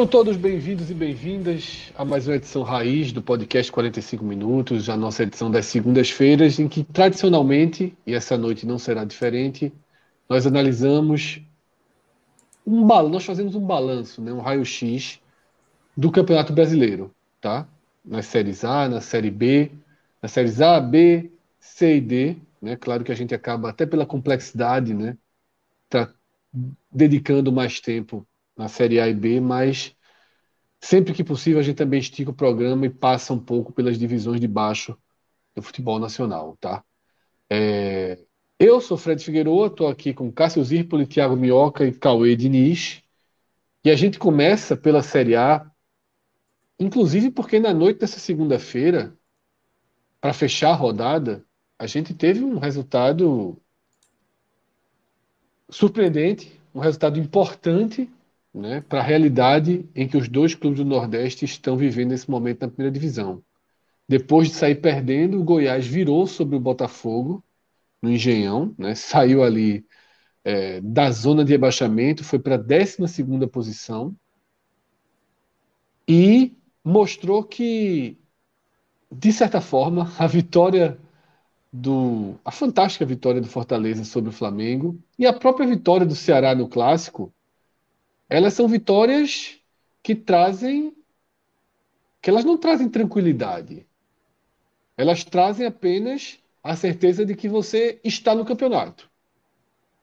Sejam todos bem-vindos e bem-vindas a mais uma edição raiz do podcast 45 Minutos, a nossa edição das segundas-feiras, em que tradicionalmente, e essa noite não será diferente, nós analisamos um balanço, nós fazemos um balanço, né, um raio-x do Campeonato Brasileiro, tá? Nas séries A, na série B, nas séries A, B, C e D, né? Claro que a gente acaba até pela complexidade, né, tá dedicando mais tempo na Série A e B, mas sempre que possível a gente também estica o programa e passa um pouco pelas divisões de baixo do futebol nacional, tá? É... Eu sou Fred Figueiredo, estou aqui com Cássio Zirpoli, Thiago Minhoca e Cauê Diniz, e a gente começa pela Série A, inclusive porque na noite dessa segunda-feira, para fechar a rodada, a gente teve um resultado surpreendente, um resultado importante né, para a realidade em que os dois clubes do Nordeste estão vivendo nesse momento na primeira divisão. Depois de sair perdendo, o Goiás virou sobre o Botafogo no Engenhão, né, saiu ali é, da zona de rebaixamento, foi para a 12 posição e mostrou que, de certa forma, a vitória do. a fantástica vitória do Fortaleza sobre o Flamengo e a própria vitória do Ceará no Clássico elas são vitórias que trazem que elas não trazem tranquilidade. Elas trazem apenas a certeza de que você está no campeonato.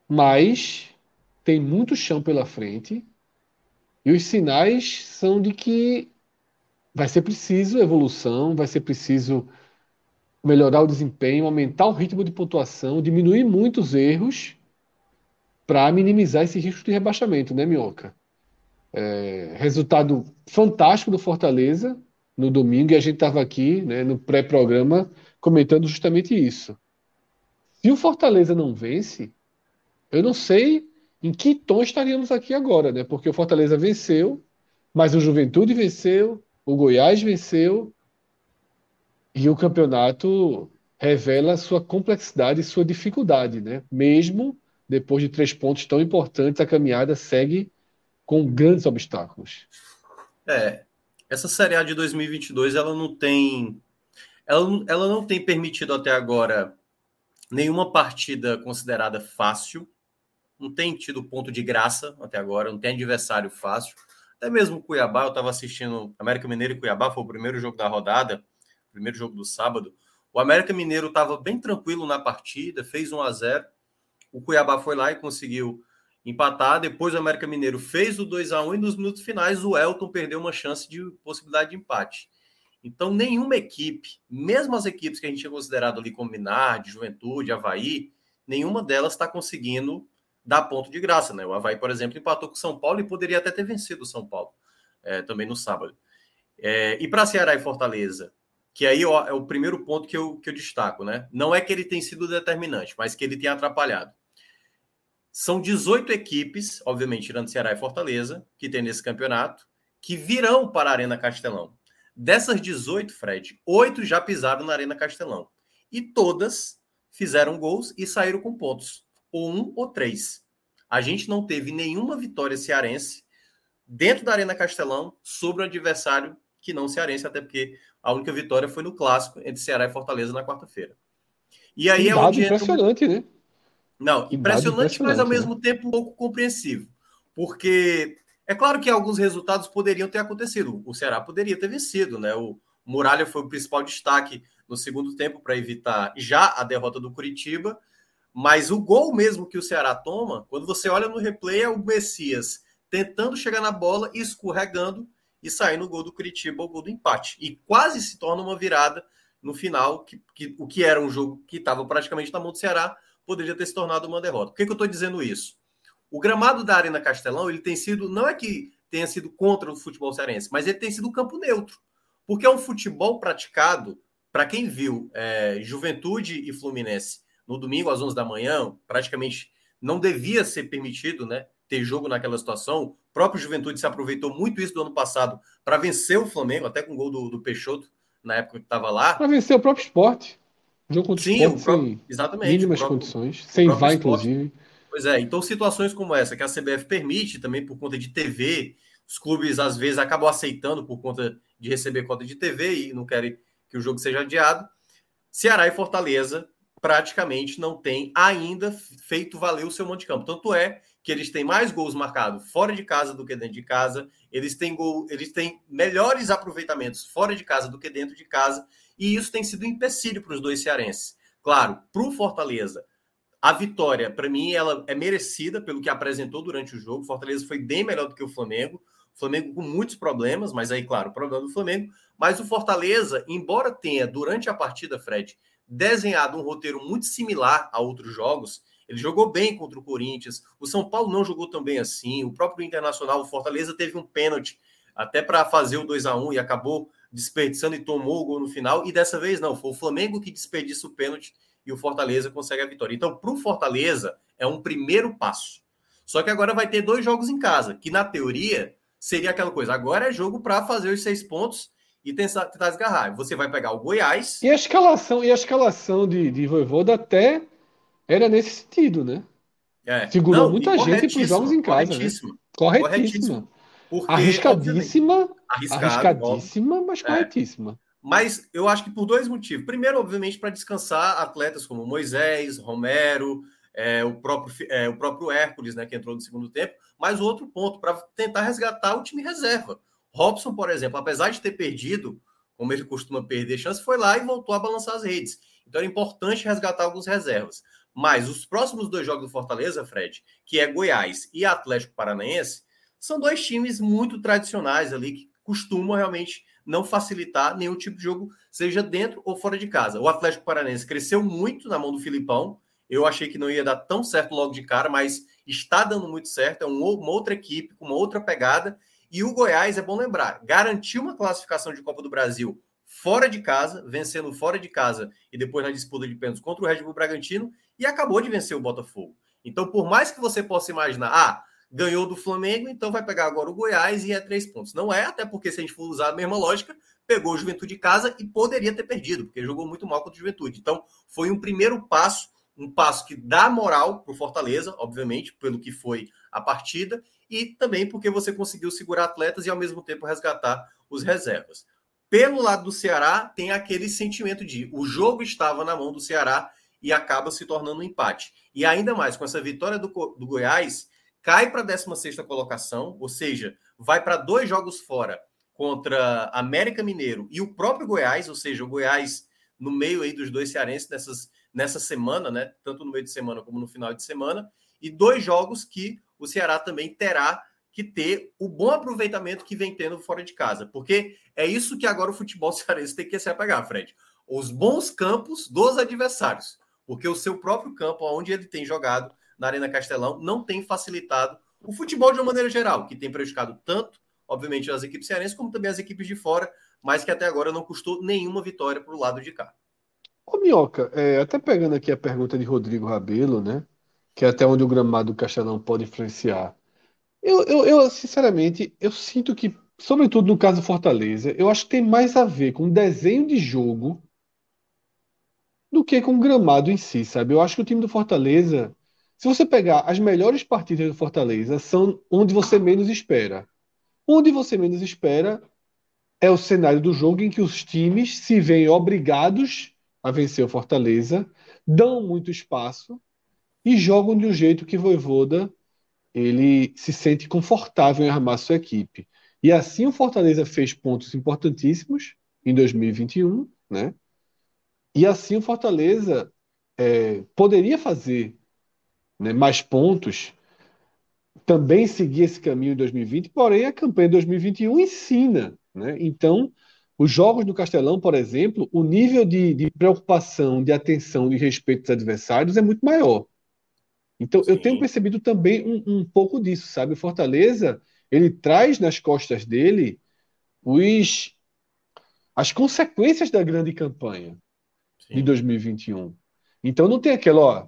Mas tem muito chão pela frente e os sinais são de que vai ser preciso evolução, vai ser preciso melhorar o desempenho, aumentar o ritmo de pontuação, diminuir muitos erros para minimizar esse risco de rebaixamento, né, Minhoca? É, resultado fantástico do Fortaleza no domingo, e a gente estava aqui né, no pré-programa comentando justamente isso. Se o Fortaleza não vence, eu não sei em que tom estaríamos aqui agora, né? Porque o Fortaleza venceu, mas o Juventude venceu, o Goiás venceu, e o campeonato revela sua complexidade e sua dificuldade, né? Mesmo depois de três pontos tão importantes, a caminhada segue com grandes obstáculos. É, essa Série A de 2022 ela não tem ela, ela não tem permitido até agora nenhuma partida considerada fácil, não tem tido ponto de graça até agora, não tem adversário fácil. Até mesmo o Cuiabá, eu estava assistindo América Mineiro e Cuiabá, foi o primeiro jogo da rodada, primeiro jogo do sábado. O América Mineiro estava bem tranquilo na partida, fez 1 a 0 o Cuiabá foi lá e conseguiu empatar. Depois o América Mineiro fez o 2 a 1 e nos minutos finais o Elton perdeu uma chance de possibilidade de empate. Então, nenhuma equipe, mesmo as equipes que a gente tinha considerado ali combinar, de Juventude, Havaí, nenhuma delas está conseguindo dar ponto de graça. Né? O Havaí, por exemplo, empatou com o São Paulo e poderia até ter vencido o São Paulo é, também no sábado. É, e para Ceará e Fortaleza, que aí ó, é o primeiro ponto que eu, que eu destaco, né? Não é que ele tem sido determinante, mas que ele tem atrapalhado. São 18 equipes, obviamente, tirando Ceará e Fortaleza, que tem nesse campeonato, que virão para a Arena Castelão. Dessas 18, Fred, oito já pisaram na Arena Castelão. E todas fizeram gols e saíram com pontos. Ou um ou três. A gente não teve nenhuma vitória cearense dentro da Arena Castelão sobre um adversário que não cearense, até porque a única vitória foi no clássico entre Ceará e Fortaleza na quarta-feira. E aí um é onde impressionante, entra... né? Não, impressionante, impressionante, mas ao mesmo né? tempo um pouco compreensivo. Porque é claro que alguns resultados poderiam ter acontecido. O Ceará poderia ter vencido, né? O Muralha foi o principal destaque no segundo tempo para evitar já a derrota do Curitiba, Mas o gol mesmo que o Ceará toma, quando você olha no replay, é o Messias tentando chegar na bola, escorregando e saindo o gol do Curitiba, o gol do empate. E quase se torna uma virada no final, que, que o que era um jogo que estava praticamente na mão do Ceará, poderia ter se tornado uma derrota. Por que, que eu estou dizendo isso? O gramado da Arena Castelão, ele tem sido, não é que tenha sido contra o futebol cearense, mas ele tem sido um campo neutro. Porque é um futebol praticado, para quem viu é, Juventude e Fluminense no domingo às 11 da manhã, praticamente não devia ser permitido, né? Ter jogo naquela situação. O próprio Juventude se aproveitou muito isso do ano passado para vencer o Flamengo, até com o gol do, do Peixoto, na época que estava lá. Para vencer o próprio esporte. Jogo contra Sim, o próprio, exatamente, mínimas próprio, condições, sem vai, inclusive. Pois é, então situações como essa, que a CBF permite também por conta de TV, os clubes às vezes acabam aceitando por conta de receber cota de TV e não querem que o jogo seja adiado. Ceará e Fortaleza praticamente não tem ainda feito valer o seu monte de campo. Tanto é que eles têm mais gols marcados fora de casa do que dentro de casa, eles têm gol, eles têm melhores aproveitamentos fora de casa do que dentro de casa, e isso tem sido um empecilho para os dois cearenses. Claro, para o Fortaleza, a vitória, para mim, ela é merecida pelo que apresentou durante o jogo. Fortaleza foi bem melhor do que o Flamengo. O Flamengo com muitos problemas, mas aí, claro, o problema do Flamengo. Mas o Fortaleza, embora tenha, durante a partida, Fred, desenhado um roteiro muito similar a outros jogos. Ele jogou bem contra o Corinthians. O São Paulo não jogou tão bem assim. O próprio Internacional, o Fortaleza, teve um pênalti até para fazer o 2 a 1 e acabou desperdiçando e tomou o gol no final. E dessa vez não, foi o Flamengo que desperdiça o pênalti e o Fortaleza consegue a vitória. Então, para o Fortaleza, é um primeiro passo. Só que agora vai ter dois jogos em casa, que na teoria seria aquela coisa. Agora é jogo para fazer os seis pontos e tentar, tentar desgarrar. Você vai pegar o Goiás. E a escalação, e a escalação de, de Voivoda até era nesse sentido, né? É. Segurou Não, muita gente para os jogos em casa. Corretíssimo. Né? Corretíssimo. Porque, arriscadíssima, arriscadíssima, mas é. corretíssima. Mas eu acho que por dois motivos. Primeiro, obviamente, para descansar atletas como Moisés, Romero, é, o, próprio, é, o próprio Hércules, né, que entrou no segundo tempo. Mas outro ponto, para tentar resgatar o time reserva. Robson, por exemplo, apesar de ter perdido, como ele costuma perder chance, foi lá e voltou a balançar as redes. Então era importante resgatar alguns reservas. Mas os próximos dois jogos do Fortaleza, Fred, que é Goiás e Atlético Paranaense, são dois times muito tradicionais ali que costumam realmente não facilitar nenhum tipo de jogo, seja dentro ou fora de casa. O Atlético Paranaense cresceu muito na mão do Filipão. Eu achei que não ia dar tão certo logo de cara, mas está dando muito certo. É uma outra equipe, com uma outra pegada. E o Goiás, é bom lembrar, garantiu uma classificação de Copa do Brasil fora de casa, vencendo fora de casa e depois na disputa de pênaltis contra o Red Bull Bragantino e acabou de vencer o Botafogo. Então, por mais que você possa imaginar, ah, ganhou do Flamengo, então vai pegar agora o Goiás e é três pontos. Não é, até porque se a gente for usar a mesma lógica, pegou o Juventude de casa e poderia ter perdido, porque jogou muito mal contra o Juventude. Então, foi um primeiro passo, um passo que dá moral para o Fortaleza, obviamente, pelo que foi a partida, e também porque você conseguiu segurar atletas e ao mesmo tempo resgatar os reservas. Pelo lado do Ceará, tem aquele sentimento de o jogo estava na mão do Ceará e acaba se tornando um empate. E ainda mais, com essa vitória do, do Goiás, cai para a 16 colocação, ou seja, vai para dois jogos fora contra América Mineiro e o próprio Goiás, ou seja, o Goiás no meio aí dos dois cearenses nessas, nessa semana, né? Tanto no meio de semana como no final de semana, e dois jogos que o Ceará também terá que ter o bom aproveitamento que vem tendo fora de casa, porque é isso que agora o futebol cearense tem que se apegar, Fred. Os bons campos dos adversários, porque o seu próprio campo, onde ele tem jogado na Arena Castelão, não tem facilitado o futebol de uma maneira geral, que tem prejudicado tanto, obviamente, as equipes cearenses, como também as equipes de fora, mas que até agora não custou nenhuma vitória para o lado de cá. Ô, Minhoca, é, até pegando aqui a pergunta de Rodrigo Rabelo, né? Que é até onde o gramado do Castelão pode influenciar. Eu, eu, eu, sinceramente, eu sinto que, sobretudo no caso do Fortaleza, eu acho que tem mais a ver com desenho de jogo do que com o gramado em si, sabe? Eu acho que o time do Fortaleza, se você pegar as melhores partidas do Fortaleza, são onde você menos espera. Onde você menos espera é o cenário do jogo em que os times se veem obrigados a vencer o Fortaleza, dão muito espaço e jogam de um jeito que Voivoda ele se sente confortável em armar sua equipe. E assim o Fortaleza fez pontos importantíssimos em 2021, né? E assim o Fortaleza é, poderia fazer né, mais pontos, também seguir esse caminho em 2020, porém a campanha de 2021 ensina. Né? Então, os jogos do Castelão, por exemplo, o nível de, de preocupação, de atenção, de respeito dos adversários é muito maior. Então, Sim. eu tenho percebido também um, um, pouco disso, sabe? O Fortaleza, ele traz nas costas dele os, as consequências da grande campanha Sim. de 2021. Então, não tem aquela, ó,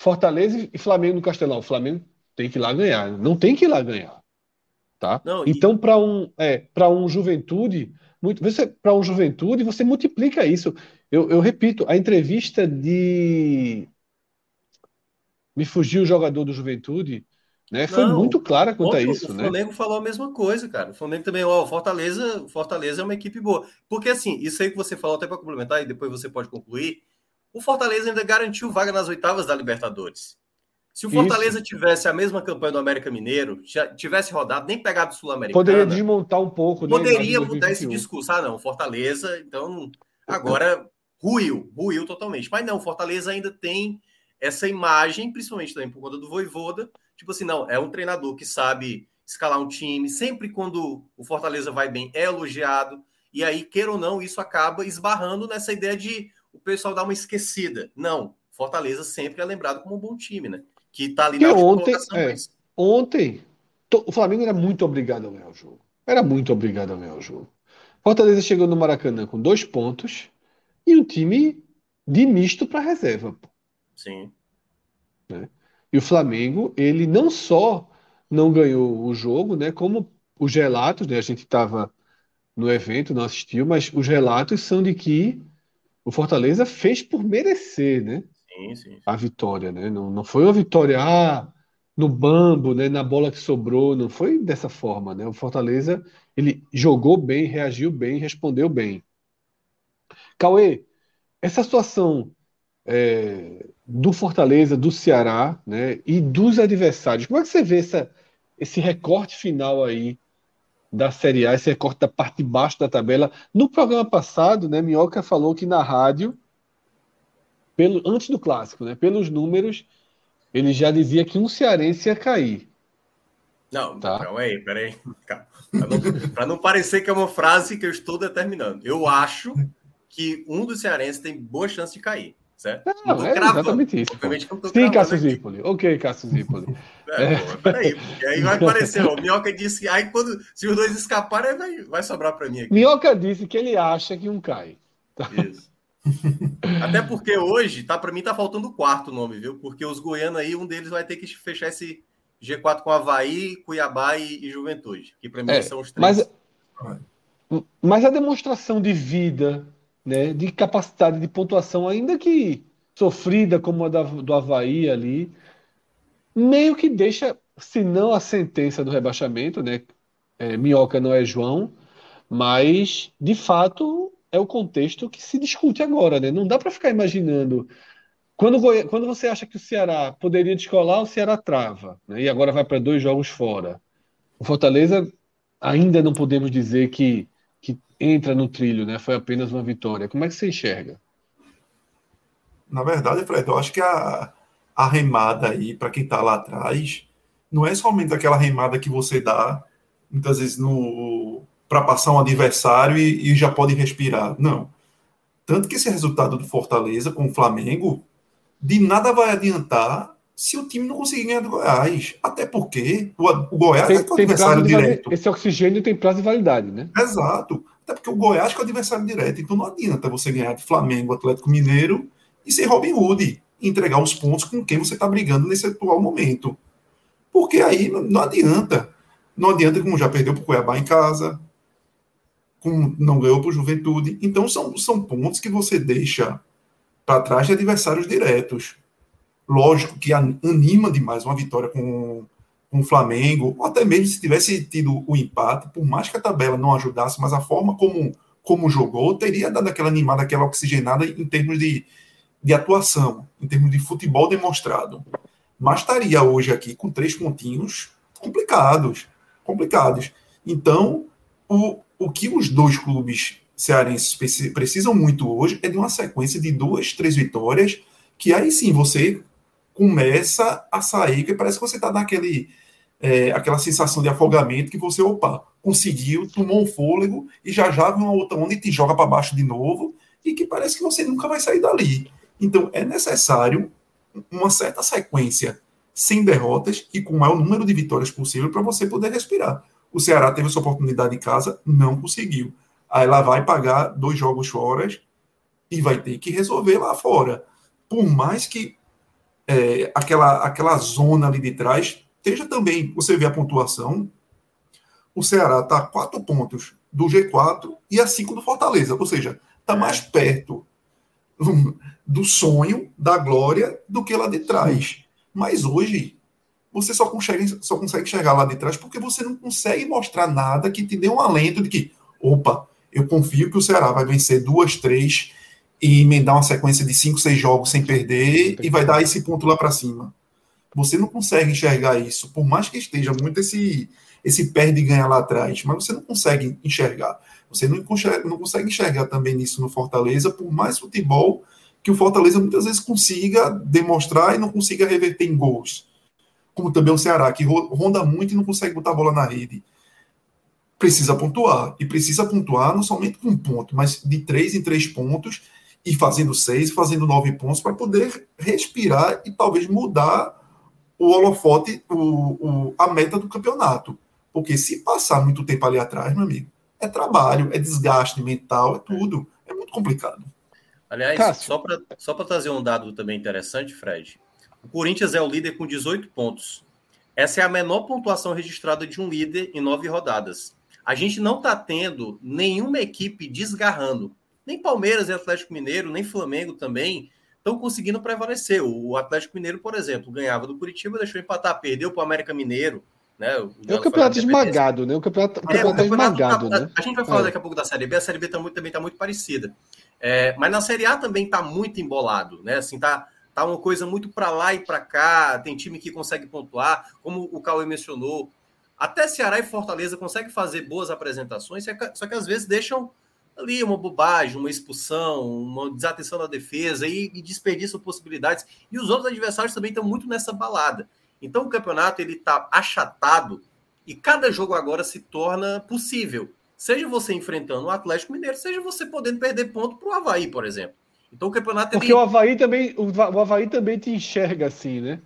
Fortaleza e Flamengo no Castelão. O Flamengo tem que ir lá ganhar. Não tem que ir lá ganhar. Tá? Não, então, e... para um, é, para um juventude, muito, você para um juventude, você multiplica isso. Eu, eu repito, a entrevista de me fugiu o jogador do Juventude, né? Foi não, muito clara quanto a isso, o né? Flamengo falou a mesma coisa, cara. O Flamengo também, ó, Fortaleza, Fortaleza é uma equipe boa. Porque assim, isso aí que você falou até para complementar e depois você pode concluir, o Fortaleza ainda garantiu vaga nas oitavas da Libertadores. Se o Fortaleza Isso. tivesse a mesma campanha do América Mineiro, tivesse rodado, nem pegado o Sul-Americano. Poderia desmontar um pouco. Né, poderia mudar esse discurso. Ah, não, Fortaleza, então. Agora, ruiu, ruiu totalmente. Mas não, Fortaleza ainda tem essa imagem, principalmente também por conta do Voivoda. Tipo assim, não, é um treinador que sabe escalar um time. Sempre quando o Fortaleza vai bem, é elogiado. E aí, queira ou não, isso acaba esbarrando nessa ideia de o pessoal dar uma esquecida. Não, Fortaleza sempre é lembrado como um bom time, né? Que tá ali na ontem, é, mas... ontem o Flamengo era muito obrigado a ganhar o jogo. Era muito obrigado a ganhar o jogo. Fortaleza chegou no Maracanã com dois pontos e um time de misto para reserva. Sim. Né? E o Flamengo, ele não só não ganhou o jogo, né, como os relatos, né, a gente estava no evento, não assistiu, mas os relatos são de que o Fortaleza fez por merecer, né? Sim, sim. A vitória, né? Não, não foi uma vitória ah, no bambo, né? Na bola que sobrou, não foi dessa forma, né? O Fortaleza ele jogou bem, reagiu bem, respondeu bem. Cauê, essa situação é, do Fortaleza, do Ceará, né? E dos adversários, como é que você vê essa, esse recorte final aí da Série A, esse recorte da parte de baixo da tabela. No programa passado, né, Minhoca falou que na rádio, pelo, antes do clássico, né, pelos números, ele já dizia que um cearense ia cair. Não, tá? calma aí, peraí. Para não, não parecer que é uma frase que eu estou determinando. Eu acho que um dos cearenses tem boa chance de cair. Certo? Não, não é exatamente isso. Obviamente que eu Sim, Cássio Zipoli. Ok, Cássio Zipoli. É, é. peraí, porque aí vai aparecer. O Minhoca disse que aí quando, se os dois escaparem, vai, vai sobrar para mim aqui. Minhoca disse que ele acha que um cai. Tá? Isso. Até porque hoje, tá, para mim, tá faltando o quarto nome, viu? Porque os goianos aí, um deles vai ter que fechar esse G4 com Havaí, Cuiabá e, e Juventude. Que para mim é, são os três. Mas, mas a demonstração de vida né, de capacidade de pontuação, ainda que sofrida como a da, do Havaí ali, meio que deixa, se não a sentença do rebaixamento, né? É, Minhoca não é João, mas de fato é o contexto que se discute agora, né? Não dá para ficar imaginando. Quando, quando você acha que o Ceará poderia descolar, o Ceará trava, né? E agora vai para dois jogos fora. O Fortaleza ainda não podemos dizer que entra no trilho, né? Foi apenas uma vitória. Como é que você enxerga? Na verdade, Fred, eu acho que a, a remada aí, para quem está lá atrás, não é somente aquela remada que você dá, muitas vezes, no para passar um adversário e, e, já pode respirar. Não. Tanto que esse resultado do Fortaleza com o Flamengo, de nada vai adiantar se o time não conseguir ganhar do Goiás. Até porque o, Goiás tem, é o adversário direto. Esse oxigênio tem prazo de validade, né? Exato. Até porque o Goiás é o adversário direto. Então não adianta você ganhar de Flamengo, Atlético Mineiro e ser Robin Hood. E entregar os pontos com quem você está brigando nesse atual momento. Porque aí não adianta. Não adianta como já perdeu para o Cuiabá em casa, como não ganhou para o Juventude. Então são, são pontos que você deixa para trás de adversários diretos. Lógico que anima demais uma vitória com com o Flamengo, ou até mesmo se tivesse tido o empate, por mais que a tabela não ajudasse, mas a forma como, como jogou, teria dado aquela animada, aquela oxigenada em termos de, de atuação, em termos de futebol demonstrado. Mas estaria hoje aqui com três pontinhos complicados, complicados. Então, o, o que os dois clubes cearenses precisam muito hoje é de uma sequência de duas, três vitórias, que aí sim você começa a sair, que parece que você está naquele. É, aquela sensação de afogamento que você, opa, conseguiu, tomou um fôlego e já já vem uma outra onda e te joga para baixo de novo e que parece que você nunca vai sair dali. Então é necessário uma certa sequência sem derrotas e com o maior número de vitórias possível para você poder respirar. O Ceará teve sua oportunidade em casa, não conseguiu. Aí lá vai pagar dois jogos fora e vai ter que resolver lá fora. Por mais que é, aquela, aquela zona ali de trás esteja também, você vê a pontuação, o Ceará está a quatro pontos do G4 e a cinco do Fortaleza, ou seja, está mais perto do sonho, da glória, do que lá de trás. Mas hoje, você só consegue, só consegue chegar lá de trás porque você não consegue mostrar nada que te dê um alento de que, opa, eu confio que o Ceará vai vencer duas, três e emendar uma sequência de cinco, seis jogos sem perder e vai dar esse ponto lá para cima. Você não consegue enxergar isso, por mais que esteja muito esse esse perde e ganha lá atrás, mas você não consegue enxergar. Você não consegue, não consegue enxergar também nisso no Fortaleza, por mais futebol que o Fortaleza muitas vezes consiga demonstrar e não consiga reverter em gols. Como também o Ceará, que ronda muito e não consegue botar a bola na rede precisa pontuar. E precisa pontuar não somente com um ponto, mas de três em três pontos, e fazendo seis, fazendo nove pontos, para poder respirar e talvez mudar o holofote, o, o, a meta do campeonato. Porque se passar muito tempo ali atrás, meu amigo, é trabalho, é desgaste mental, é tudo. É muito complicado. Aliás, Cássio. só para só trazer um dado também interessante, Fred. O Corinthians é o líder com 18 pontos. Essa é a menor pontuação registrada de um líder em nove rodadas a gente não está tendo nenhuma equipe desgarrando. Nem Palmeiras e Atlético Mineiro, nem Flamengo também estão conseguindo prevalecer. O Atlético Mineiro, por exemplo, ganhava do Curitiba, deixou empatar, perdeu para o América Mineiro. Né? O, é o campeonato esmagado, né? O campeonato, o campeonato, é, o campeonato esmagado, tá, né? A gente vai falar é. daqui a pouco da Série B, a Série B tá muito, também está muito parecida. É, mas na Série A também está muito embolado, né? Assim, tá, tá uma coisa muito para lá e para cá, tem time que consegue pontuar, como o Cauê mencionou, até Ceará e Fortaleza conseguem fazer boas apresentações, só que às vezes deixam ali uma bobagem, uma expulsão, uma desatenção da defesa e, e desperdiçam possibilidades. E os outros adversários também estão muito nessa balada. Então o campeonato ele está achatado e cada jogo agora se torna possível. Seja você enfrentando o Atlético Mineiro, seja você podendo perder ponto para o Havaí, por exemplo. Então o campeonato. Porque ele... o Havaí também, o, o Havaí também te enxerga assim, né?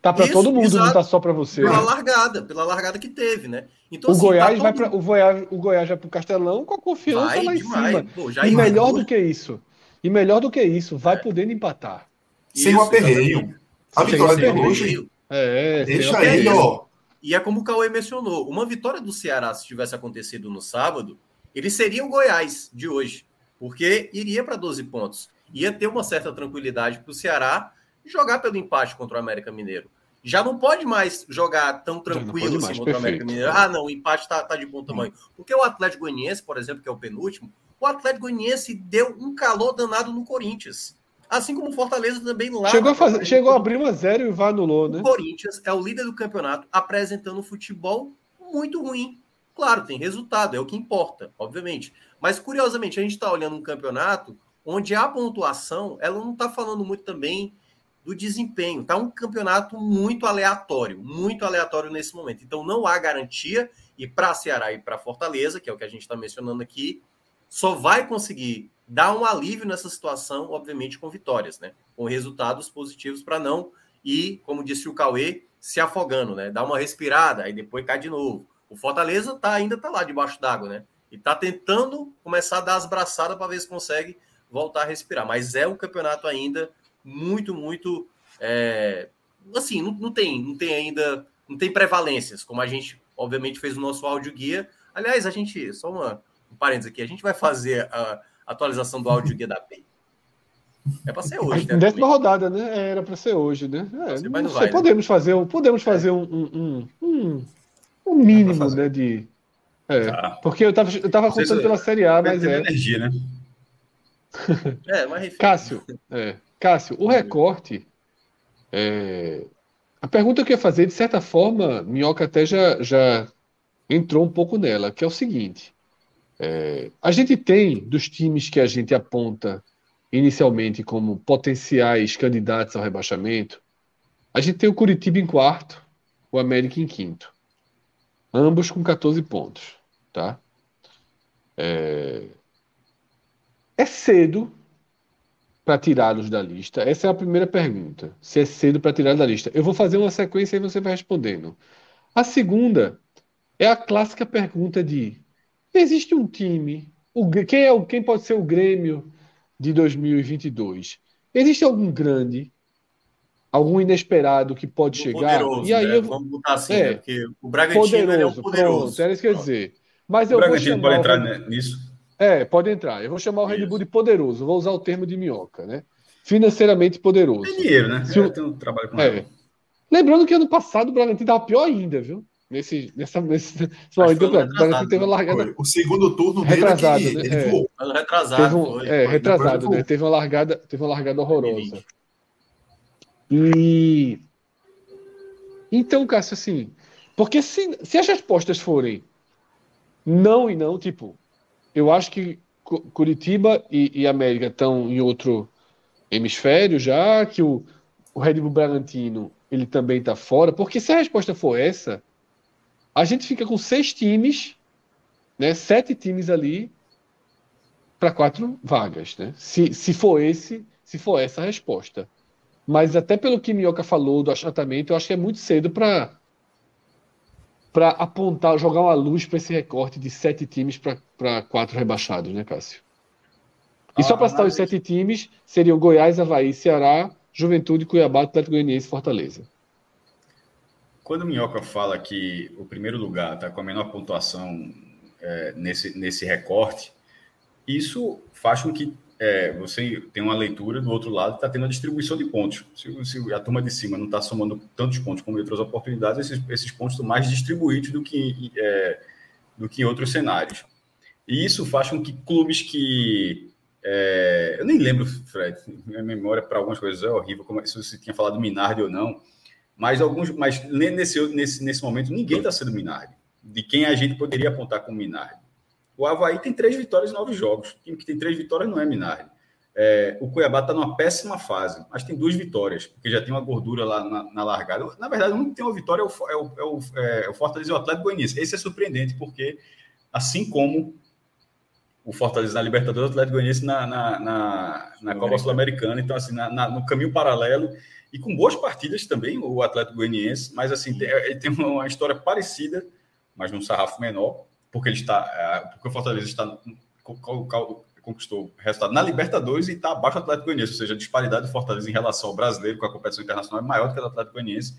Tá para todo mundo, exato. não tá só para você. Pela né? largada, pela largada que teve, né? Então, o, assim, Goiás tá vai pra, o, Goiás, o Goiás vai para o Castelão com a confiança vai lá em demais. cima. Pô, e melhor do que isso. E melhor do que isso, vai é. podendo empatar. Sem o aperreio. A vitória de hoje. É, deixa aí, ó. E é como o Cauê mencionou: uma vitória do Ceará, se tivesse acontecido no sábado, ele seria o Goiás de hoje, porque iria para 12 pontos. Ia ter uma certa tranquilidade para o Ceará jogar pelo empate contra o América Mineiro. Já não pode mais jogar tão tranquilo assim contra o América Mineiro. Ah, não, o empate está tá de bom tamanho. Porque o Atlético Goianiense, por exemplo, que é o penúltimo, o Atlético Goianiense deu um calor danado no Corinthians. Assim como o Fortaleza também lá. Chegou a, fazer, chegou a abrir uma zero e vai anulou, né? O Corinthians é o líder do campeonato, apresentando futebol muito ruim. Claro, tem resultado, é o que importa, obviamente. Mas, curiosamente, a gente está olhando um campeonato onde a pontuação ela não está falando muito também do desempenho. Tá um campeonato muito aleatório, muito aleatório nesse momento. Então não há garantia e para Ceará e para Fortaleza, que é o que a gente está mencionando aqui, só vai conseguir dar um alívio nessa situação, obviamente com vitórias, né? Com resultados positivos para não ir, como disse o Cauê, se afogando, né? Dar uma respirada, aí depois cai de novo. O Fortaleza tá ainda tá lá debaixo d'água, né? E tá tentando começar a dar as braçadas para ver se consegue voltar a respirar, mas é um campeonato ainda muito, muito. É, assim, não, não, tem, não tem ainda, não tem prevalências, como a gente, obviamente, fez o nosso áudio guia. Aliás, a gente, só uma, um parênteses aqui, a gente vai fazer a atualização do áudio guia da PEI. É para ser hoje, né? Décima rodada, né? É, era para ser hoje, né? É, não, não vai, né? podemos fazer, um, podemos fazer um, um, um, um mínimo, né? De, é, tá. Porque eu tava, eu tava contando pela Série A, mas é. energia, né? é, mas Cássio, é. Cássio, o recorte. É... A pergunta que eu ia fazer, de certa forma, Minhoca até já, já entrou um pouco nela, que é o seguinte: É, a gente tem, dos times que a gente aponta inicialmente como potenciais candidatos ao rebaixamento, a gente tem o Curitiba em quarto, o América em quinto. Ambos com 14 pontos. Tá? É, é cedo para tirá-los da lista? Essa é a primeira pergunta. Se é cedo para tirar da lista. Eu vou fazer uma sequência e você vai respondendo. A segunda é a clássica pergunta de Existe um time. O, quem, é, quem pode ser o Grêmio de 2022? Existe algum grande, algum inesperado que pode chegar? Poderoso, e aí né? eu Vamos botar assim, é, né? porque o Bragantino poderoso, é um poderoso. Pronto, era isso que eu ia dizer. Mas O eu vou Bragantino chamar pode o entrar Red- nisso. É, pode entrar. Eu vou chamar o Red. Bull de poderoso. Vou usar o termo de minhoca, né? Financeiramente poderoso. Tem dinheiro, né? Se Eu tenho trabalho com É. Lembrando que ano passado o Bragantino estava pior ainda, viu? Nesse, nessa, nesse. O Bragantino teve uma né? largada. Foi. O segundo turno dele é Retrasado, que né? ele É. voou. Ano retrasado. Teve um, foi, é, foi. retrasado, né? Teve uma largada, teve uma largada horrorosa. 2020. E então, Cássio, assim, porque se, se as respostas forem não e não, tipo, eu acho que Cu- Curitiba e, e América estão em outro hemisfério já, que o, o Red Bull Bragantino ele também está fora, porque se a resposta for essa, a gente fica com seis times, né, sete times ali para quatro vagas, né? Se, se for esse, se for essa a resposta. Mas até pelo que Minhoca falou do achatamento, eu acho que é muito cedo para para apontar, jogar uma luz para esse recorte de sete times para quatro rebaixados, né, Cássio? E só Ah, para citar os sete times, seriam Goiás, Havaí, Ceará, Juventude, Cuiabá, Atlético Goianiense e Fortaleza. Quando o Minhoca fala que o primeiro lugar está com a menor pontuação é, nesse, nesse recorte, isso faz com que é, você tenha uma leitura do outro lado, está tendo a distribuição de pontos. Se, se a turma de cima não está somando tantos pontos como em outras oportunidades, esses, esses pontos estão mais distribuídos do que, é, do que em outros cenários. E isso faz com que clubes que. é, eu nem lembro, Fred, minha memória para algumas coisas é horrível, como se você tinha falado Minardi ou não. Mas alguns, mas nesse, nesse, nesse momento ninguém está sendo Minardi. De quem a gente poderia apontar como Minardi. O Havaí tem três vitórias em nove jogos. O time que tem três vitórias não é Minardi. É, o Cuiabá está numa péssima fase, mas tem duas vitórias, porque já tem uma gordura lá na, na largada. Na verdade, o único que tem uma vitória é o, é o, é o, é o Fortaleza e o Atlético Goianiense. Esse é surpreendente, porque assim como o Fortaleza na Libertadores, o Atlético Goianiense na, na, na, na Copa Sul-Americana, então assim, na, na, no caminho paralelo, e com boas partidas também, o Atlético Goianiense, mas assim, tem, ele tem uma história parecida, mas num sarrafo menor, porque ele está, é, porque o Fortaleza está conquistou resultado na Libertadores e está abaixo do Atlético Goianiense, ou seja, a disparidade do Fortaleza em relação ao brasileiro com a competição internacional é maior do que a do Atlético Goianiense,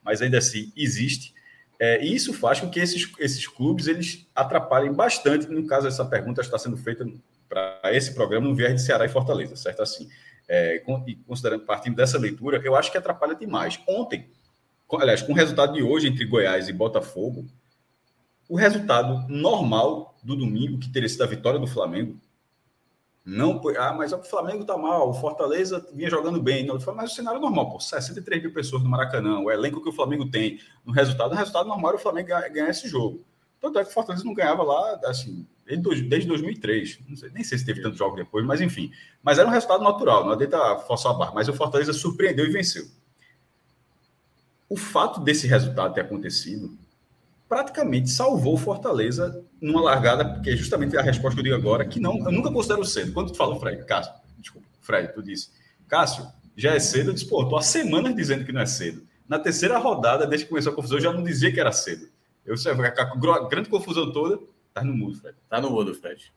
mas ainda assim existe. É, e isso faz com que esses, esses clubes eles atrapalhem bastante. No caso, essa pergunta está sendo feita para esse programa no viés de Ceará e Fortaleza, certo? Assim, é, e considerando partindo dessa leitura, eu acho que atrapalha demais. Ontem, com, aliás, com o resultado de hoje entre Goiás e Botafogo, o resultado normal do domingo, que teria sido a vitória do Flamengo, não ah, mas o Flamengo tá mal, o Fortaleza vinha jogando bem. Não, mas o cenário normal, pô, 63 mil pessoas no Maracanã, o elenco que o Flamengo tem, no resultado, o resultado normal o Flamengo ganhar esse jogo. Tanto é que o Fortaleza não ganhava lá, assim, desde 2003. Não sei, nem sei se teve tantos jogos depois, mas enfim. Mas era um resultado natural, não adianta forçar a barra. Mas o Fortaleza surpreendeu e venceu. O fato desse resultado ter acontecido praticamente salvou o Fortaleza numa largada, porque é justamente a resposta que eu digo agora, que não, eu nunca considero cedo. Quando tu fala, Fred, Cássio, desculpa, Fred, tu disse, Cássio, já é cedo, eu disse, pô, tô há semanas dizendo que não é cedo. Na terceira rodada, desde que começou a confusão, eu já não dizia que era cedo. Eu sei, a grande confusão toda, tá no mudo, Fred. Tá no mudo, Fred.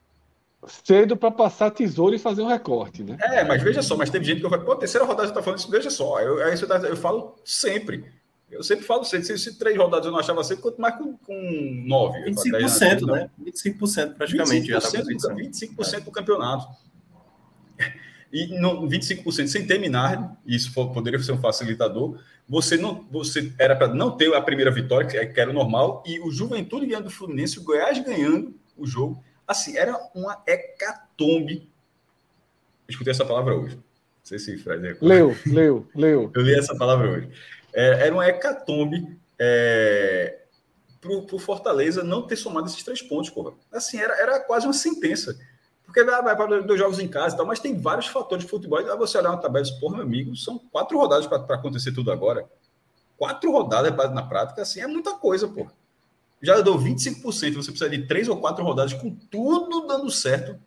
Cedo para passar tesouro e fazer um recorte, né? É, mas veja só, mas teve gente que eu falei, pô, terceira rodada você tá falando isso, veja só, eu, é isso eu, eu falo sempre. Eu sempre falo cedo. Se, se três rodadas eu não achava cedo, quanto mais com, com nove. 25%, né? 25% praticamente 25%, já da competição. 25% do campeonato. E no, 25% sem terminar, isso poderia ser um facilitador. Você não, você era para não ter a primeira vitória, que era normal, e o Juventude ganhando o Fluminense, o Goiás ganhando o jogo. Assim, era uma hecatombe. Eu escutei essa palavra hoje. Não sei se Fred Leu, leu, leu. Eu li essa palavra hoje. É, era uma hecatombe é, pro Fortaleza não ter somado esses três pontos, porra. Assim, era, era quase uma sentença. Porque vai, para dois jogos em casa e tal, mas tem vários fatores de futebol. E você olhar uma tabela, porra, meu amigo, são quatro rodadas para acontecer tudo agora. Quatro rodadas na prática, assim, é muita coisa, pô. Já deu 25%, você precisa de três ou quatro rodadas com tudo dando certo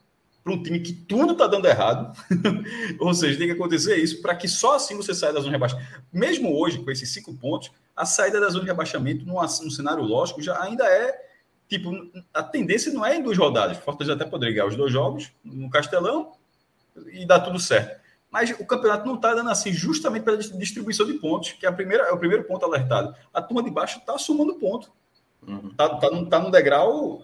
para um time que tudo está dando errado. ou seja, tem que acontecer isso para que só assim você saia da zona de rebaixamento. Mesmo hoje, com esses cinco pontos, a saída da zona de rebaixamento, num, num cenário lógico, já ainda é tipo, a tendência não é em duas rodadas. Fortaleza até poderia ganhar os dois jogos no Castelão e dar tudo certo. Mas o campeonato não está dando assim, justamente pela distribuição de pontos, que é, a primeira, é o primeiro ponto alertado. A turma de baixo está somando ponto. Está uhum. tá, tá, tá no degrau,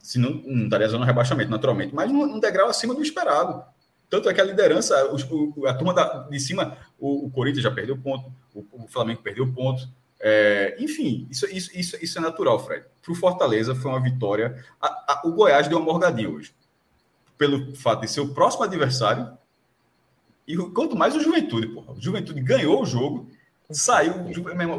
se não, não estaria zona rebaixamento, naturalmente, mas num, degrau acima do esperado. Tanto é que a liderança, o, a turma da, de cima, o, o, Corinthians já perdeu ponto, o, o Flamengo perdeu ponto. É, enfim, isso, isso, isso, isso é natural, Fred. Para o Fortaleza foi uma vitória. A, a, o Goiás deu uma morgadinha hoje. Pelo fato de ser o próximo adversário e quanto mais o Juventude, porra. O Juventude ganhou o jogo, saiu.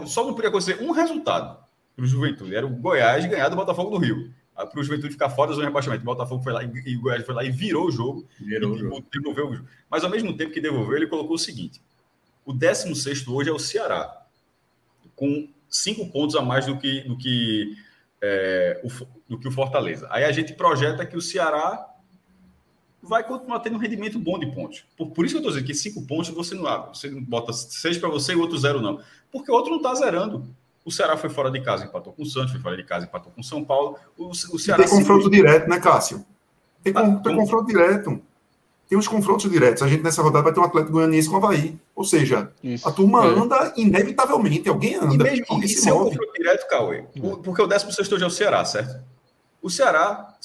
Só não podia acontecer um resultado para o Juventude. Era o Goiás ganhar do Botafogo do Rio. Para o Juventude ficar fora da zona de rebaixamento. O Botafogo foi lá e, o Goiás foi lá e virou o jogo. Virou e, o jogo. devolveu o jogo. Mas ao mesmo tempo que devolveu, ele colocou o seguinte: o 16 hoje é o Ceará, com cinco pontos a mais do que, do que, é, o, do que o Fortaleza. Aí a gente projeta que o Ceará vai continuar tendo um rendimento bom de pontos. Por, por isso que eu estou dizendo que cinco pontos você não abre. Você não bota seis para você e o outro zero não. Porque o outro não está zerando. O Ceará foi fora de casa, empatou com o Santos, foi fora de casa, empatou com o São Paulo. O, o Ceará tem confronto direto, né, Cássio? Tem, ah, tem confronto direto. Tem os confrontos diretos. A gente nessa rodada vai ter um Atlético Goianiense com o Havaí. Ou seja, Isso. a turma é. anda inevitavelmente. Alguém anda. E mesmo alguém se é um confronto direto, Cauê. Porque o 16 hoje é o Ceará, certo? O Ceará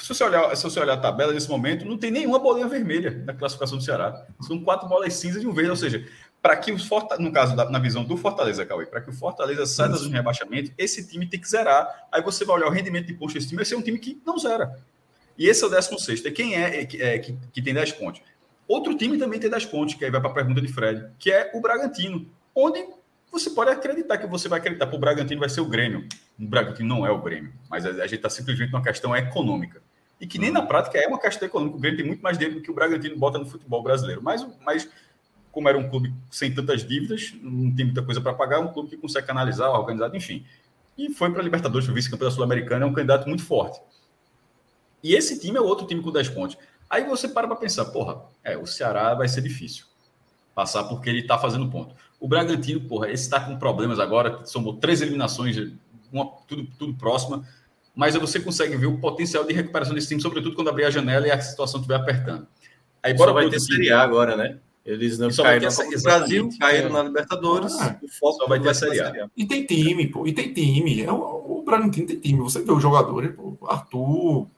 se você, olhar, se você olhar a tabela nesse momento, não tem nenhuma bolinha vermelha na classificação do Ceará. São quatro bolas cinzas e um verde. Ou seja, para que o Fortaleza, no caso, da, na visão do Fortaleza, Cauê, para que o Fortaleza saia da zona de rebaixamento, esse time tem que zerar. Aí você vai olhar o rendimento de pontos desse time, vai ser um time que não zera. E esse é o 16. E quem é, é, que, que tem 10 pontos? Outro time também tem 10 pontos, que aí vai para a pergunta de Fred, que é o Bragantino, onde você pode acreditar que você vai acreditar que o Bragantino vai ser o Grêmio. O Bragantino não é o Grêmio, mas a, gente está simplesmente numa questão econômica. E que nem na prática é uma questão econômica. O Grêmio tem muito mais dinheiro do que o Bragantino bota no futebol brasileiro. Mas, mas como era um clube sem tantas dívidas, não tem muita coisa para pagar, é um clube que consegue canalizar, organizar, enfim. E foi para a Libertadores, foi vice-campeão da Sul-Americana, é um candidato muito forte. E esse time é outro time com 10 pontos. Aí você para para pensar, porra, é, o Ceará vai ser difícil passar porque ele está fazendo ponto. O Bragantino, porra, esse está com problemas agora, somou três eliminações, uma, tudo, tudo próxima, mas você consegue ver o potencial de recuperação desse time, sobretudo quando abrir a janela e a situação estiver apertando. Aí bora Só vai ter Série A agora, né? Eles não caíram no Brasil, caíram é. na Libertadores, ah, o foco só vai ter a Série A. E tem time, pô, e tem time. É, o, o Bragantino tem time. Você vê os jogadores, pô, Arthur,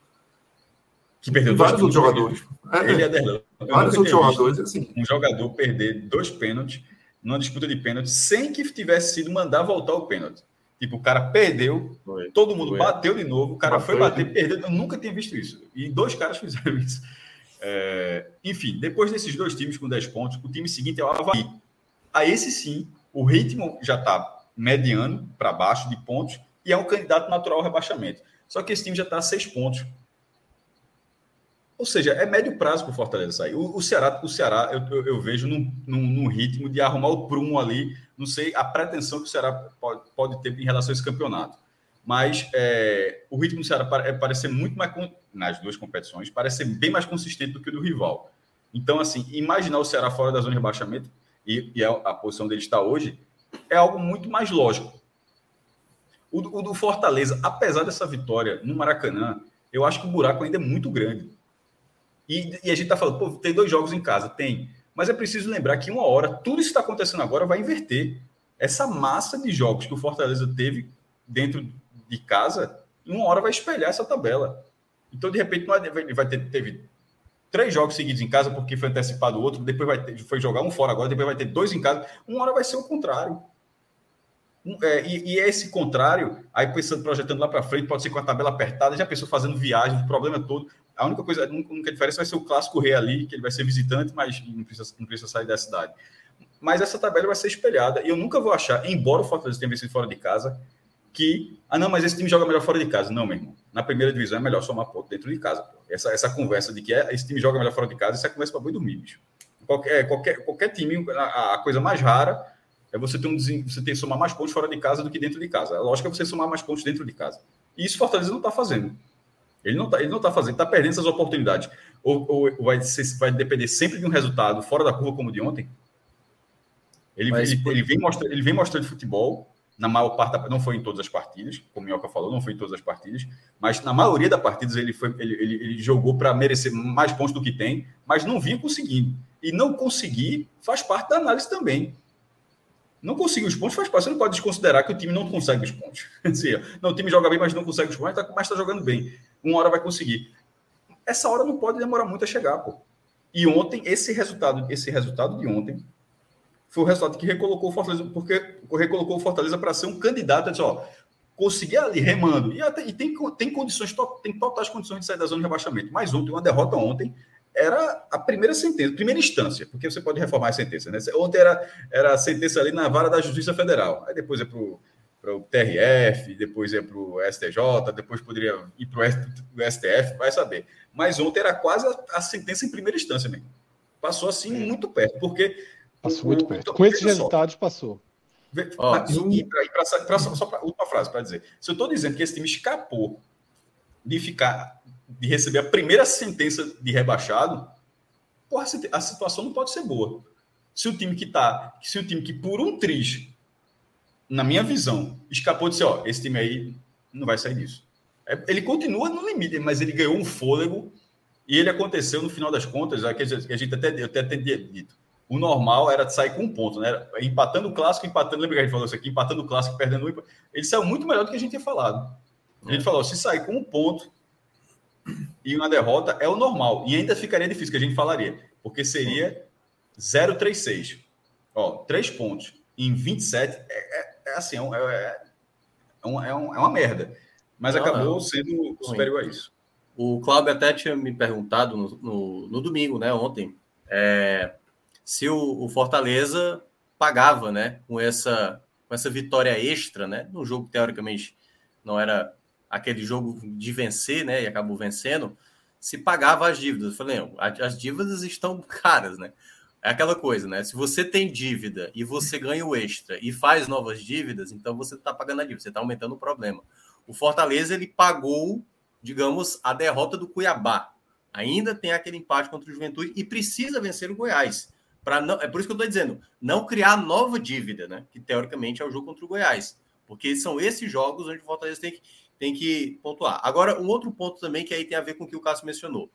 que perdeu vários outros jogadores. É, ele é Derlan. Vários outros jogadores, assim. Um jogador perder dois pênaltis numa disputa de pênalti sem que tivesse sido mandar voltar o pênalti. Tipo, o cara perdeu, foi, todo mundo foi. bateu de novo, o cara foi bater, perdeu. Eu nunca tinha visto isso. E dois caras fizeram isso. É, enfim, depois desses dois times com 10 pontos, o time seguinte é o Havaí. A esse sim, o ritmo já está mediano para baixo de pontos e é um candidato natural ao rebaixamento. Só que esse time já está a 6 pontos ou seja, é médio prazo para o Fortaleza sair. O, o, Ceará, o Ceará eu, eu, eu vejo num, num, num, ritmo de arrumar o prumo ali. Não sei a pretensão que o Ceará pode, pode ter em relação a esse campeonato. Mas é, o ritmo do Ceará é, parece ser muito mais, nas duas competições, parece ser bem mais consistente do que o do rival. Então, assim, imaginar o Ceará fora da zona de rebaixamento, e, e a, a, posição dele está hoje, é algo muito mais lógico. O, o do Fortaleza, apesar dessa vitória no Maracanã, eu acho que o buraco ainda é muito grande. E, e a gente está falando, pô, tem dois jogos em casa, tem. Mas é preciso lembrar que uma hora, tudo isso está acontecendo agora vai inverter. Essa massa de jogos que o Fortaleza teve dentro de casa, em uma hora vai espelhar essa tabela. Então, de repente, é, vai ter, teve três jogos seguidos em casa, porque foi antecipado o outro, depois vai ter, foi jogar um fora agora, depois vai ter dois em casa. Uma hora vai ser o contrário. É, e, e, esse contrário, aí pensando, projetando lá para frente, pode ser com a tabela apertada, já pensou fazendo viagem, o problema todo. A única coisa, a única diferença vai ser o clássico rei ali, que ele vai ser visitante, mas não precisa, não precisa sair da cidade. Mas essa tabela vai ser espelhada. E eu nunca vou achar, embora o Fortaleza tenha vencido fora de casa, que, ah, não, mas esse time joga melhor fora de casa. Não, meu irmão. Na primeira divisão é melhor somar ponto dentro de casa. Essa, essa conversa de que é, esse time joga melhor fora de casa, isso é conversa para boi dormir, bicho. Qualquer, qualquer, qualquer time, a, a, coisa mais rara é você ter, um, você ter somar mais pontos fora de casa do que dentro de casa. A lógica é você somar mais pontos dentro de casa. E isso Fortaleza não está fazendo. Ele não está ele não tá fazendo, está perdendo essas oportunidades. Ou, ou, ou vai, ser, vai depender sempre de um resultado fora da curva como o de ontem? Ele, Mas, ele, ele, vem mostrando, ele vem mostrando futebol, na maior parte, não foi em todas as partidas, como o Minhoca falou, não foi em todas as partidas, mas na maioria das partidas ele, foi, ele, ele, ele jogou para merecer mais pontos do que tem, mas não vinha conseguindo. E não conseguir faz parte da análise também. Não conseguir os pontos faz parte. Você não pode desconsiderar que o time não consegue os pontos. Assim, não, o time joga bem, mas não consegue os pontos, mas está jogando bem. Uma hora vai conseguir. Essa hora não pode demorar muito a chegar, pô. E ontem, esse resultado, esse resultado de ontem, foi o resultado que recolocou o Fortaleza, porque recolocou o Fortaleza para ser um candidato, disse, ó, conseguir ali remando, e, até, e tem, tem condições, tem totais condições de sair da zona de rebaixamento. Mas ontem, uma derrota ontem, era a primeira sentença, primeira instância, porque você pode reformar a sentença, né? Ontem era, era a sentença ali na vara da Justiça Federal, aí depois é para o TRF, depois é para o STJ, depois poderia ir para o STF, vai saber. Mas ontem era quase a, a sentença em primeira instância mesmo. Passou assim muito perto, porque Passou muito perto. Com esses resultados, passou. Oh, e, e pra, pra, pra, só para última frase para dizer. Se eu estou dizendo que esse time escapou de ficar, de receber a primeira sentença de rebaixado, porra, a situação não pode ser boa. Se o time que tá, se o time que por um triz, na minha visão, escapou de ser, ó, esse time aí não vai sair disso. É, ele continua no limite, mas ele ganhou um fôlego e ele aconteceu no final das contas, a gente até, eu até, até dito o normal era sair com um ponto, né? Empatando o clássico, empatando. Lembra que a gente falou isso aqui? Empatando o clássico, perdendo um. Ele saiu muito melhor do que a gente tinha falado. A gente é. falou: se sair com um ponto e uma derrota, é o normal. E ainda ficaria difícil, que a gente falaria, porque seria 0,36. Ó, três pontos em 27 é, é, é assim, é, é, é, é, um, é uma merda. Mas não, acabou não. sendo superior a isso. O Cláudio até tinha me perguntado no, no, no domingo, né, ontem. É, se o, o Fortaleza pagava, né, com essa com essa vitória extra, né, no jogo teoricamente não era aquele jogo de vencer, né, e acabou vencendo, se pagava as dívidas. Eu falei, não, as dívidas estão caras, né? É aquela coisa, né? Se você tem dívida e você ganha o extra e faz novas dívidas, então você está pagando a dívida, você está aumentando o problema. O Fortaleza ele pagou, digamos, a derrota do Cuiabá. Ainda tem aquele empate contra o Juventude e precisa vencer o Goiás para não, é por isso que eu estou dizendo, não criar nova dívida, né? Que teoricamente é o jogo contra o Goiás, porque são esses jogos onde o Fortaleza tem que, tem que pontuar. Agora, um outro ponto também que aí tem a ver com o que o Cássio mencionou.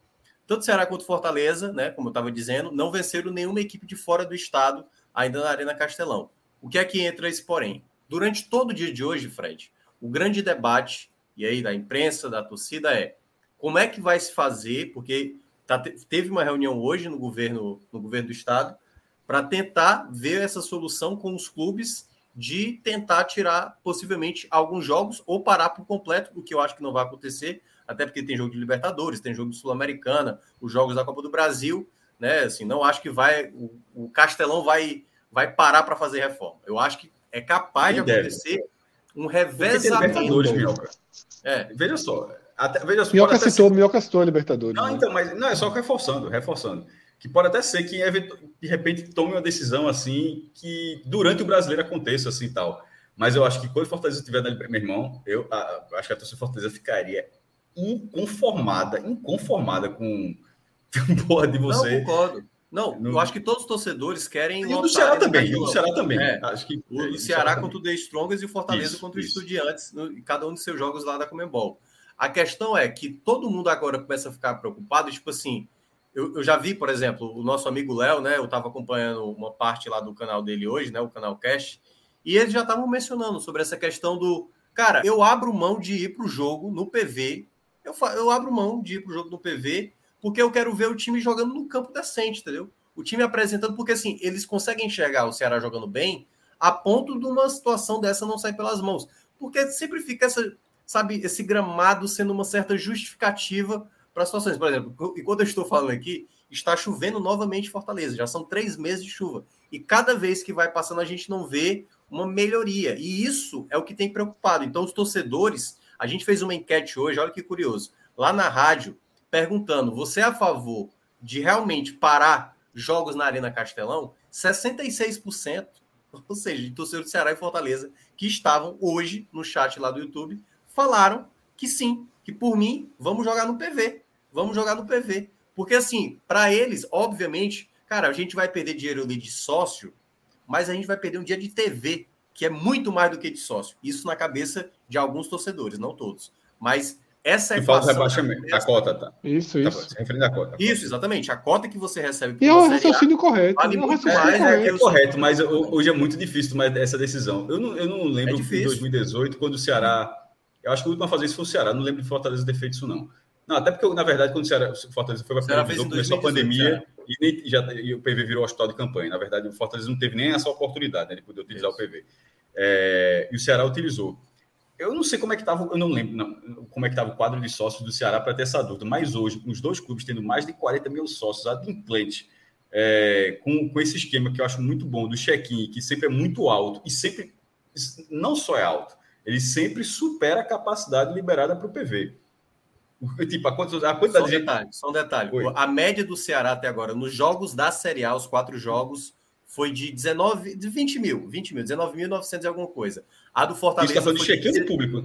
Tanto Ceará quanto Fortaleza, né? Como eu estava dizendo, não venceram nenhuma equipe de fora do estado ainda na Arena Castelão. O que é que entra esse porém? Durante todo o dia de hoje, Fred, o grande debate, e aí da imprensa, da torcida, é como é que vai se fazer, porque Tá, teve uma reunião hoje no governo, no governo do estado para tentar ver essa solução com os clubes de tentar tirar possivelmente alguns jogos ou parar por completo, o que eu acho que não vai acontecer, até porque tem jogo de Libertadores, tem jogo de Sul-Americana, os jogos da Copa do Brasil, né? Assim, não acho que vai o, o Castelão vai vai parar para fazer reforma. Eu acho que é capaz de acontecer deve. um revezamento. É. Veja só, até, veja só. Minhoca citou, ser... Minhoca citou a Libertadores. Não, né? então, mas não, é só reforçando, reforçando. Que pode até ser que de repente tome uma decisão assim que durante o brasileiro aconteça assim e tal. Mas eu acho que quando o Fortaleza estiver na meu irmão, eu a, acho que a torcida Fortaleza ficaria inconformada, inconformada com porra de você. Não, concordo. Não, no... eu acho que todos os torcedores querem. E o do Ceará também, e o Ceará também. É, acho que o, o Ceará contra o The Strongers e o Fortaleza isso, contra o Estudiantes, no, cada um dos seus jogos lá da Comembol. A questão é que todo mundo agora começa a ficar preocupado, tipo assim, eu, eu já vi, por exemplo, o nosso amigo Léo, né? Eu estava acompanhando uma parte lá do canal dele hoje, né? O canal Cash, e eles já estavam mencionando sobre essa questão do cara, eu abro mão de ir para o jogo no PV, eu, eu abro mão de ir para o jogo no PV, porque eu quero ver o time jogando no campo decente, entendeu? O time apresentando, porque assim, eles conseguem enxergar o Ceará jogando bem a ponto de uma situação dessa não sair pelas mãos. Porque sempre fica essa sabe, esse gramado sendo uma certa justificativa para situações. Por exemplo, enquanto eu estou falando aqui, está chovendo novamente em Fortaleza. Já são três meses de chuva. E cada vez que vai passando, a gente não vê uma melhoria. E isso é o que tem preocupado. Então, os torcedores, a gente fez uma enquete hoje, olha que curioso, lá na rádio, perguntando: você é a favor de realmente parar jogos na Arena Castelão? 66%, ou seja, de torcedores do Ceará e Fortaleza, que estavam hoje no chat lá do YouTube, falaram que sim, que por mim, vamos jogar no PV. Vamos jogar no PV. Porque assim, para eles, obviamente, cara, a gente vai perder dinheiro ali de sócio, mas a gente vai perder um dia de TV, que é muito mais do que de sócio. Isso na cabeça de alguns torcedores, não todos. Mas essa é a rebaixamento, a cota, tá? Isso, tá, isso. Referindo à cota. Isso, exatamente. A cota que você recebe. E é o raciocínio correto. Vale é o muito raciocínio mais, é correto. que É correto, mas hoje é muito difícil tomar essa decisão. Eu não, eu não lembro É de difícil. 2018, quando o Ceará. Eu acho que o último a fazer isso foi o Ceará. Não lembro de Fortaleza ter feito isso, não. Não, até porque, na verdade, quando o, Ceará, o Fortaleza foi para a em começou a 2018, pandemia e, nem, e já, e o PV virou hospital de campanha. Na verdade, o Fortaleza não teve nem essa oportunidade né, de poder utilizar Isso. o PV. É, e o Ceará utilizou. Eu não sei como é que estava, eu não lembro não, como é que estava o quadro de sócios do Ceará para ter essa dúvida, mas hoje, os dois clubes tendo mais de 40 mil sócios adimplentes, é, com, com esse esquema que eu acho muito bom do check-in, que sempre é muito alto e sempre, não só é alto, ele sempre supera a capacidade liberada para o PV. Tipo, a quantidade, a Só um de gente detalhe, só um detalhe. Oi. A média do Ceará até agora, nos jogos da Série A, os quatro jogos, foi de 19, de 20 mil, 20 mil, 19.900 e alguma coisa. A do Isso Fortaleza. falando de check-in de- de público.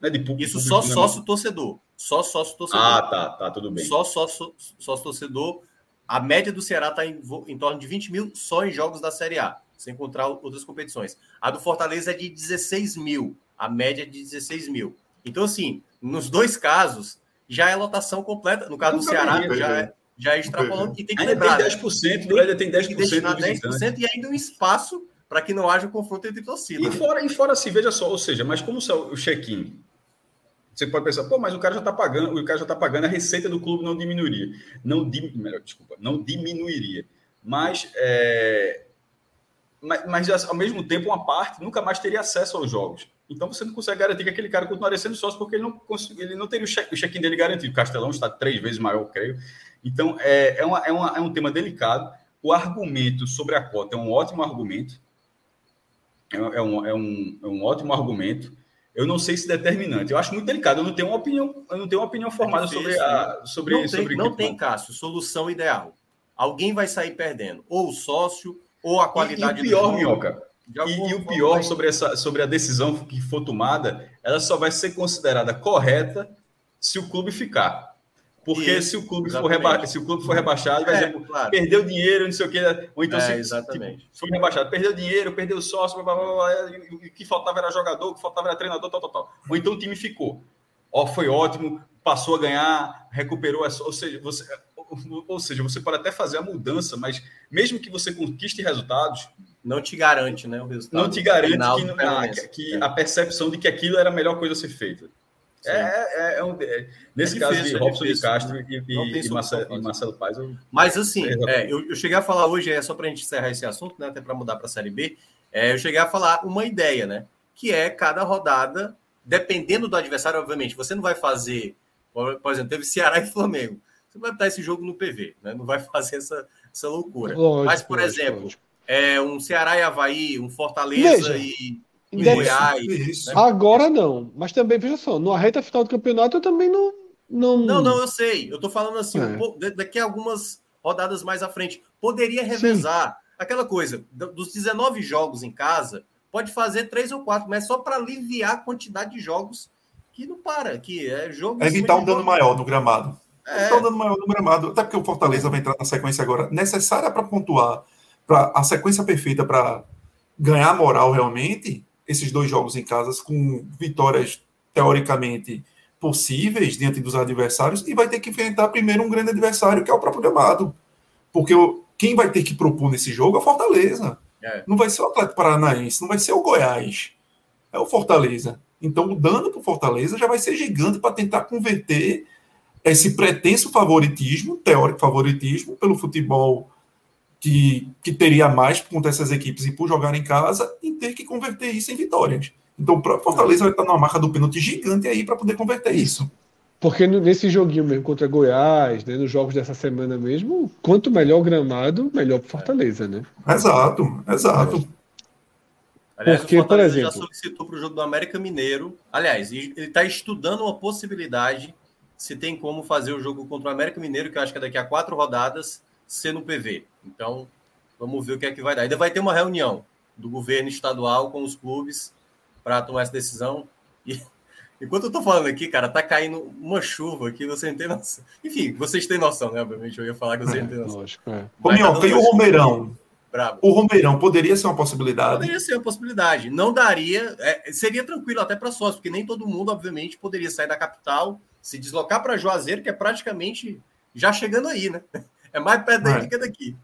Não é de público. Isso só né, sócio torcedor. Só sócio torcedor. Ah, tá, tá, tudo bem. Só sócio, sócio torcedor. A média do Ceará está em, em torno de 20 mil só em jogos da Série A, sem encontrar outras competições. A do Fortaleza é de 16 mil. A média é de 16 mil. Então, assim, nos dois casos, já é lotação completa. No caso do Ceará, já né? é, já é extrapolando. E tem que Ainda lembrar, tem né? 10%, ainda tem 10% tem que destinar do visitante. 10% e ainda um espaço para que não haja confronto entre torcidas. E fora, e fora assim, veja só, ou seja, mas como o check-in, você pode pensar, pô, mas o cara já está pagando, o cara já está pagando, a receita do clube não diminuiria. Não, melhor, desculpa, não diminuiria. Mas, é, mas, mas, ao mesmo tempo, uma parte nunca mais teria acesso aos jogos. Então você não consegue garantir que aquele cara continuaria sendo sócio, porque ele não, ele não teria o check- check-in dele garantido. O Castelão está três vezes maior, eu creio. Então, é, é, uma- é uma- é um tema delicado. O argumento sobre a cota é um ótimo argumento. É, é um, é, um, é um ótimo argumento. Eu não sei se determinante. Eu acho muito delicado. Eu não tenho uma opinião, eu não tenho uma opinião formada difícil, sobre a sobre não tem, sobre não tem, Cássio, solução ideal. Alguém vai sair perdendo. Ou o sócio, ou a E, e qualidade o pior, do jogo. Minhoca, e, e o pior vai- sobre essa sobre a decisão que for tomada, ela só vai ser considerada correta se o clube ficar. Porque Isso, se o clube for reba se o clube for rebaixado, É, exemplo, claro. perdeu dinheiro, não sei o quê, ou então É, se, exatamente. tipo, foi rebaixado, perdeu dinheiro, perdeu sócio, blá, blá, blá, e o que faltava era jogador, o que faltava era treinador, tal, tal, tal. Ou então o time ficou. Ó, foi ótimo, passou a ganhar, recuperou, essa- ou seja, você ou seja, você pode até fazer a mudança, mas mesmo que você conquiste resultados, Não te garante, né, o resultado. não te garante final que, não- a, que a percepção de que aquilo era a melhor coisa a ser feita. É, é- é um- é- nesse É caso de difícil, é Robson de difícil. Castro e, e- e solução Marcelo, e. Marcelo Paz, eu- Mas assim, é, eu, eu cheguei a falar hoje, é só para a gente encerrar esse assunto, né, até para mudar para a Série B, é, eu cheguei a falar uma ideia, né? Que é cada rodada, dependendo do adversário, obviamente, você não vai fazer, por, por exemplo, teve Ceará e Flamengo. Você vai botar esse jogo no PV, né? Não vai fazer essa, essa loucura. Lógico, Mas, por lógico, exemplo, lógico. É um Ceará e Havaí, um Fortaleza Veja, e, Indep- Goiás. Isso. Agora não. Mas também, veja só, numa reta final do campeonato eu também não. Não, Não, não, eu sei. Eu tô falando assim, É. um pouco- da- daqui a algumas rodadas mais à frente. Poderia revezar aquela coisa, do- dos 19 jogos em casa, pode fazer três ou quatro, mas só para aliviar a quantidade de jogos que não para, que é jogo. cima Evitar de um dano maior no gramado. É, Evitar um dano maior no gramado. Até porque o Fortaleza vai entrar na sequência agora necessária para pontuar, para a sequência perfeita para ganhar moral realmente. Esses dois jogos em casa com vitórias teoricamente possíveis diante dos adversários e vai ter que enfrentar primeiro um grande adversário que é o próprio gramado. Porque quem vai ter que propor nesse jogo é o Fortaleza. É. Não vai ser o Atlético Paranaense, não vai ser o Goiás. É o Fortaleza. Então o dano para o Fortaleza já vai ser gigante para tentar converter esse pretenso favoritismo, teórico favoritismo, pelo futebol que, que teria mais contra essas equipes e por jogar em casa, em ter que converter isso em vitórias. Então o próprio Fortaleza vai estar numa marca do pênalti gigante aí para poder converter isso. Porque nesse joguinho mesmo contra Goiás, né, nos jogos dessa semana mesmo, quanto melhor o gramado, melhor para Fortaleza, né? Exato, exato. Aliás, Porque, o Fortaleza por exemplo, já solicitou para o jogo do América Mineiro. Aliás, ele está estudando uma possibilidade se tem como fazer o jogo contra o América Mineiro, que eu acho que é daqui a quatro rodadas, ser no PV. Então, vamos ver o que é que vai dar. Ainda vai ter uma reunião do governo estadual com os clubes para tomar essa decisão. E enquanto eu estou falando aqui, cara, tá caindo uma chuva aqui, você não tem noção. Enfim, vocês têm noção, né? Obviamente, eu ia falar que vocês não têm noção. Lógico, é. Ô, Mion, tem o Romeirão. Bravo. O Romeirão poderia ser uma possibilidade? Poderia ser uma possibilidade. Não daria. É, seria tranquilo até para sócio, porque nem todo mundo, obviamente, poderia sair da capital, se deslocar para Juazeiro, que é praticamente já chegando aí, né? É mais perto daí é. que daqui.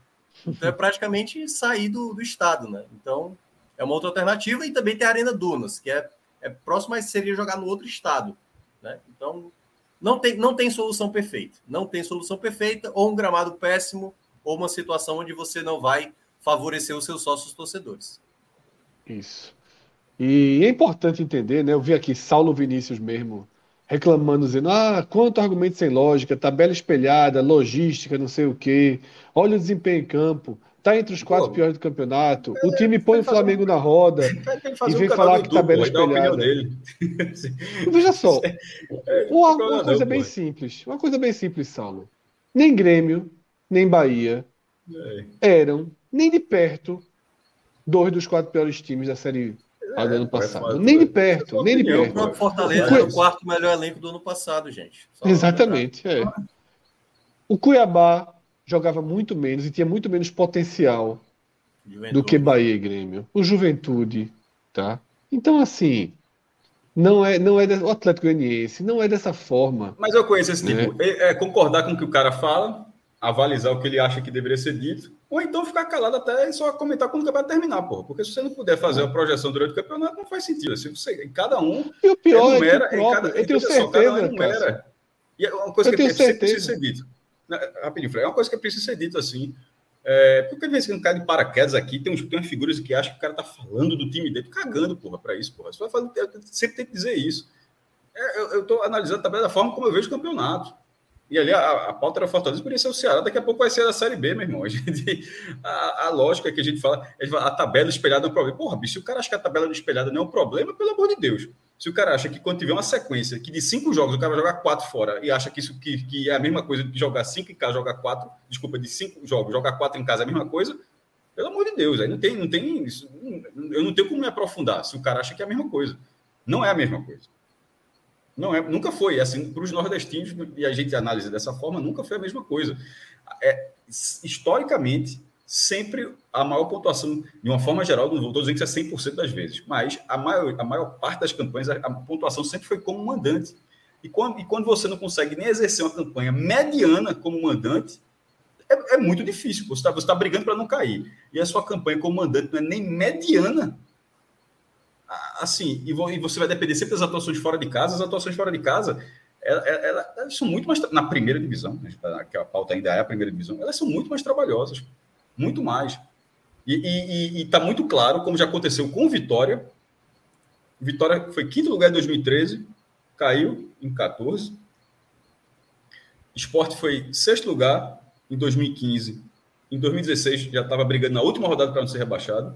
Então é praticamente sair do, do estado, né? Então é uma outra alternativa. E também tem a Arena Dunas, que é, é próximo, mas seria jogar no outro estado. Né? Então não tem, não tem solução perfeita. Não tem solução perfeita, ou um gramado péssimo, ou uma situação onde você não vai favorecer os seus sócios torcedores. Isso. E é importante entender, né? Eu vi aqui Saulo Vinícius mesmo reclamando, dizendo: ah, quanto argumento sem lógica, tabela espelhada, logística, não sei o quê. Olha o desempenho em campo. Tá entre os quatro pô, piores do campeonato. É, o time põe o Flamengo um... na roda e vem um falar que tabela espelhada. Veja só, é, uma, uma coisa bem simples. Uma coisa bem simples, Saulo. Nem Grêmio, nem Bahia é. eram nem de perto dois dos quatro piores times da Série A do ano passado. Nem de perto, nem de perto. O próprio Fortaleza é o quarto melhor elenco do ano passado, gente. Só Exatamente, é. O Cuiabá jogava muito menos e tinha muito menos potencial Juventude. do que Bahia e Grêmio. O Juventude, tá? Então, assim, não é, não é o Atlético Goianiense, não é dessa forma. Mas eu conheço esse né? tipo. É, é concordar com o que o cara fala, avalizar o que ele acha que deveria ser dito, ou então ficar calado até e só comentar quando o campeonato terminar, porra. Porque se você não puder fazer a projeção durante o campeonato, não faz sentido. Se você, cada um e o pior enumera, é que cada, eu tenho certeza, só, cada um enumera. E é uma coisa eu que precisa, precisa ser dito. Né, rapidinho, é uma coisa que precisa ser dito assim. É, porque às vezes um cara de paraquedas aqui tem, uns, tem umas figuras que acham que o cara tá falando do time dele, cagando, porra, para isso, porra. Você vai falar, sempre tem que dizer isso. É, eu, eu tô analisando também da forma como eu vejo o campeonato. E ali a, a pauta era Fortaleza, poderia ser o Ceará, daqui a pouco vai ser a Série B, meu irmão. A, gente, a, a lógica que a gente fala, a, tabela espelhada é um problema. Porra, bicho, se o cara acha que a tabela espelhada não é um problema, pelo amor de Deus. Se o cara acha que quando tiver uma sequência, que de cinco jogos o cara vai jogar quatro fora e acha que isso que, que é a mesma coisa de jogar cinco em casa, jogar quatro, desculpa, de cinco jogos, jogar quatro em casa é a mesma coisa, pelo amor de Deus, aí não tem, não tem, isso, eu não tenho como me aprofundar se o cara acha que é a mesma coisa. Não é a mesma coisa. Não é, nunca foi. Assim, para os nordestinos, e a gente analisa dessa forma, nunca foi a mesma coisa. É, historicamente, sempre a maior pontuação, de uma forma geral, não estou dizendo que isso é 100% das vezes, mas a maior, a maior parte das campanhas, a, pontuação sempre foi como mandante. E quando, e quando você não consegue nem exercer uma campanha mediana como mandante, é, é muito difícil. Você está tá brigando para não cair. E a sua campanha como mandante não é nem mediana, assim, e, você vai depender sempre das atuações fora de casa, as atuações fora de casa, elas, elas são muito mais, na primeira divisão, né, que a pauta ainda é a primeira divisão, elas são muito mais trabalhosas, muito mais. E está muito claro, como já aconteceu com Vitória, Vitória foi quinto lugar em 2013, caiu em 14. Esporte foi sexto lugar em 2015. Em 2016 já estava brigando na última rodada para não ser rebaixado.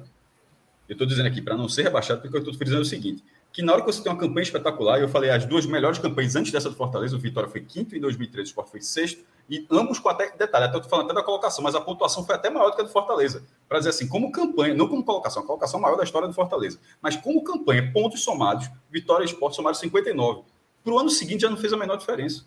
Eu estou dizendo aqui para não ser rebaixado, porque eu estou dizendo o seguinte: que na hora que você tem uma campanha espetacular, eu falei as duas melhores campanhas antes dessa do Fortaleza, o Vitória foi quinto em 2013, o Sport foi sexto, e ambos com até detalhe, até estou falando até da colocação, mas a pontuação foi até maior do que a do Fortaleza. Para dizer assim, como campanha, não como colocação, a colocação maior da história do Fortaleza, mas como campanha, pontos somados, Vitória e Sport somaram 59. Para o ano seguinte já não fez a menor diferença.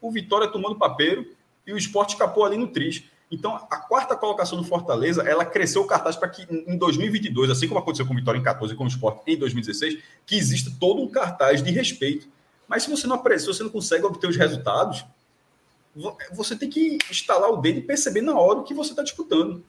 O Vitória tomando papeiro e o Sport escapou ali no triste. Então, a quarta colocação do Fortaleza, ela cresceu o cartaz para que em 2022, assim como aconteceu com o Vitória em 14 e com o Sport em 2016, que exista todo um cartaz de respeito. Mas se você não aparece, se você não consegue obter os resultados, você tem que instalar o dedo e perceber na hora o que você está disputando.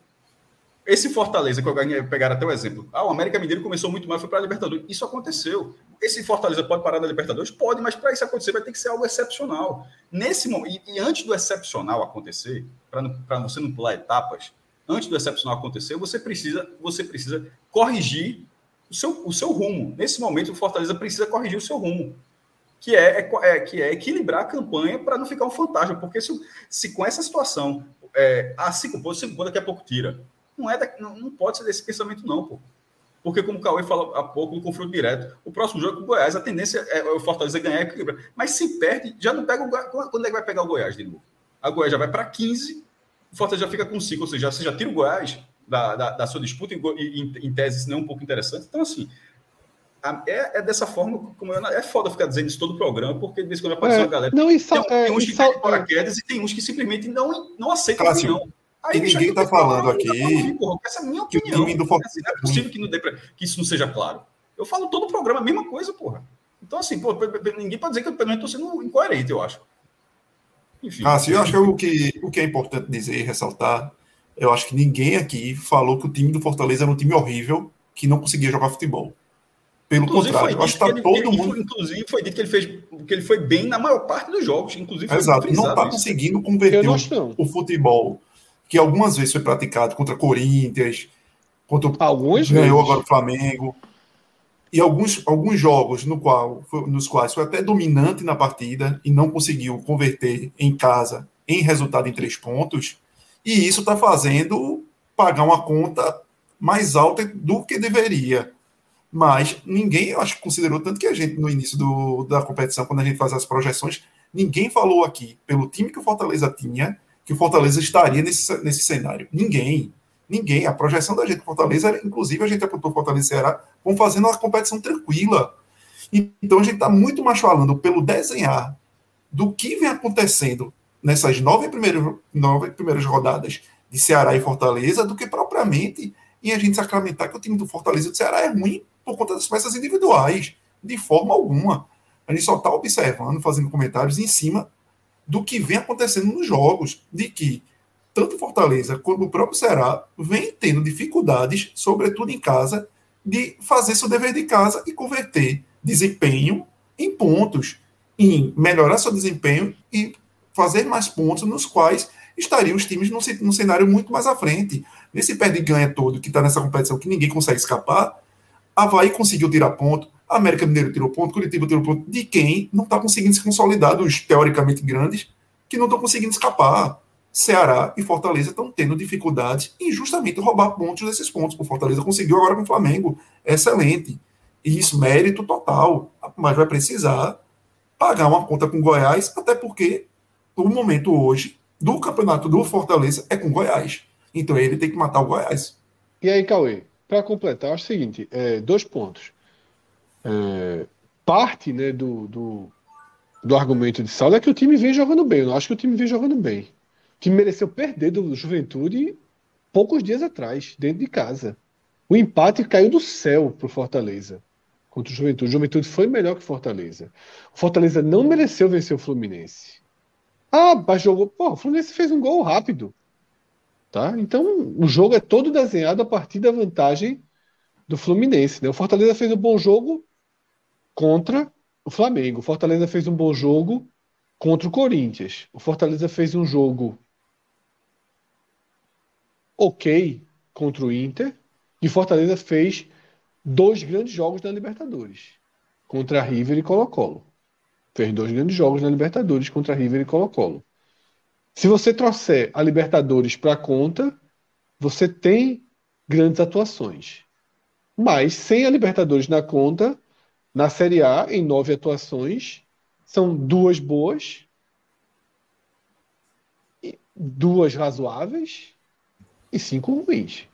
Esse Fortaleza, que eu pegar até o exemplo. Ah, o América Mineiro começou muito mal, foi para a Libertadores. Isso aconteceu. Esse Fortaleza pode parar na Libertadores? Pode, mas para isso acontecer vai ter que ser algo excepcional. Nesse momento, e, e antes do excepcional acontecer, para você não pular etapas, antes do excepcional acontecer, você precisa, você precisa corrigir o seu, o seu rumo. Nesse momento, o Fortaleza precisa corrigir o seu rumo que é, é, é, que é equilibrar a campanha para não ficar um fantasma. Porque se, se com essa situação, é, a cinco pontos, cinco pontos daqui a pouco tira. Não, é da, não, não, pode ser desse pensamento, não, pô. Porque, como o Cauê falou há pouco, no confronto direto, o próximo jogo com o Goiás, a tendência é o Fortaleza ganhar e equilibrar. Mas se perde, já não pega o Goiás. Quando é que vai pegar o Goiás de novo? A Goiás já vai para 15, o Fortaleza já fica com 5, ou seja, você já tira o Goiás da, da, da sua disputa, e, em, em tese isso não é um pouco interessante. Então, assim, é, é, dessa forma como eu, é foda ficar dizendo isso todo o programa, porque de vez em quando aparece é, uma galera. Não, isso, tem, é, tem uns isso, que caem paraquedas e tem uns que simplesmente não, não aceitam Cássio, a Aí, ninguém está falando aqui. essa é a minha opinião. Do assim, não é possível que, não dê pra, que isso não seja claro. Eu falo todo o programa a mesma coisa, porra. Então, assim, pô, ninguém pode dizer que eu pelo menos estou sendo incoerente, eu acho. Enfim. Cássio, eu acho que o que, o que é importante dizer e ressaltar, eu acho que ninguém aqui falou que o time do Fortaleza era um time horrível que não conseguia jogar futebol. Pelo inclusive, contrário, acho que está todo ele, mundo. Inclusive, foi dito que ele fez que ele foi bem na maior parte dos jogos. Inclusive, Exato, não está conseguindo converter o, o, futebol que algumas vezes foi praticado contra Corinthians, contra alguns ganhou vezes. agora o Flamengo. E alguns, alguns jogos no qual, nos quais foi até dominante na partida e não conseguiu converter em casa em resultado em três pontos. E isso está fazendo pagar uma conta mais alta do que deveria mas ninguém, eu acho que considerou tanto que a gente, no início do, da competição, quando a gente faz as projeções, ninguém falou aqui, pelo time que o Fortaleza tinha, que o Fortaleza estaria nesse, nesse cenário. Ninguém. Ninguém. A projeção da gente com Fortaleza, era, inclusive a gente apontou Fortaleza e Ceará, vão fazendo uma competição tranquila. Então a gente está muito mais falando pelo desenhar do que vem acontecendo nessas nove primeiras, nove primeiras rodadas de Ceará e Fortaleza do que propriamente em a gente sacramentar que o time do Fortaleza e do Ceará é ruim por conta das peças individuais, de forma alguma. A gente só está observando, fazendo comentários em cima do que vem acontecendo nos jogos, de que tanto Fortaleza quanto o próprio Ceará vem tendo dificuldades, sobretudo em casa, de fazer seu dever de casa e converter desempenho em pontos, em melhorar seu desempenho e fazer mais pontos nos quais estariam os times num, cenário muito mais à frente. Nesse perde-ganha todo que está nessa competição que ninguém consegue escapar, Havaí conseguiu tirar ponto, América Mineiro tirou ponto, Curitiba tirou ponto. De quem não está conseguindo se consolidar, dos teoricamente grandes, que não estão conseguindo escapar. Ceará e Fortaleza estão tendo dificuldades em justamente roubar pontos desses pontos. O Fortaleza conseguiu agora com o Flamengo. Excelente. E isso, mérito total. Mas vai precisar pagar uma conta com Goiás, até porque o momento hoje do campeonato do Fortaleza é com Goiás. Então ele tem que matar o Goiás. E aí, Cauê? para completar, acho o seguinte: é, dois pontos. É, parte né, do, do, do, argumento de Saulo é que o time vem jogando bem. Eu não acho que o time vem jogando bem. O time mereceu perder do Juventude poucos dias atrás, dentro de casa. O empate caiu do céu para o Fortaleza contra o Juventude. O Juventude foi melhor que o Fortaleza. O Fortaleza não mereceu vencer o Fluminense. Ah, mas jogou. Pô, o Fluminense fez um gol rápido. Tá? Então, o jogo é todo desenhado a partir da vantagem do Fluminense. Né? O Fortaleza fez um bom jogo contra o Flamengo. O Fortaleza fez um bom jogo contra o Corinthians. O Fortaleza fez um jogo ok contra o Inter. E o Fortaleza fez dois grandes jogos na Libertadores contra River e Colo-Colo. Fez dois grandes jogos na Libertadores contra River e Colo-Colo. Se você trouxer a Libertadores para conta, você tem grandes atuações. Mas sem a Libertadores na conta, na Série A, em nove atuações, são duas boas, duas razoáveis e cinco ruins.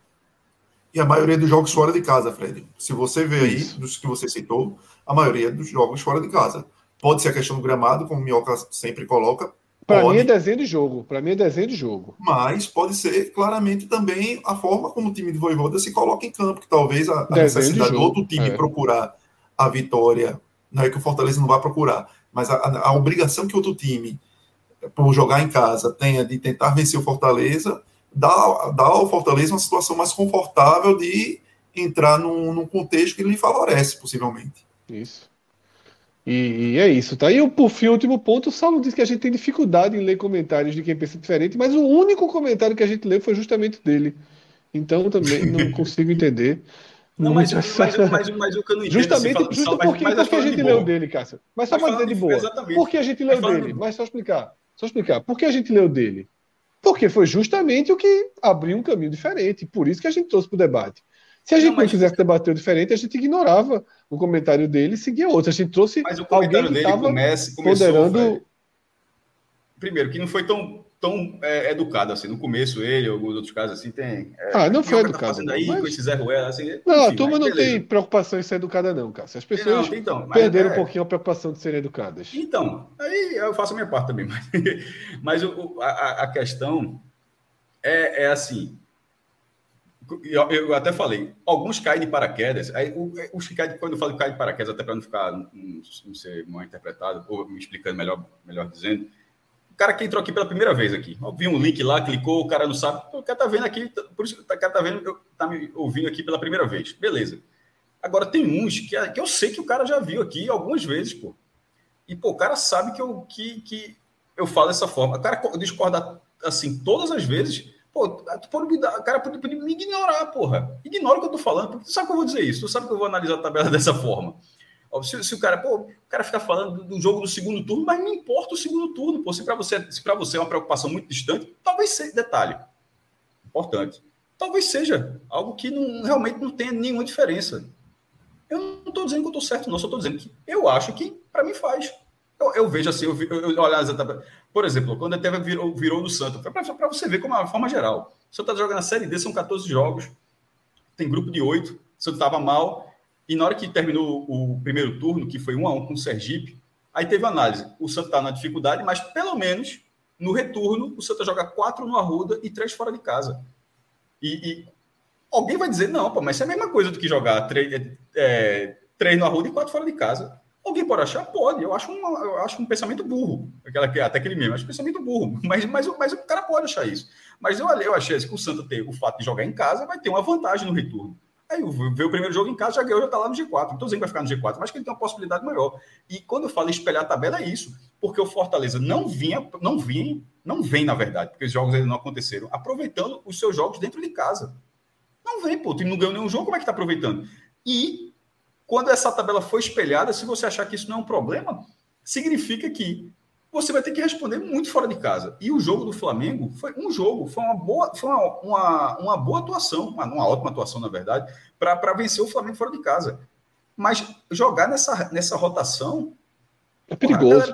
E a maioria dos jogos fora de casa, Fred. Se você vê aí, dos que você citou, a maioria dos jogos fora de casa. Pode ser a questão do gramado, como o Minhoca sempre coloca, para mim é desenho de jogo. Para mim é desenho de jogo. Mas pode ser claramente também a forma como o time de Voivoda se coloca em campo, que talvez a, a necessidade do outro time é. procurar a vitória, não é que o Fortaleza não vai procurar, mas a, a, obrigação que outro time, por jogar em casa, tenha de tentar vencer o Fortaleza, dá, dá ao Fortaleza uma situação mais confortável de entrar num, num contexto que lhe favorece, possivelmente. Isso. E, e, é isso, tá? E por fim, o último ponto, o Saulo disse que a gente tem dificuldade em ler comentários de quem pensa diferente, mas o único comentário que a gente leu foi justamente dele. Então também não consigo entender. Não, mas, mas, mas, mas, mas o Justamente, fala, justo porque, mas, porque a gente leu dele, Cássio. Mas só para dizer de boa. Exatamente. Por que a gente leu dele? Mas só explicar. Só explicar. Por que a gente leu dele? Porque foi justamente o que abriu um caminho diferente. Por isso que a gente trouxe para o debate. Se a gente Não, não, quisesse debater o diferente, a gente ignorava o comentário dele e seguia outro. A gente trouxe Mas o alguém comentário que dele comece, começou, ponderando. Primeiro, que não foi tão, tão é, educado assim. No começo, ele, alguns outros casos assim, tem. É, Ah, não foi tá educado, não, aí mas- com esse Zé Ruela, assim. Não, a enfim, turma mas não beleza. tem preocupação em ser educada, não, Cássio. As Não, pessoas tem, então, perderam é- um pouquinho a preocupação de serem educadas. Então, aí eu faço a minha parte também, mas, mas o- a, a questão é, é assim. Eu, eu até falei, alguns caem de paraquedas. Aí, o- os que caem, quando eu falo caem de paraquedas, até para não ficar não, não ser mal interpretado, ou me explicando melhor, melhor dizendo, cara que entrou aqui pela primeira vez aqui, ó, viu um link lá, clicou, o cara não sabe, o cara tá vendo aqui, tá- por isso que o cara tá vendo, eu- tá me ouvindo aqui pela primeira vez, beleza. Agora tem uns que, que eu sei que o cara já viu aqui algumas vezes, pô. E, pô, o cara sabe que eu, que, que eu falo dessa forma. O cara co- discorda assim todas as vezes. Pô, tu pode me dar, o cara pode me ignorar, porra. Ignora o que eu tô falando, porque tu sabe que eu vou dizer isso, tu sabe que eu vou analisar a tabela dessa forma. Se, se o cara, pô, o cara fica falando do, jogo do segundo turno, mas não importa o segundo turno, pô. Se para você, você é uma preocupação muito distante, talvez seja, detalhe, importante, talvez seja algo que não, realmente não tenha nenhuma diferença. Eu não estou dizendo que eu estou certo, não, só estou dizendo que eu acho que para mim faz. Eu, eu vejo assim, eu, eu, eu Por exemplo, quando a Teva virou, virou do Santos, para você ver como é uma forma geral. O Santos está jogando a Série D, são 14 jogos, tem grupo de oito, o Santos estava mal, e na hora que terminou o primeiro turno, que foi um a um com o Sergipe, aí teve análise. O Santos está na dificuldade, mas pelo menos no retorno, o Santos joga quatro no Arruda e três fora de casa. E, e alguém vai dizer, não, pô, mas isso é a mesma coisa do que jogar três, é, três no Arruda e quatro fora de casa. Alguém pode achar? Pode. Eu acho, uma, eu acho um pensamento burro. Aquela, que- até aquele mesmo. Acho um pensamento burro. Mas, mas, mas o cara pode achar isso. Mas eu, eu achei que o Santa tem o fato de jogar em casa vai ter uma vantagem no retorno. Aí vê o primeiro jogo em casa, já ganhou, já está lá no G4. Não estou dizendo que vai ficar no G4, mas que ele tem uma possibilidade maior. E quando eu falo espelhar a tabela, é isso. Porque o Fortaleza não vinha, não vinha, não vem, na verdade, porque os jogos ainda não aconteceram, aproveitando os seus jogos dentro de casa. Não vem, pô. Time não ganhou nenhum jogo, como é que está aproveitando? E quando essa tabela for espelhada, se você achar que isso não é um problema, significa que você vai ter que responder muito fora de casa. E o jogo do Flamengo foi um jogo, foi uma boa, foi uma, uma, uma boa atuação, uma, uma ótima atuação, na verdade, para vencer o Flamengo fora de casa. Mas jogar nessa, nessa rotação. É perigoso.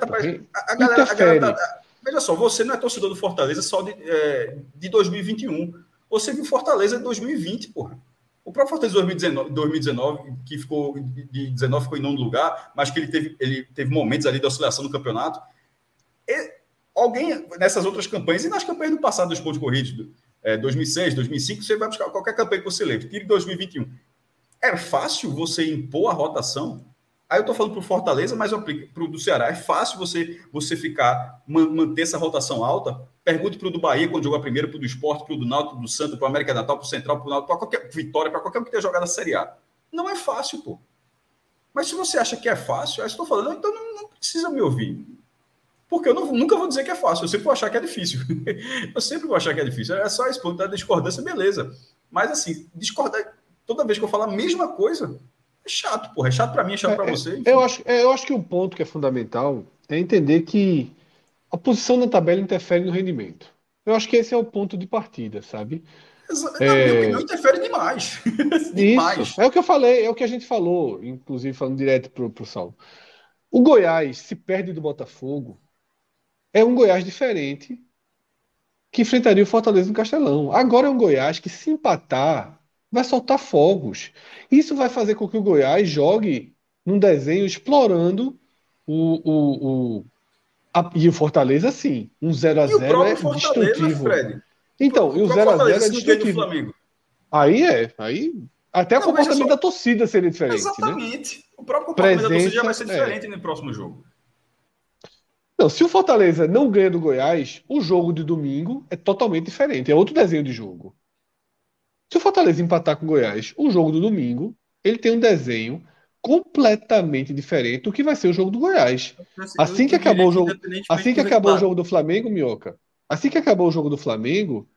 a galera tá a- galera- tá- veja só, você não é torcedor do Fortaleza só de, é, de 2021. Você viu Fortaleza de 2020, porra. O próprio Fortaleza de 2019, 2019 que ficou de 19 ficou em nono lugar, mas que ele teve, ele teve momentos ali de oscilação no campeonato. Alguém nessas outras campanhas e nas campanhas do passado dos pontos corridos, do, é, 2006, 2005, você vai buscar qualquer campanha que você lembre, tire 2021. É fácil você impor a rotação? Aí eu estou falando para o Fortaleza, mas eu aplico para o do Ceará. É fácil você você ficar man- manter essa rotação alta? Pergunte para o do Bahia quando jogou a primeira, para o do Esporte, para o do Náutico, do Santos, para o América Natal, para o Central, para o Náutico, para qualquer vitória, para qualquer um que tenha jogado a Série A. Não é fácil, pô. Mas se você acha que é fácil, aí estou falando, então não, não precisa me ouvir. Porque eu não- nunca vou dizer que é fácil, eu sempre vou achar que é difícil. eu sempre vou achar que é difícil. É só esse ponto da discordância, beleza. Mas assim, discordar, toda vez que eu falar a mesma coisa, é chato, porra. É chato para mim, é chato para É, você. Eu acho, é, eu acho que um ponto que é fundamental é entender que a posição na tabela interfere no rendimento. Eu acho que esse é o ponto de partida, sabe? Na minha É. opinião, interfere demais. demais. Isso, é o que eu falei, é o que a gente falou, inclusive falando direto pro, pro Saulo. O Goiás se perde do Botafogo, é um Goiás diferente que enfrentaria o Fortaleza no Castelão. Agora é um Goiás que, se empatar, vai soltar fogos. Isso vai fazer com que o Goiás jogue num desenho explorando o, o, o, a- e o Fortaleza, sim. Um 0 a E o 0 próprio é Fortaleza, destrutível. Fred. Então, e o próprio 0 a 0 Fortaleza é. Flamengo. Aí é, aí até o Não, veja comportamento só. da torcida seria diferente, né? Exatamente. O próprio comportamento da torcida já vai ser Presença, diferente no próximo jogo. Não, se o Fortaleza não ganha do Goiás, o jogo de domingo é totalmente diferente, é outro desenho de jogo. Se o Fortaleza empatar com o Goiás, o jogo do domingo, ele tem um desenho completamente diferente do que vai ser o jogo do Goiás. Assim que acabou o jogo- independentemente Assim que do acabou o jogo do Flamengo, Minhoca, assim que acabou o jogo do Flamengo,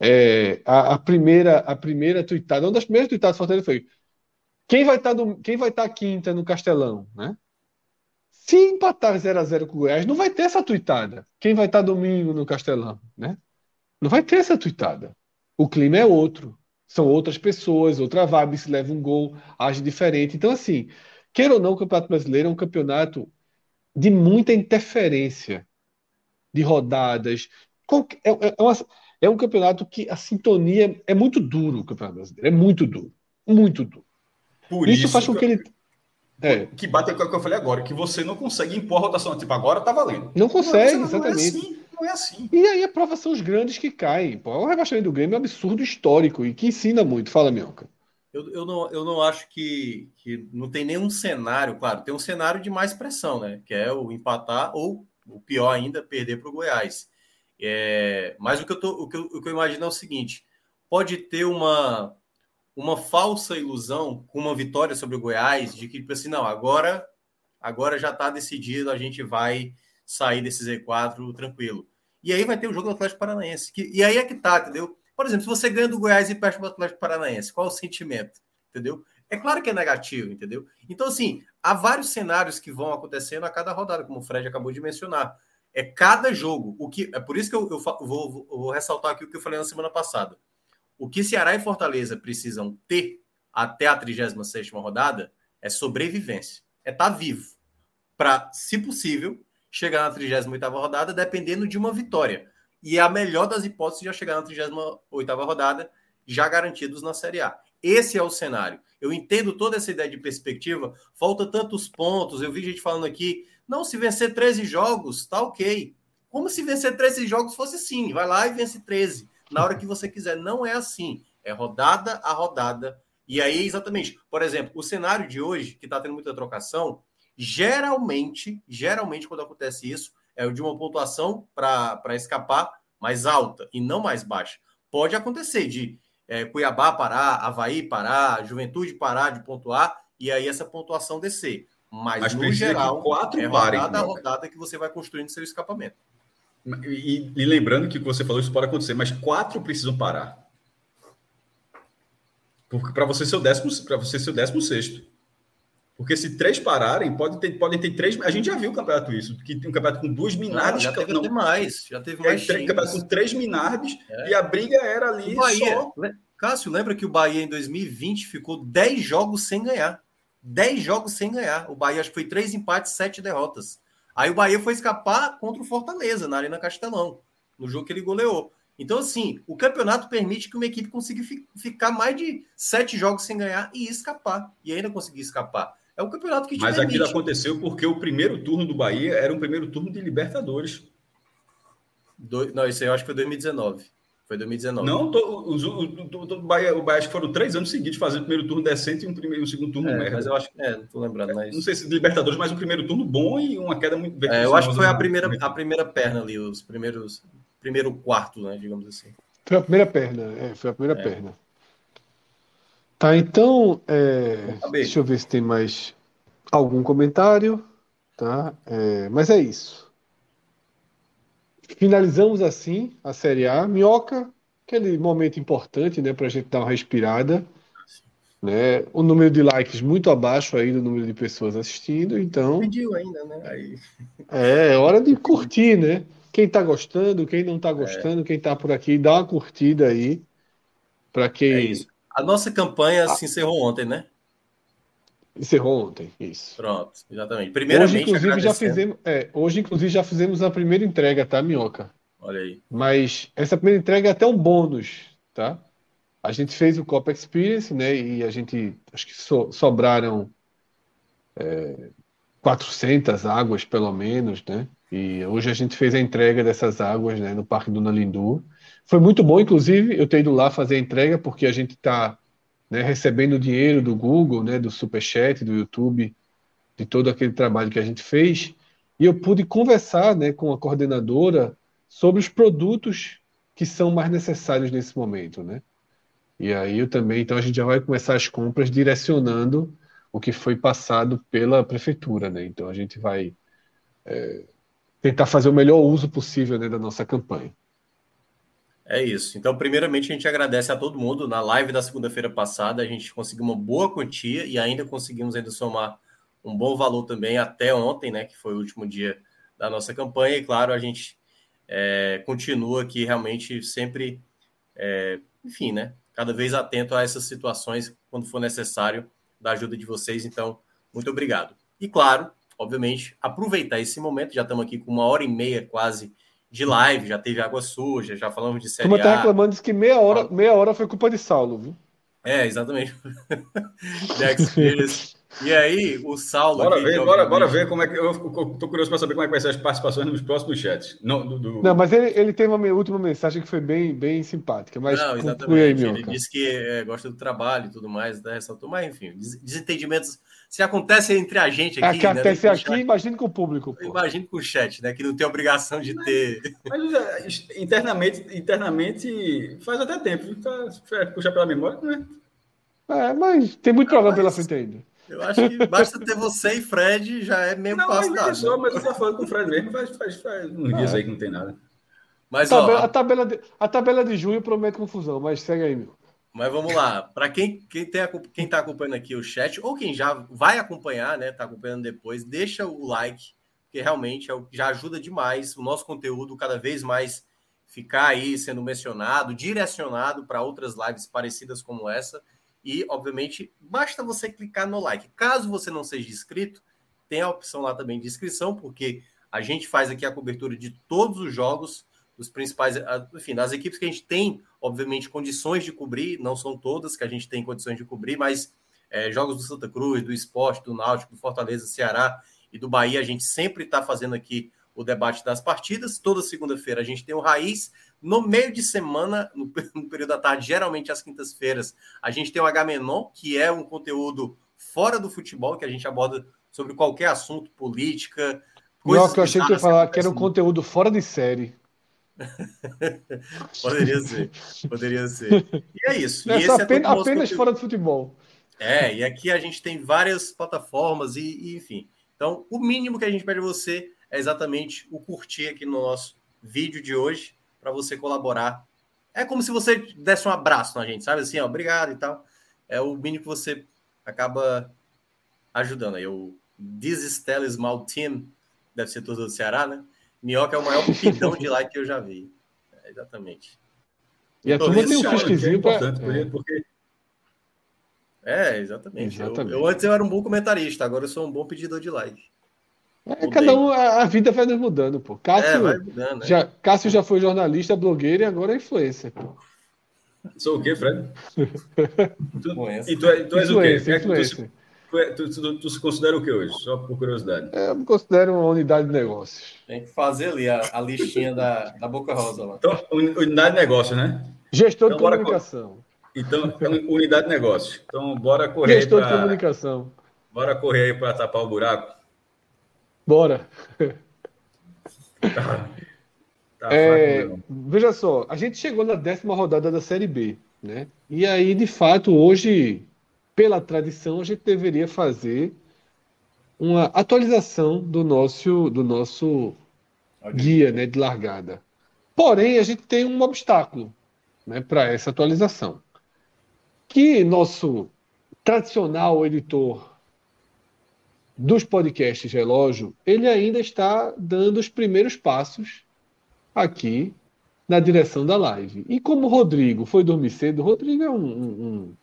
é, a, a primeira a primeira tuitada, uma das primeiras tuitadas do Fortaleza foi quem vai estar quem vai estar quinta no Castelão, né? Se empatar 0 a 0 com o Goiás, não vai ter essa tuitada. Quem vai estar domingo no Castelão, né? Não vai ter essa tuitada. O clima é outro. São outras pessoas, outra vibe, se leva um gol, age diferente. Então, assim, queira ou não, o Campeonato Brasileiro é um campeonato de muita interferência de rodadas. É, é, é, uma, é um campeonato que a sintonia é muito duro, o Campeonato Brasileiro. É muito duro. Muito duro. Por isso, isso faz com que, que ele. É. Que bate com o que eu falei agora, que você não consegue impor a rotação. Tipo, agora tá valendo. Não consegue, não, exatamente. Não é, assim, não é assim. E aí a prova são os grandes que caem. Pô. O rebaixamento do Grêmio é um absurdo histórico e que ensina muito. Fala, Mioca. Eu, eu, não, eu não acho que, que não tem nenhum cenário, claro, tem um cenário de mais pressão, né? Que é o empatar ou, o pior ainda, perder para o Goiás. É, mas o que, eu tô, o, que eu, o que eu imagino é o seguinte: pode ter uma, uma falsa ilusão com uma vitória sobre o Goiás, de que, tipo assim, não, agora, agora já está decidido, a gente vai sair desse Z4 tranquilo. E aí vai ter o jogo do Atlético Paranaense. Que, e aí é que tá, entendeu? Por exemplo, se você ganha do Goiás e perde para o Atlético Paranaense, qual o sentimento? Entendeu? É claro que é negativo, entendeu? Então, assim, há vários cenários que vão acontecendo a cada rodada, como o Fred acabou de mencionar. É cada jogo. O que É por isso que eu, eu vou, vou ressaltar aqui o que eu falei na semana passada. O que Ceará e Fortaleza precisam ter até a 36 rodada é sobrevivência. É estar tá vivo. Para, se possível, chegar na 38 rodada dependendo de uma vitória. E a melhor das hipóteses já chegar na 38 rodada, já garantidos na Série A. Esse é o cenário. Eu entendo toda essa ideia de perspectiva. Falta tantos pontos. Eu vi gente falando aqui, não, se vencer 13 jogos, tá ok. Como se vencer 13 jogos fosse sim. Vai lá e vence 13 na hora que você quiser. Não é assim. É rodada a rodada. E aí, exatamente, por exemplo, o cenário de hoje, que está tendo muita trocação, geralmente, geralmente, quando acontece isso, é o de uma pontuação para escapar mais alta e não mais baixa. Pode acontecer de é, Cuiabá parar, Havaí parar, Juventude parar de pontuar e aí essa pontuação descer. Mas, Mas no geral, quatro é rodada a rodada que você vai construindo seu escapamento. E, e, lembrando que você falou isso pode acontecer, mas quatro precisam parar. Porque para você ser o décimo, para você ser o décimo sexto. Porque se três pararem, pode ter, podem ter três. A gente já viu o campeonato isso, que tem um campeonato com duas minardes. já teve não, mais, já teve mais. É, campeonato com três minardes é. e a briga era ali. O Bahia, só... Cássio, lembra que o Bahia em 2020 ficou 10 jogos sem ganhar. 10 jogos sem ganhar. O Bahia acho que foi três empates, sete derrotas. Aí o Bahia foi escapar contra o Fortaleza, na Arena Castelão, no jogo que ele goleou. Então, assim, o campeonato permite que uma equipe consiga fi ficar mais de sete jogos sem ganhar e escapar. E ainda conseguir escapar. É o campeonato que te Mas permite. aquilo aconteceu porque o primeiro turno do Bahia era um primeiro turno de Libertadores. Do... Não, isso aí eu acho que foi 2019. Foi 2019. Não, tô, o, o, o, Bahia, o Bahia acho que foram três anos seguidos fazendo o primeiro turno decente e um, primeiro, um segundo turno é, merda. Mas eu acho que. É, não tô lembrando. Mas... Não sei se de Libertadores, mas um primeiro turno bom e uma queda muito. É, eu acho que foi a primeira, a primeira perna ali, os primeiros. Primeiro quarto, né? Digamos assim. Foi a primeira perna, é, foi a primeira é. perna. Tá, então. É, deixa eu ver se tem mais algum comentário. Tá? É, mas é isso. Finalizamos assim a Série A. Minhoca, aquele momento importante né, para a gente dar uma respirada. Né? O número de likes muito abaixo aí do número de pessoas assistindo, então. Pediu ainda, né? Aí... É, é hora de curtir, né? Quem está gostando, quem não está gostando, é. quem está por aqui, dá uma curtida aí. Para quem. É isso. A nossa campanha ah. se encerrou ontem, né? Encerrou ontem, isso. Pronto, exatamente. Primeiramente, hoje, inclusive, já fizemos, é, hoje, inclusive, já fizemos a primeira entrega, tá, Minhoca? Olha aí. Mas essa primeira entrega é até um bônus, tá? A gente fez o Copa Experience, né? E a gente, acho que so, sobraram é, 400 águas, pelo menos, né? E hoje a gente fez a entrega dessas águas, né? No Parque Dona Lindu. Foi muito bom, inclusive, eu ter ido lá fazer a entrega, porque a gente está né, recebendo dinheiro do Google, né, do Superchat, do YouTube, de todo aquele trabalho que a gente fez, e eu pude conversar né, com a coordenadora sobre os produtos que são mais necessários nesse momento, né? E aí eu também, então a gente já vai começar as compras direcionando o que foi passado pela prefeitura, né? Então a gente vai é, tentar fazer o melhor uso possível né, da nossa campanha. É isso. Então, primeiramente, a gente agradece a todo mundo. Na live da segunda-feira passada, a gente conseguiu uma boa quantia e ainda conseguimos ainda somar um bom valor também até ontem, né? Que foi o último dia da nossa campanha. E claro, a gente é, continua aqui realmente sempre, é, enfim, né? cada vez atento a essas situações quando for necessário da ajuda de vocês. Então, muito obrigado. E claro, obviamente, aproveitar esse momento. Já estamos aqui com uma hora e meia quase de live, já teve água suja, já falamos de série Como tá reclamando, disse que meia hora, meia hora foi culpa de Saulo, viu? É, exatamente. The Experience e aí, o Saulo. Bora ver, bora, bora ver como é que. Eu estou curioso para saber como é que vai ser as participações nos próximos chats. Não, do, do... não mas ele, ele teve uma última mensagem que foi bem, bem simpática. Mas não, exatamente. Aí, ele disse que é, gosta do trabalho e tudo mais, né? ressaltou, mas enfim, desentendimentos se acontecem entre a gente aqui. É que né, acontece aqui, imagine com o público. Imagine com o chat, né? Que não tem obrigação de ter. Mas, mas internamente, internamente faz até tempo. Tá, puxar pela memória, não é? É, mas tem muito ah, programa mas... pela frente ainda. Eu acho que basta ter você e Fred, já é meio não, passo. Só, mas eu tô falando com o Fred mesmo, faz, faz, faz uns dias ah. aí que não tem nada. Mas, a, tabela, ó, a, tabela de, a tabela de junho promete confusão, mas segue aí, meu. Mas vamos lá. Para quem quem tem quem está acompanhando aqui o chat ou quem já vai acompanhar, né, está acompanhando depois, deixa o like, que realmente é já ajuda demais o nosso conteúdo cada vez mais ficar aí sendo mencionado, direcionado para outras lives parecidas como essa. E, obviamente, basta você clicar no like. Caso você não seja inscrito, tem a opção lá também de inscrição, porque a gente faz aqui a cobertura de todos os jogos, dos principais, enfim, das equipes que a gente tem, obviamente, condições de cobrir, não são todas que a gente tem condições de cobrir, mas é, jogos do Santa Cruz, do Esporte, do Náutico, do Fortaleza, Ceará e do Bahia, a gente sempre está fazendo aqui o debate das partidas. Toda segunda-feira a gente tem o Raiz. No meio de semana, no, no período da tarde, geralmente às quintas-feiras, a gente tem o H-Menon, que é um conteúdo fora do futebol, que a gente aborda sobre qualquer assunto, política. Não, que eu achei que ia falar que era um conteúdo fora de série. poderia ser, poderia ser. E é isso. Nessa, e é apenas, apenas fora do futebol. É, e aqui a gente tem várias plataformas e, e, enfim. Então, o mínimo que a gente pede a você é exatamente o curtir aqui no nosso vídeo de hoje para você colaborar. É como se você desse um abraço na gente, sabe? Assim, ó, obrigado e tal. É o mínimo que você acaba ajudando. Aí o is Small Team, deve ser todo do Ceará, né? Minhoca é o maior pidão de like que eu já vi. É, exatamente. E a turma tem um fusquezinho é é. porque... É, exatamente. exatamente. Eu, eu, antes eu era um bom comentarista, agora eu sou um bom pedidor de like. É, cada um, a, vida vai mudando, pô. Cássio, é, mudando, né? já, Cássio já foi jornalista, blogueiro e agora é influencer, pô. Sou o quê, Fred? tu, e tu, é, tu és o quê? É tu, tu, tu, se considera o que hoje? Só por curiosidade. É, eu me considero uma unidade de negócios. Tem que fazer ali a, a listinha da, da Boca Rosa lá. Então, unidade de negócio, né? Gestor então, de comunicação. Então, unidade de negócio. Então, bora correr. Gestor pra, de comunicação. Bora correr aí para tapar o buraco. Bora. Tá. Tá é, veja só, a gente chegou na décima rodada da Série B, né? E aí, de fato, hoje, pela tradição, a gente deveria fazer uma atualização do nosso, do nosso guia né, de largada. Porém, a gente tem um obstáculo né, para essa atualização. Que nosso tradicional editor dos podcasts relógio, ele ainda está dando os primeiros passos aqui na direção da live. E como o Rodrigo foi dormir cedo, o Rodrigo é um, um,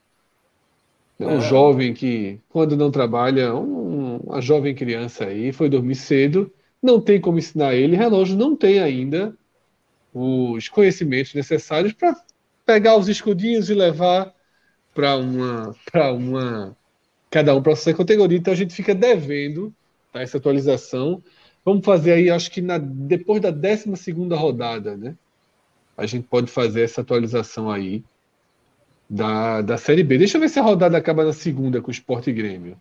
um, um é. jovem que, quando não trabalha, um, uma jovem criança aí, foi dormir cedo, não tem como ensinar ele, relógio não tem ainda os conhecimentos necessários para pegar os escudinhos e levar para uma, para uma cada um para sua categoria, então a gente fica devendo tá, essa atualização. Vamos fazer aí, acho que na, depois da 12 rodada, né? A gente pode fazer essa atualização aí da, da Série B. Deixa eu ver se a rodada acaba na segunda com o Sport Grêmio.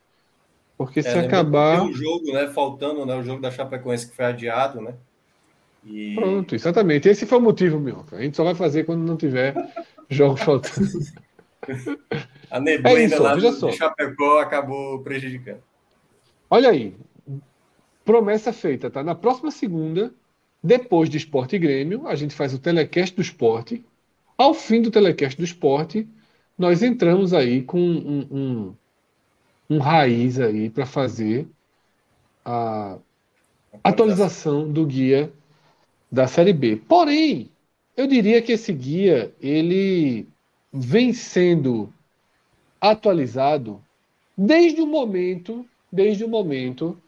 Porque é, se acabar. Tem um jogo, né? Faltando, né? O jogo da Chapecoense que foi adiado, né? E... Pronto, exatamente. Esse foi o motivo, meu. A gente só vai fazer quando não tiver jogos faltando. A neblina é isso, lá do, só. Chapecó acabou prejudicando. Olha aí. Promessa feita, tá? Na próxima segunda, depois de Esporte e Grêmio, a gente faz o telecast do esporte. Ao fim do telecast do esporte, nós entramos aí com um, um, um raiz aí para fazer a atualização do guia da Série B. Porém, eu diria que esse guia, ele vem sendo atualizado desde o momento, desde o momento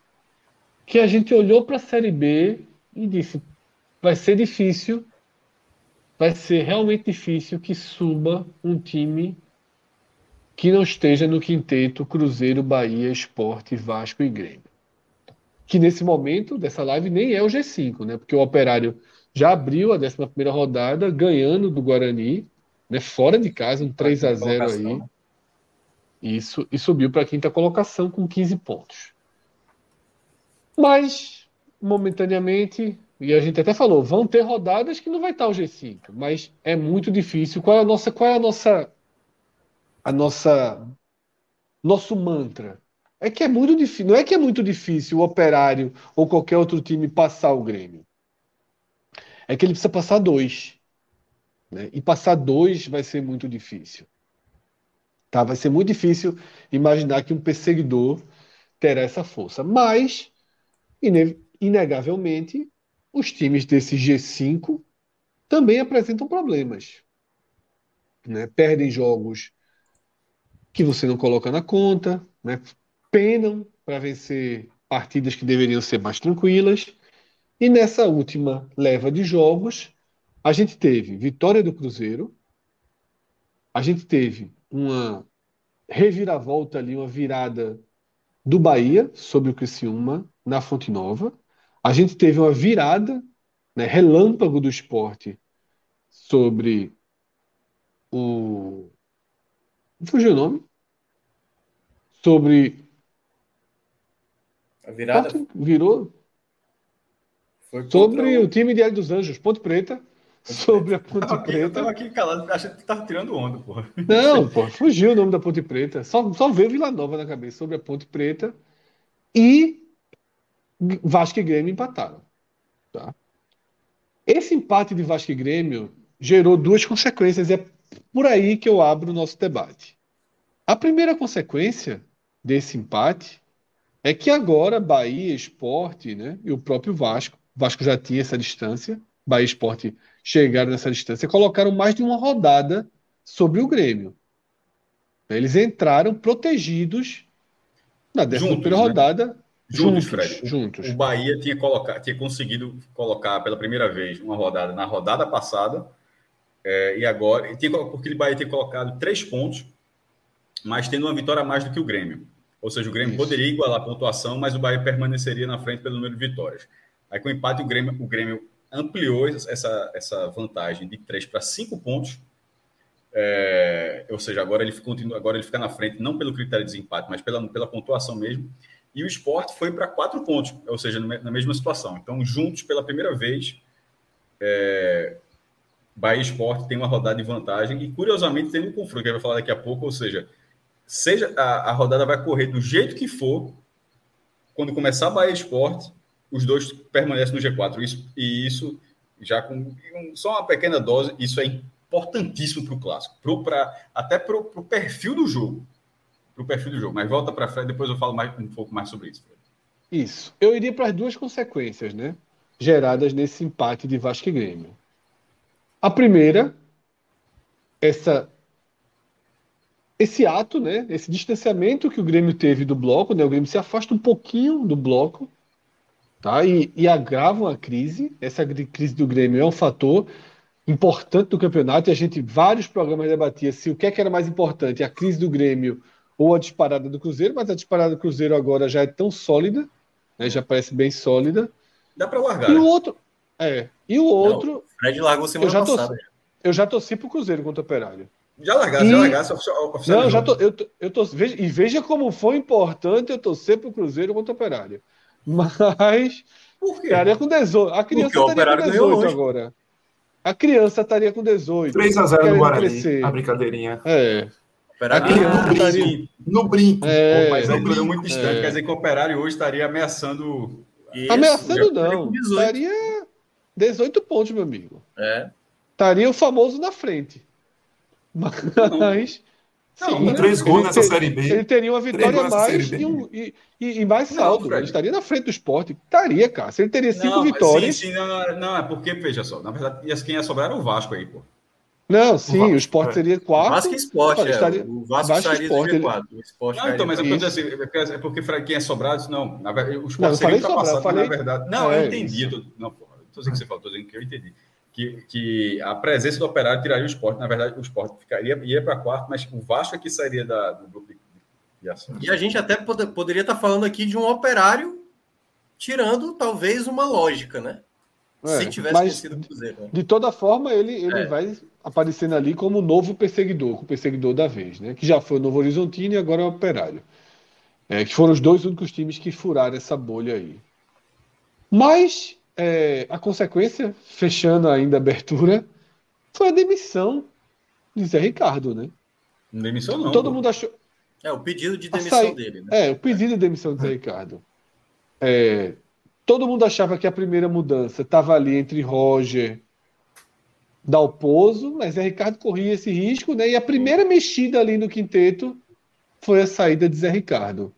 que a gente olhou para a Série B e disse: vai ser difícil, vai ser realmente difícil que suba um time que não esteja no quinteto Cruzeiro, Bahia, Esporte, Vasco e Grêmio. Que nesse momento dessa live nem é o G5, né? Porque o Operário já abriu a 11 rodada ganhando do Guarani, né? fora de casa, um 3 a 0 aí. Isso, e subiu para a quinta colocação com 15 pontos. Mas, momentaneamente, e a gente até falou, vão ter rodadas que não vai estar o G5, mas é muito difícil. Qual é a nossa, qual é a nossa, a nossa, nosso mantra? É que é muito difícil. Não é que é muito difícil o Operário ou qualquer outro time passar o Grêmio. É que ele precisa passar dois, né? E passar dois vai ser muito difícil. Tá? Vai ser muito difícil imaginar que um perseguidor terá essa força. Mas inegavelmente, os times desse G5 também apresentam problemas. Né? Perdem jogos que você não coloca na conta, né? penam para vencer partidas que deveriam ser mais tranquilas. E nessa última leva de jogos, a gente teve vitória do Cruzeiro, a gente teve uma reviravolta ali, uma virada do Bahia sobre o Criciúma na Fonte Nova. A gente teve uma virada, né, relâmpago do esporte sobre o. Fugiu o nome? Sobre. A virada. virou. Foi sobre o... o time de Hélio dos Anjos, Ponte Preta sobre a Ponte tava Preta. eu tava aqui calado, achando que tava tirando onda, porra. Não, pô, fugiu o nome da Ponte Preta. Só, só veio Vila Nova na cabeça sobre a Ponte Preta e Vasco e Grêmio empataram. Tá? Esse empate de Vasco e Grêmio gerou duas consequências, é por aí que eu abro o nosso debate. A primeira consequência desse empate é que agora Bahia, Esporte né, e o próprio Vasco, Vasco já tinha essa distância, Bahia Esporte chegaram nessa distância, colocaram mais de uma rodada sobre o Grêmio. Eles entraram protegidos na décima primeira né? rodada. Juntos, juntos, Fred. Juntos. O Bahia tinha, colocado, tinha conseguido colocar pela primeira vez uma rodada na rodada passada. É, e agora, tinha, porque o Bahia tinha colocado três pontos, mas tendo uma vitória a mais do que o Grêmio. Ou seja, o Grêmio Isso. poderia igualar a pontuação, mas o Bahia permaneceria na frente pelo número de vitórias. Aí com o empate, o Grêmio, o Grêmio ampliou essa, essa vantagem de 3 para 5 pontos. É, ou seja, agora ele, continua, agora ele fica na frente, não pelo critério de desempate, mas pela, pela pontuação mesmo. E o esporte foi para 4 pontos, ou seja, na mesma situação. Então, juntos, pela primeira vez, é, Bahia Esporte tem uma rodada de vantagem. E, curiosamente, tem um confronto que gente vai falar daqui a pouco, ou seja, seja a, a rodada vai correr do jeito que for, quando começar Bahia Esporte, os dois permanecem no G4. Isso, e isso, já com só uma pequena dose, isso é importantíssimo para o clássico, pro, pra, até para o perfil do jogo. Para o perfil do jogo. Mas volta para frente, depois eu falo mais, um pouco mais sobre isso. Isso. Eu iria para as duas consequências, né? Geradas nesse empate de Vasco e Grêmio. A primeira, essa esse ato, né, esse distanciamento que o Grêmio teve do bloco, né, o Grêmio se afasta um pouquinho do bloco tá? E, e agravam a crise. Essa crise do Grêmio é um fator importante do campeonato e a gente, vários programas debatia se o que, é que era mais importante, a crise do Grêmio ou a disparada do Cruzeiro, mas a disparada do Cruzeiro agora já é tão sólida, né, já parece bem sólida. Dá para largar. E o outro, é, e o outro. Não, Fred largou semana eu já passada. Torci, eu já torci pro Cruzeiro contra o Operário. Já largasse, e... já largasse oficial. Não, já tô, eu, tô, eu tô, veja, e veja como foi importante eu torcer pro Cruzeiro contra o Operário. Mas por quê? Estaria com 18. A criança estaria com 18 agora. A criança estaria com 18. 3x0 no Guarani. Crescer. A brincadeirinha. É. A criança no estaria... No brinco. É, mas é tudo muito distante. É. Quer dizer que o Operário hoje estaria ameaçando. Isso, ameaçando não. Estaria 18 pontos, meu amigo. É. Estaria o famoso na frente. Mas. Não, Sim, três gols nessa ter, Série B. Ele teria uma vitória mais e, um, e, e, mais saldo. Ele estaria na frente do esporte. Estaria, cara. Se ele teria cinco não, vitórias. Sim, sim, não, não, é porque, veja só, na verdade, quem ia sobrar era o Vasco aí, pô. Não, sim, o, o Sport é. seria quarto. Vasco e Sport, Olha, é. estaria- O Vasco Vasco sairia Sport, do ele- G4. O Sport Não, então, mas eu tô dizendo assim, é porque- é quem é sobrado, não. Na verdade, os Não, eu pontos seriam falei na verdade. Não, É, eu entendi. Eu tô, não, pô, tô dizendo que você falou, tô dizendo que eu entendi. Que, que a presença do operário tiraria o esporte. Na verdade, o esporte ficaria, ia para quarto, mas o Vasco é que sairia da, do grupo de, de ação. E a gente até pod- poderia estar falando aqui de um operário tirando talvez uma lógica, né? É, Se tivesse mas- vencido o Cruzeiro. né? De toda forma, ele, ele É. vai aparecendo ali como o novo perseguidor, o perseguidor da vez, né? Que já foi o Novo Horizontino e agora é o Operário. É, que foram os dois únicos times que furaram essa bolha aí. Mas é, a consequência, fechando ainda a abertura, foi a demissão de Zé Ricardo, né? Não demissão, não. Todo pô. mundo achou. É, o pedido de demissão saí- dele, né? É, o pedido de demissão de Zé Ricardo. É, todo mundo achava que a primeira mudança estava ali entre Roger, Dalpozo, mas Zé Ricardo corria esse risco, né? E a primeira mexida ali no quinteto foi a saída de Zé Ricardo.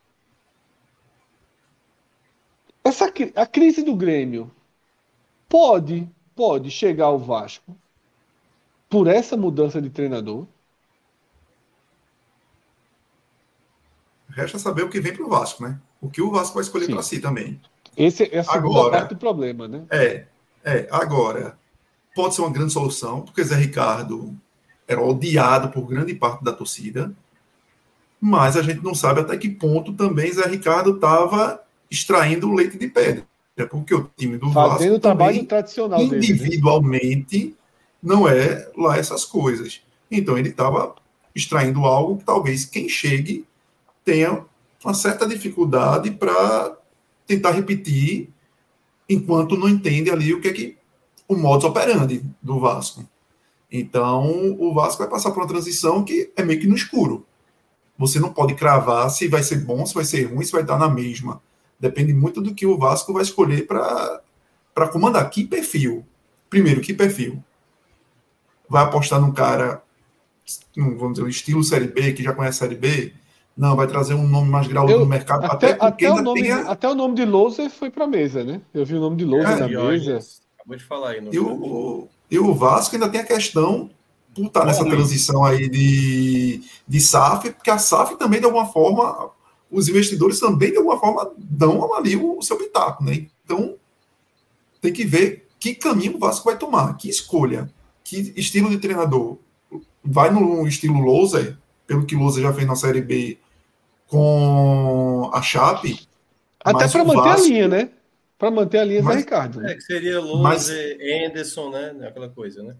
Essa, a crise do Grêmio pode, pode chegar ao Vasco por essa mudança de treinador. Resta saber o que vem para o Vasco, né? O que o Vasco vai escolher para si também. Esse é a segunda parte do problema, né? É, é. Agora, pode ser uma grande solução, porque Zé Ricardo era odiado por grande parte da torcida, mas a gente não sabe até que ponto também Zé Ricardo estava extraindo o leite de pedra. É porque o time do Fazendo Vasco o trabalho tradicional dele. né? individualmente, não é lá essas coisas. Então ele estava extraindo algo que talvez quem chegue tenha uma certa dificuldade para tentar repetir enquanto não entende ali o que é que o modus operandi do Vasco. Então, o Vasco vai passar por uma transição que é meio que no escuro. Você não pode cravar se vai ser bom, se vai ser ruim, se vai estar na mesma. Depende muito do que o Vasco vai escolher para comandar. Que perfil? Primeiro, que perfil? Vai apostar num cara, vamos dizer, estilo Série B, que já conhece a Série B? Não, vai trazer um nome mais grau Eu- no mercado, Até, até porque até, o ainda nome, tem a- até o nome de Louser foi pra mesa, né? Eu vi o nome de Louser É, na mesa. olha, acabou de falar aí no E o, e o Vasco ainda tem a questão por estar nessa transição aí de, de SAF, porque a SAF também, de alguma forma, os investidores também, de alguma forma, dão ali o, seu pitaco, né? Então, tem que ver que caminho o Vasco vai tomar, que escolha, que estilo de treinador. Vai no estilo Louser, pelo que Louser já fez na Série B com a Chape, Até o manter Vasco- a linha, né? Pra manter a linha Mas- Ricardo. né? É, que seria Lose, Anderson, né? Aquela coisa, né?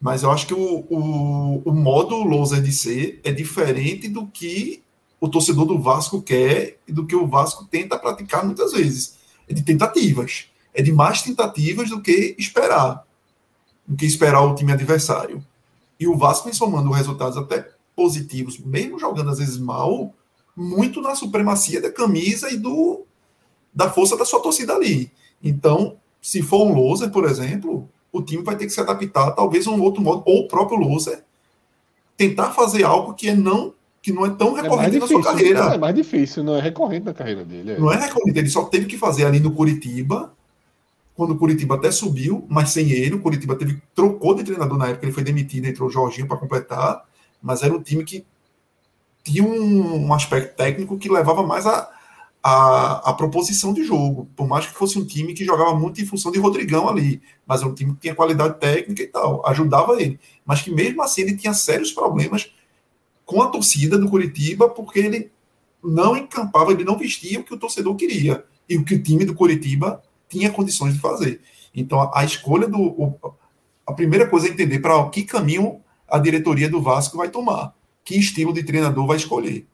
Mas eu acho que o, o, o modo loser de ser é diferente do que o torcedor do Vasco quer e do que o Vasco tenta praticar muitas vezes. É de tentativas. É de mais tentativas do que esperar. Do que esperar o time adversário. E o Vasco vem somando resultados até positivos, mesmo jogando às vezes mal, muito na supremacia da camisa e do da força da sua torcida ali. Então, se for um loser, por exemplo, o time vai ter que se adaptar talvez um outro modo, ou o próprio loser tentar fazer algo que é não que não é tão É recorrente na sua difícil. carreira. É mais difícil, não é recorrente na carreira dele. é. Não é recorrente, ele só teve que fazer ali no Curitiba, quando o Curitiba até subiu, mas sem ele, o Curitiba teve trocou de treinador na época, ele foi demitido, entrou o Jorginho para completar, mas era um time que tinha um, um aspecto técnico que levava mais a, a, a proposição de jogo, por mais que fosse um time que jogava muito em função de Rodrigão ali, mas era um time que tinha qualidade técnica e tal, ajudava ele, mas que mesmo assim ele tinha sérios problemas com a torcida do Curitiba, porque ele não encampava, ele não vestia o que o torcedor queria e o que o time do Curitiba tinha condições de fazer. Então, a, a escolha do. o- a primeira coisa é entender para que caminho a diretoria do Vasco vai tomar, que estilo de treinador vai escolher.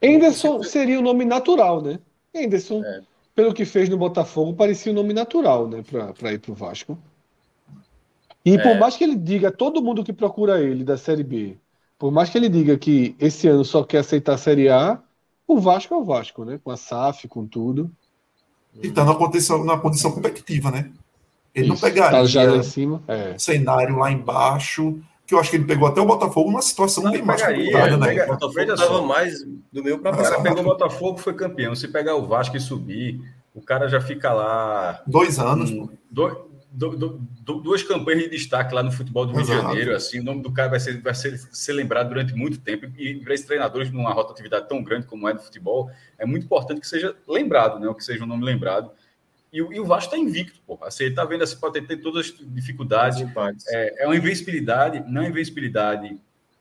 Henderson seria o nome natural, né? Henderson, É. pelo que fez no Botafogo, parecia o nome natural, né? Pra ir pro Vasco. E por É. mais que ele diga, todo mundo que procura ele da Série B, por mais que ele diga que esse ano só quer aceitar a Série A, o Vasco é o Vasco, né? Com a SAF, com tudo. E está na condição, na condição competitiva, né? Ele não Isso, pegaria Tá já lá em cima. É. cenário lá embaixo, que eu acho que ele pegou até o Botafogo numa situação Não, bem mais complicada, né? pega- O Botafogo estava mais do meio para cara baixo. pegou o Botafogo, foi campeão. Se pegar o Vasco e subir, o cara já fica lá Dois anos, um, dois, do, do, duas campanhas de destaque lá no futebol do Rio Exato. de Janeiro. Assim, o nome do cara vai ser, vai ser, ser lembrado durante muito tempo. E para esses treinadores, numa rotatividade tão grande como é do futebol, é muito importante que seja lembrado, né? que seja um nome lembrado. E, e o Vasco está invicto, pô. Assim, ele está vendo assim, pode ter todas as dificuldades. É, é uma invencibilidade, não é invencibilidade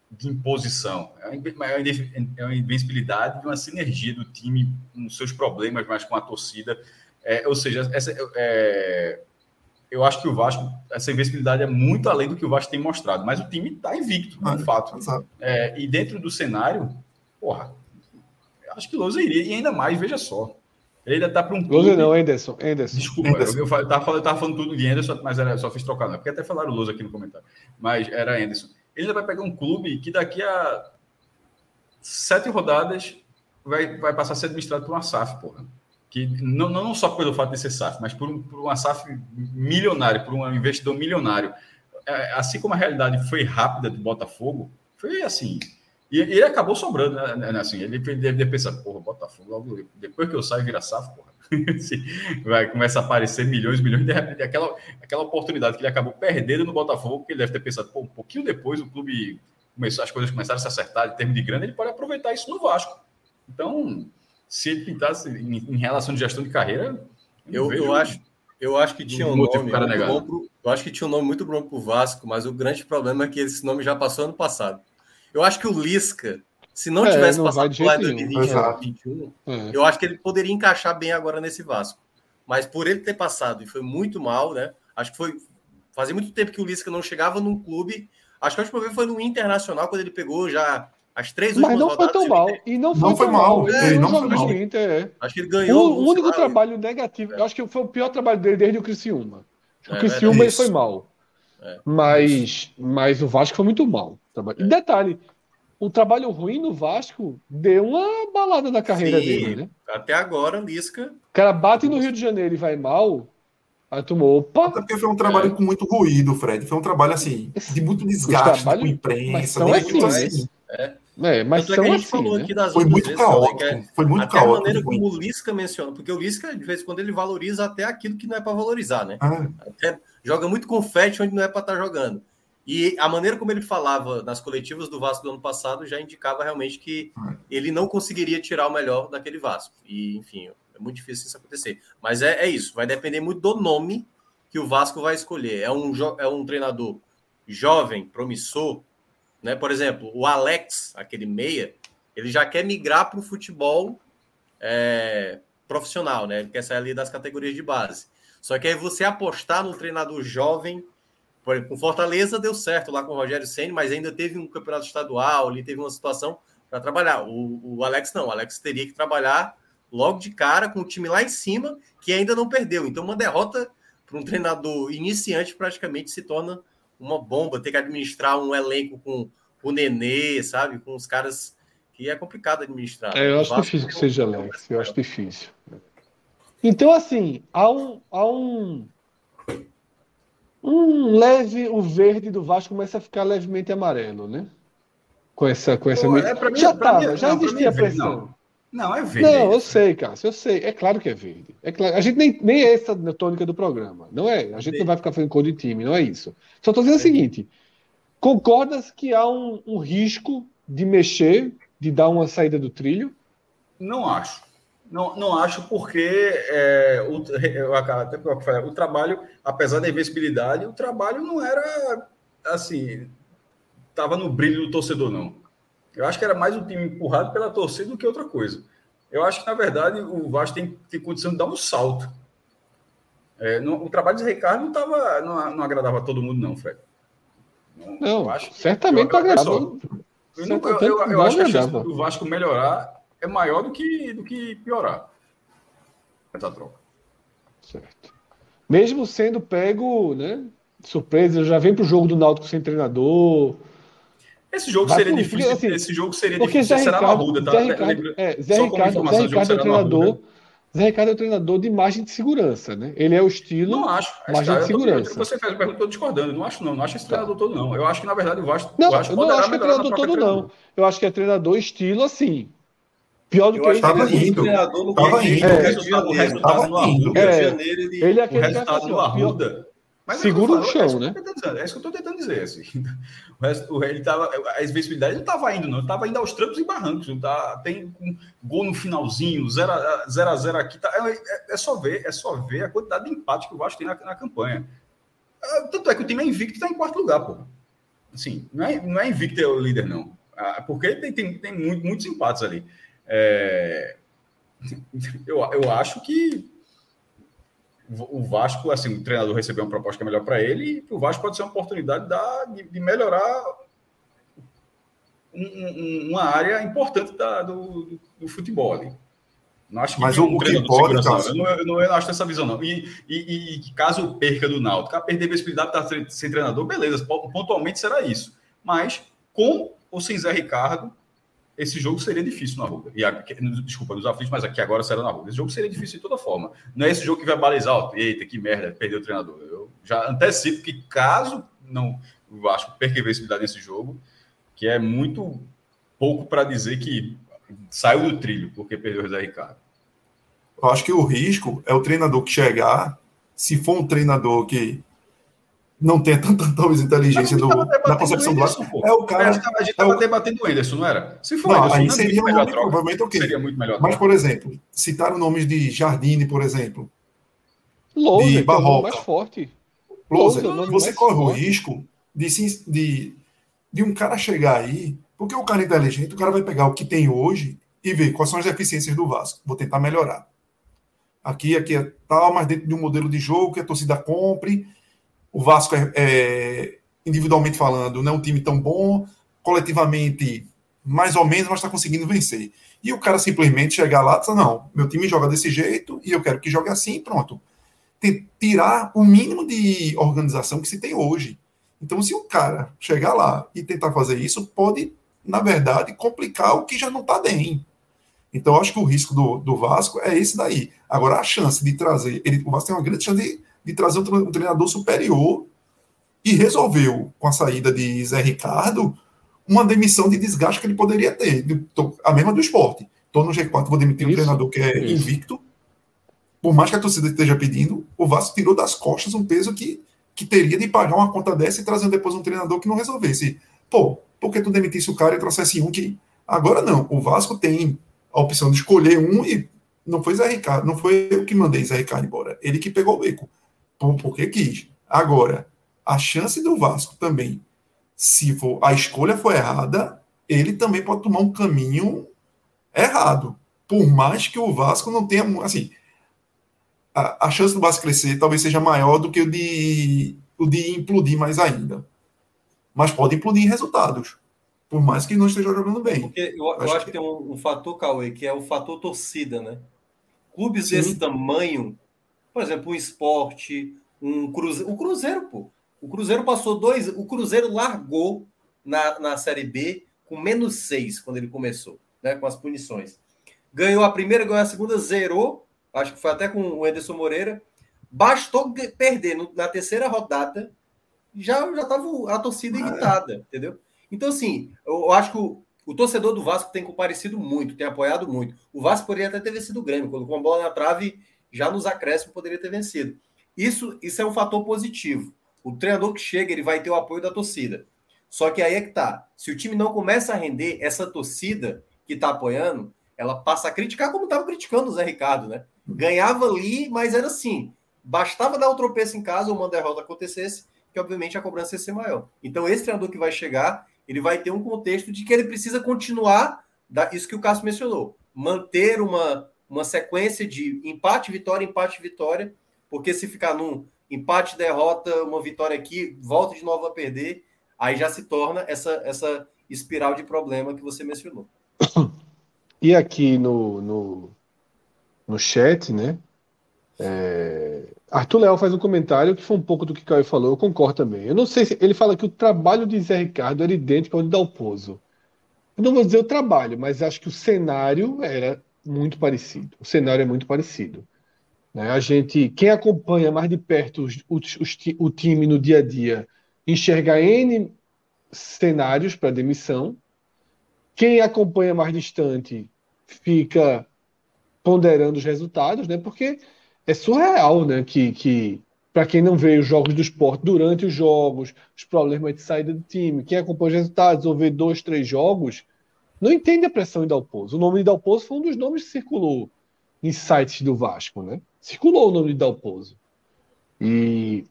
de imposição. É uma, é uma invencibilidade de uma sinergia do time com seus problemas, mas com a torcida. É, ou seja, essa, é, eu acho que o Vasco, essa invencibilidade é muito além do que o Vasco tem mostrado, mas o time está invicto, de fato. É, e dentro do cenário, porra, acho que Lousa iria, e ainda mais, veja só. Ele ainda está para um clube... Lousa não, Anderson, Anderson. Desculpa, Anderson. eu, estava falando, falando, tudo de Anderson, mas era, só fiz trocar, não, porque até falaram Lousa aqui no comentário, mas era Anderson. Ele ainda vai pegar um clube que daqui a sete rodadas vai, vai passar a ser administrado por uma SAF, porra que não, não só pelo fato de ser SAF, mas por, um, por uma SAF milionária, por um investidor milionário. É, assim como a realidade foi rápida do Botafogo, foi assim. E ele acabou sobrando, né? né assim, ele deve pensar, porra, Botafogo, logo depois que eu saio, vira SAF, porra. Assim, vai começar a aparecer milhões, milhões, de repente, aquela, aquela oportunidade que ele acabou perdendo no Botafogo, que ele deve ter pensado, pô, um pouquinho depois o clube começou, as coisas começaram a se acertar em termos de grana, ele pode aproveitar isso no Vasco. Então, se ele pintasse em, em relação de gestão de carreira, eu, eu, acho, eu acho que tinha um nome cara muito bom pro, eu acho que tinha um nome muito bom para o Vasco, mas o grande problema é que esse nome já passou ano passado. Eu acho que o Lisca, se não é, tivesse não passado lá em 2021, é. eu acho que ele poderia encaixar bem agora nesse Vasco. Mas por ele ter passado e foi muito mal, né? Acho que foi fazia muito tempo que o Lisca não chegava num clube. Acho que a última vez foi no Internacional quando ele pegou já as três Mas não foi tão mal. E não foi, não foi mal. mal. É, ele não foi mal. Inter, é. Acho que ele ganhou. O, único trabalho negativo, é. eu acho que foi o pior trabalho dele desde o Criciúma. O é, Criciúma ele foi mal. É. Mas, mas o Vasco foi muito mal. E é. detalhe, o trabalho ruim no Vasco deu uma balada na carreira Sim, dele, né? Até agora, Lisca. O cara bate no Rio de Janeiro e vai mal. Aí tomou, opa. Até porque foi um trabalho é. com muito ruído, Fred. Foi um trabalho assim, de muito desgaste trabalho, com imprensa. Mas são assim, é. É, mas Tanto é que a gente assim, falou né? aqui das foi muito vezes, caótico, é, foi muito até caótico. a maneira como o Lisca menciona, porque o Lisca, de vez em quando, ele valoriza até aquilo que não é para valorizar, né? Ah. Até, joga muito confete onde não é para estar tá jogando. E a maneira como ele falava nas coletivas do Vasco do ano passado já indicava realmente que ah. ele não conseguiria tirar o melhor daquele Vasco. E, enfim, é muito difícil isso acontecer. Mas é, é isso, vai depender muito do nome que o Vasco vai escolher. É um, é um treinador jovem, promissor, né? Por exemplo, o Alex, aquele meia, ele já quer migrar para o futebol é, profissional, né? Ele quer sair ali das categorias de base. Só que aí você apostar no treinador jovem, por exemplo, com Fortaleza deu certo lá com o Rogério Senna, mas ainda teve um campeonato estadual, ali teve uma situação para trabalhar. O, o Alex não, o Alex teria que trabalhar logo de cara com o time lá em cima, que ainda não perdeu. Então, uma derrota para um treinador iniciante praticamente se torna uma bomba, ter que administrar um elenco com o Nenê, sabe? Com os caras que é complicado administrar. É, eu acho difícil que seja Alex, eu acho difícil. Então, assim, há um, há um, um leve, o verde do Vasco começa a ficar levemente amarelo, né? Com essa, com essa. Pô, é, mim, já estava, já existia a pressão. Não. É verde. Não, eu sei, Cássio, eu sei. É claro que é verde. É claro. A gente nem, nem é essa a tônica do programa. Não é. A gente não vai ficar fazendo cor de time, não é isso. Só estou dizendo é. o seguinte: concordas que há um, um, risco de mexer, de dar uma saída do trilho? Não acho. Não, não acho porque é, o, o trabalho, apesar da invencibilidade, o trabalho não era assim, estava no brilho do torcedor, não. Eu acho que era mais o time empurrado pela torcida do que outra coisa. Eu acho que, na verdade, o Vasco tem, tem condição de dar um salto. É, no, o trabalho de Ricardo não, tava, não, não, agradava a todo mundo, não, Fred. Não, não eu acho certamente não agradava. Eu, eu, eu, eu, eu acho que a chance do Vasco melhorar é maior do que, do que piorar essa troca. Certo. Mesmo sendo pego, né? Surpresa, já vem para o jogo do Náutico sem treinador. Esse jogo seria difícil. Assim, esse jogo seria porque difícil. Zé Será Ricardo, Arruda, tá? Zé Ricardo, é, Zé Ricardo, Zé Ricardo é o treinador. Zé Ricardo é o treinador de margem de segurança, né? Ele é o estilo. Não acho. Margem de segurança. Tô, você fez a pergunta, eu discordando. Não acho, não. Não acho esse treinador todo, não. Eu acho que, na verdade, o Vasco. Não, Vasco eu não acho que é treinador todo, não. Eu acho que é treinador estilo assim. Pior do que ele. Estava indo. Treinador no tava indo. É, o resultado no Arruda. Ele é aquele o resultado no Arruda Mas Segura é o chão, é né? É isso que eu estou tentando dizer. Assim. O resto, ele tava, a invencibilidade não estava indo, não. Estava indo aos trancos e barrancos. Tá, tem um gol no finalzinho, 0 a 0 a 0 aqui. Tá, é, é, é, só ver, é só ver a quantidade de empate que o Vasco tem na, na campanha. É, tanto é que o time é invicto e está em quarto lugar, pô. Assim, não é, não é invicto é o líder, não. Ah, porque tem, tem, tem muitos empates ali. É, eu, eu acho que o Vasco, assim, o treinador recebeu uma proposta que é melhor para ele, e o Vasco pode ser uma oportunidade de, de melhorar um, um, uma área importante da, do, do, futebol ali. Não acho que Mas um o que pode, cara... eu, não, eu, não, eu não acho essa visão, não. E, e, e caso perca do Náutico, a perder a possibilidade de estar sem treinador, beleza, pontualmente será isso. Mas com ou sem Zé Ricardo, esse jogo seria difícil na rua. E a, desculpa, nos aflitos, mas aqui agora será na rua. Esse jogo seria difícil de toda forma. Não é esse jogo que vai balizar, ó, eita, que merda, perdeu o treinador. Eu já antecipo que caso não o Vasco perca a invencibilidade nesse jogo, que é muito pouco para dizer que saiu do trilho porque perdeu o José Ricardo. Eu acho que o risco é o treinador que chegar, se for um treinador que não tenha tanta talvez inteligência do, da concepção do Vasco. É o cara. A gente estava é o... debatendo o Anderson, não era? Se for, não, Anderson, aí seria um nome, provavelmente ok. Seria muito melhor. Mas, por exemplo, citaram nomes de Jardine, por exemplo. Lousa, de Barroca. É mais forte. Lousa, você corre forte. o risco de, de, de um cara chegar aí, porque o cara é inteligente, o cara vai pegar o que tem hoje e ver quais são as deficiências do Vasco. Vou tentar melhorar. Aqui, aqui é tal, mas dentro de um modelo de jogo que a torcida compre o Vasco é, é, individualmente falando, não é um time tão bom, coletivamente mais ou menos, mas está conseguindo vencer. E o cara simplesmente chegar lá e dizer, não, meu time joga desse jeito e eu quero que jogue assim, pronto. Tem, tirar o mínimo de organização que se tem hoje. Então, se o cara chegar lá e tentar fazer isso, pode, na verdade, complicar o que já não está bem. Então, acho que o risco do, do Vasco é esse daí. Agora, a chance de trazer. Ele, o Vasco tem uma grande chance de de trazer um treinador superior e resolveu, com a saída de Zé Ricardo, uma demissão de desgaste que ele poderia ter. A mesma do esporte. Estou no G4, vou demitir isso, um treinador que é isso. invicto. Por mais que a torcida esteja pedindo, o Vasco tirou das costas um peso que, que teria de pagar uma conta dessa e trazer depois um treinador que não resolvesse. Pô, por que tu demitisse o cara e trouxesse um que. Agora não. O Vasco tem a opção de escolher um e não foi Zé Ricardo, não foi eu que mandei Zé Ricardo embora. Ele que pegou o beco porque quis. Agora, a chance do Vasco também, se for, a escolha for errada, ele também pode tomar um caminho errado. Por mais que o Vasco não tenha. Assim, a, a chance do Vasco crescer talvez seja maior do que o de, o de implodir mais ainda. Mas pode implodir em resultados. Por mais que não esteja jogando bem. Porque eu, eu acho, que, que tem um, um, fator, Cauê, que é o fator torcida, né? Clubes Sim. desse tamanho por exemplo, o esporte, um cruzeiro. O Cruzeiro, pô. O Cruzeiro passou dois. O Cruzeiro largou na, na Série B com menos seis quando ele começou, né? Com as punições. Ganhou a primeira, ganhou a segunda, zerou. Acho que foi até com o Ederson Moreira. Bastou perder na terceira rodada, já já estava a torcida irritada, entendeu? Então, assim, eu, acho que o, o, torcedor do Vasco tem comparecido muito, tem apoiado muito. O Vasco poderia até ter vencido o Grêmio, quando com a bola na trave já nos acréscimos poderia ter vencido. Isso, isso é um fator positivo. O treinador que chega, ele vai ter o apoio da torcida. Só que aí é que tá. Se o time não começa a render, essa torcida que está apoiando, ela passa a criticar como estava criticando o Zé Ricardo, né? Ganhava ali, mas era assim. Bastava dar um tropeço em casa ou uma derrota acontecesse, que obviamente a cobrança ia ser maior. Então, esse treinador que vai chegar, ele vai ter um contexto de que ele precisa continuar, isso que o Cássio mencionou, manter uma, uma sequência de empate, vitória, empate, vitória, porque se ficar num empate, derrota, uma vitória aqui, volta de novo a perder, aí já se torna essa, essa espiral de problema que você mencionou. E aqui no, no, no chat, né? É... Arthur Leal faz um comentário que foi um pouco do que Caio falou, eu concordo também. Eu não sei se ele fala que o trabalho de Zé Ricardo era idêntico ao de Dalpozo. Eu não vou dizer o trabalho, mas acho que o cenário era muito parecido. O cenário é muito parecido. Né? A gente, quem acompanha mais de perto os, os, os, o time no dia a dia, enxerga N cenários para demissão. Quem acompanha mais distante fica ponderando os resultados, né? Porque é surreal, né? Que, que para quem não vê os jogos do esporte durante os jogos, os problemas de saída do time, quem acompanha os resultados ou vê dois, três jogos, não entende a pressão em Dalpozo. O nome de Dalpozo foi um dos nomes que circulou em sites do Vasco, né? Circulou o nome de Dalpozo. E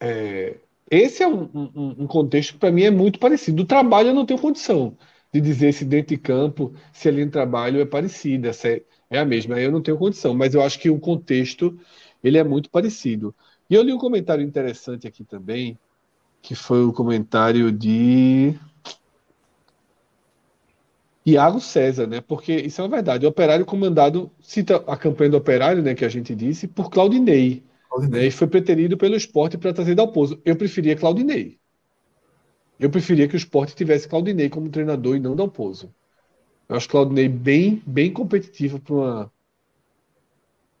é, esse é um, um, um contexto que para mim é muito parecido. Do trabalho eu não tenho condição de dizer se dentro de campo, se ali no trabalho é parecida, se é, é a mesma. Aí eu não tenho condição, mas eu acho que o contexto ele é muito parecido. E eu li um comentário interessante aqui também, que foi o comentário de Iago César, né? Porque isso é uma verdade. O Operário comandado, cita a campanha do Operário, né, que a gente disse, por Claudinei. Claudinei. Né, e foi preterido pelo esporte para trazer Dalpozo. Eu preferia Claudinei. Eu preferia que o esporte tivesse Claudinei como treinador e não Dalpozo. Eu acho Claudinei bem, bem competitivo para uma,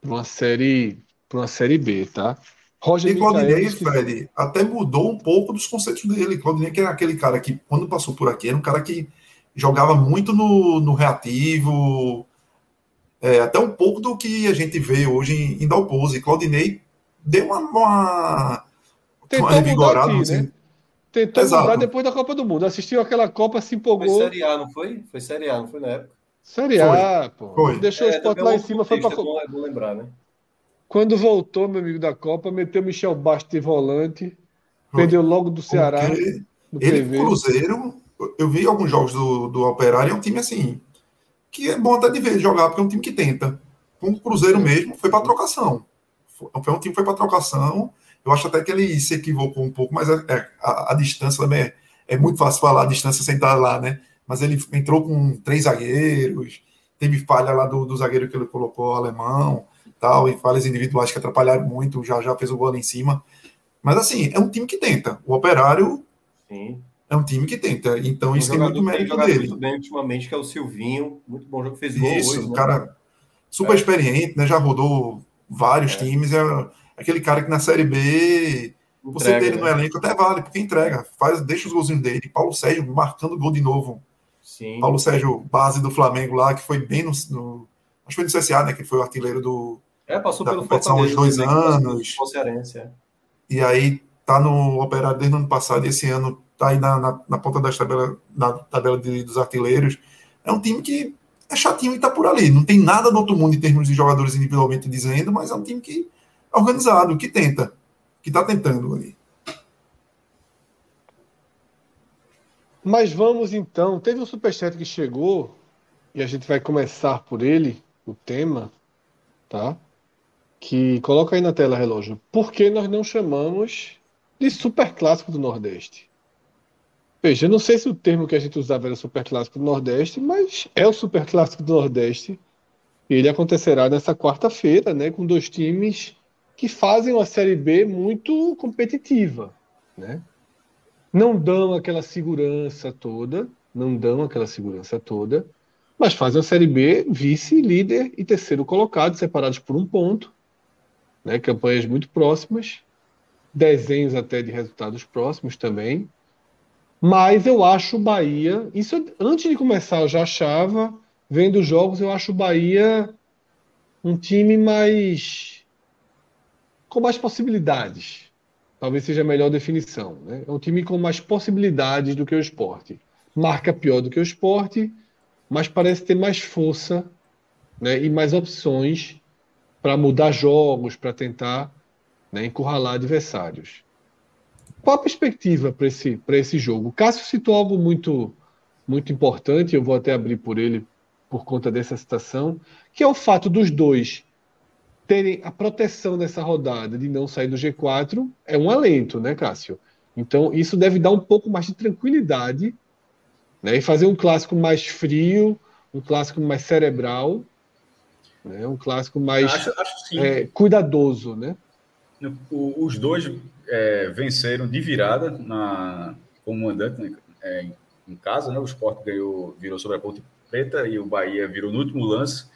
uma série para uma série B, tá? Roger e Claudinei, Fred, até mudou um pouco dos conceitos dele. Claudinei, que era aquele cara que, quando passou por aqui, era um cara que jogava muito no, no reativo, é, até um pouco do que a gente vê hoje em, em Dalpose. Claudinei deu uma, uma, Tentou uma revigorada. Aqui, assim. né? Tentou Exato. mudar depois da Copa do Mundo. Assistiu aquela Copa, se empolgou. Foi Série A, não foi? Foi Série A, não foi na época? Série A, pô. Foi. Deixou é, o spot lá em cima, foi pra... É bom, é bom lembrar, né? Quando voltou, meu amigo da Copa, meteu Michel Bastos de volante, foi. perdeu logo do Ceará. Ele, Cruzeiro, eu vi alguns jogos do, do Operário, é um time assim, que é bom até de ver jogar, porque é um time que tenta. Como o Cruzeiro mesmo, foi para trocação. Foi, um time que foi para trocação. Eu acho até que ele se equivocou um pouco, mas é, é, a, a, distância também é, é, muito fácil falar a distância sem estar lá, né? Mas ele entrou com três zagueiros, teve falha lá do, do zagueiro que ele colocou, alemão, tal, e falhas individuais que atrapalharam muito, já já fez o gol lá em cima. Mas assim, é um time que tenta. O Operário Sim é um time que tenta. Então, um isso tem muito mérito tem dele. muito bem ultimamente, que é o Silvinho. Muito bom jogo, fez gol Isso, hoje, né? cara super é. experiente, né? Já rodou vários é. times. É aquele cara que na Série B, entrega, você dele né? no elenco até vale, porque entrega. Faz, deixa os golzinhos dele. Paulo Sérgio marcando gol de novo. Sim. Paulo Sérgio, base do Flamengo lá, que foi bem no, no acho que foi no CSA, né? Que foi o artilheiro do. É, passou da pelo competição uns dois anos. É. E aí tá no operário desde o ano passado e esse ano está aí na, na, na, ponta da tabela, na tabela de, dos artilheiros. É um time que é chatinho e está por ali. Não tem nada no outro mundo em termos de jogadores individualmente dizendo, mas é um time que é organizado, que tenta, que está tentando ali. Mas vamos então. Teve um superchat que chegou e a gente vai começar por ele, o tema, tá? Que coloca aí na tela relógio. Por que nós não chamamos de super clássico do Nordeste? Veja, eu não sei se o termo que a gente usava era super clássico do Nordeste, mas é o super clássico do Nordeste. Ele acontecerá nessa quarta-feira, né, com dois times que fazem uma Série B muito competitiva, né? Não dão aquela segurança toda, não dão aquela segurança toda, mas fazem a Série B vice, líder e terceiro colocado, separados por um ponto, né? Campanhas muito próximas, desenhos até de resultados próximos também. Mas eu acho o Bahia. Isso antes de começar, eu já achava. Vendo os jogos, eu acho o Bahia um time mais. com mais possibilidades. Talvez seja a melhor definição. Né? É um time com mais possibilidades do que o esporte. Marca pior do que o esporte, mas parece ter mais força né? e mais opções para mudar jogos, para tentar né? encurralar adversários. Qual a perspectiva para esse, esse jogo? O Cássio citou algo muito, muito importante, eu vou até abrir por ele por conta dessa citação, que é o fato dos dois terem a proteção nessa rodada de não sair do G4, é um alento, né, Cássio? Então, isso deve dar um pouco mais de tranquilidade né, e fazer um clássico mais frio, um clássico mais cerebral, né, um clássico mais acho, acho é, cuidadoso, né? Os dois é, venceram de virada na, como mandante né, é, em casa, né? O Sport ganhou, virou sobre a Ponte Preta e o Bahia virou no último lance.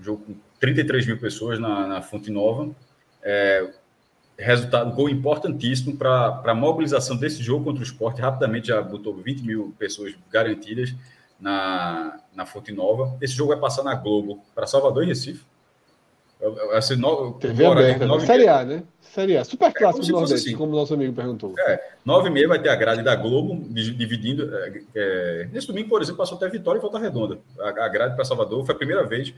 jogo com 33 mil pessoas na, na Fonte Nova. É, resultado, gol importantíssimo para a mobilização desse jogo contra o Sport. Rapidamente já botou 20 mil pessoas garantidas na, na Fonte Nova. Esse jogo vai passar na Globo para Salvador e Recife. Assim, no, TV agora, aberta, nove Série A, né? Série A. Super é, clássico é, do Nordeste, assim. como nosso amigo perguntou. É, nove e meia vai ter a grade da Globo, dividindo. É, é, nesse domingo, por exemplo, passou até Vitória e Volta Redonda. A, a grade para Salvador foi a primeira vez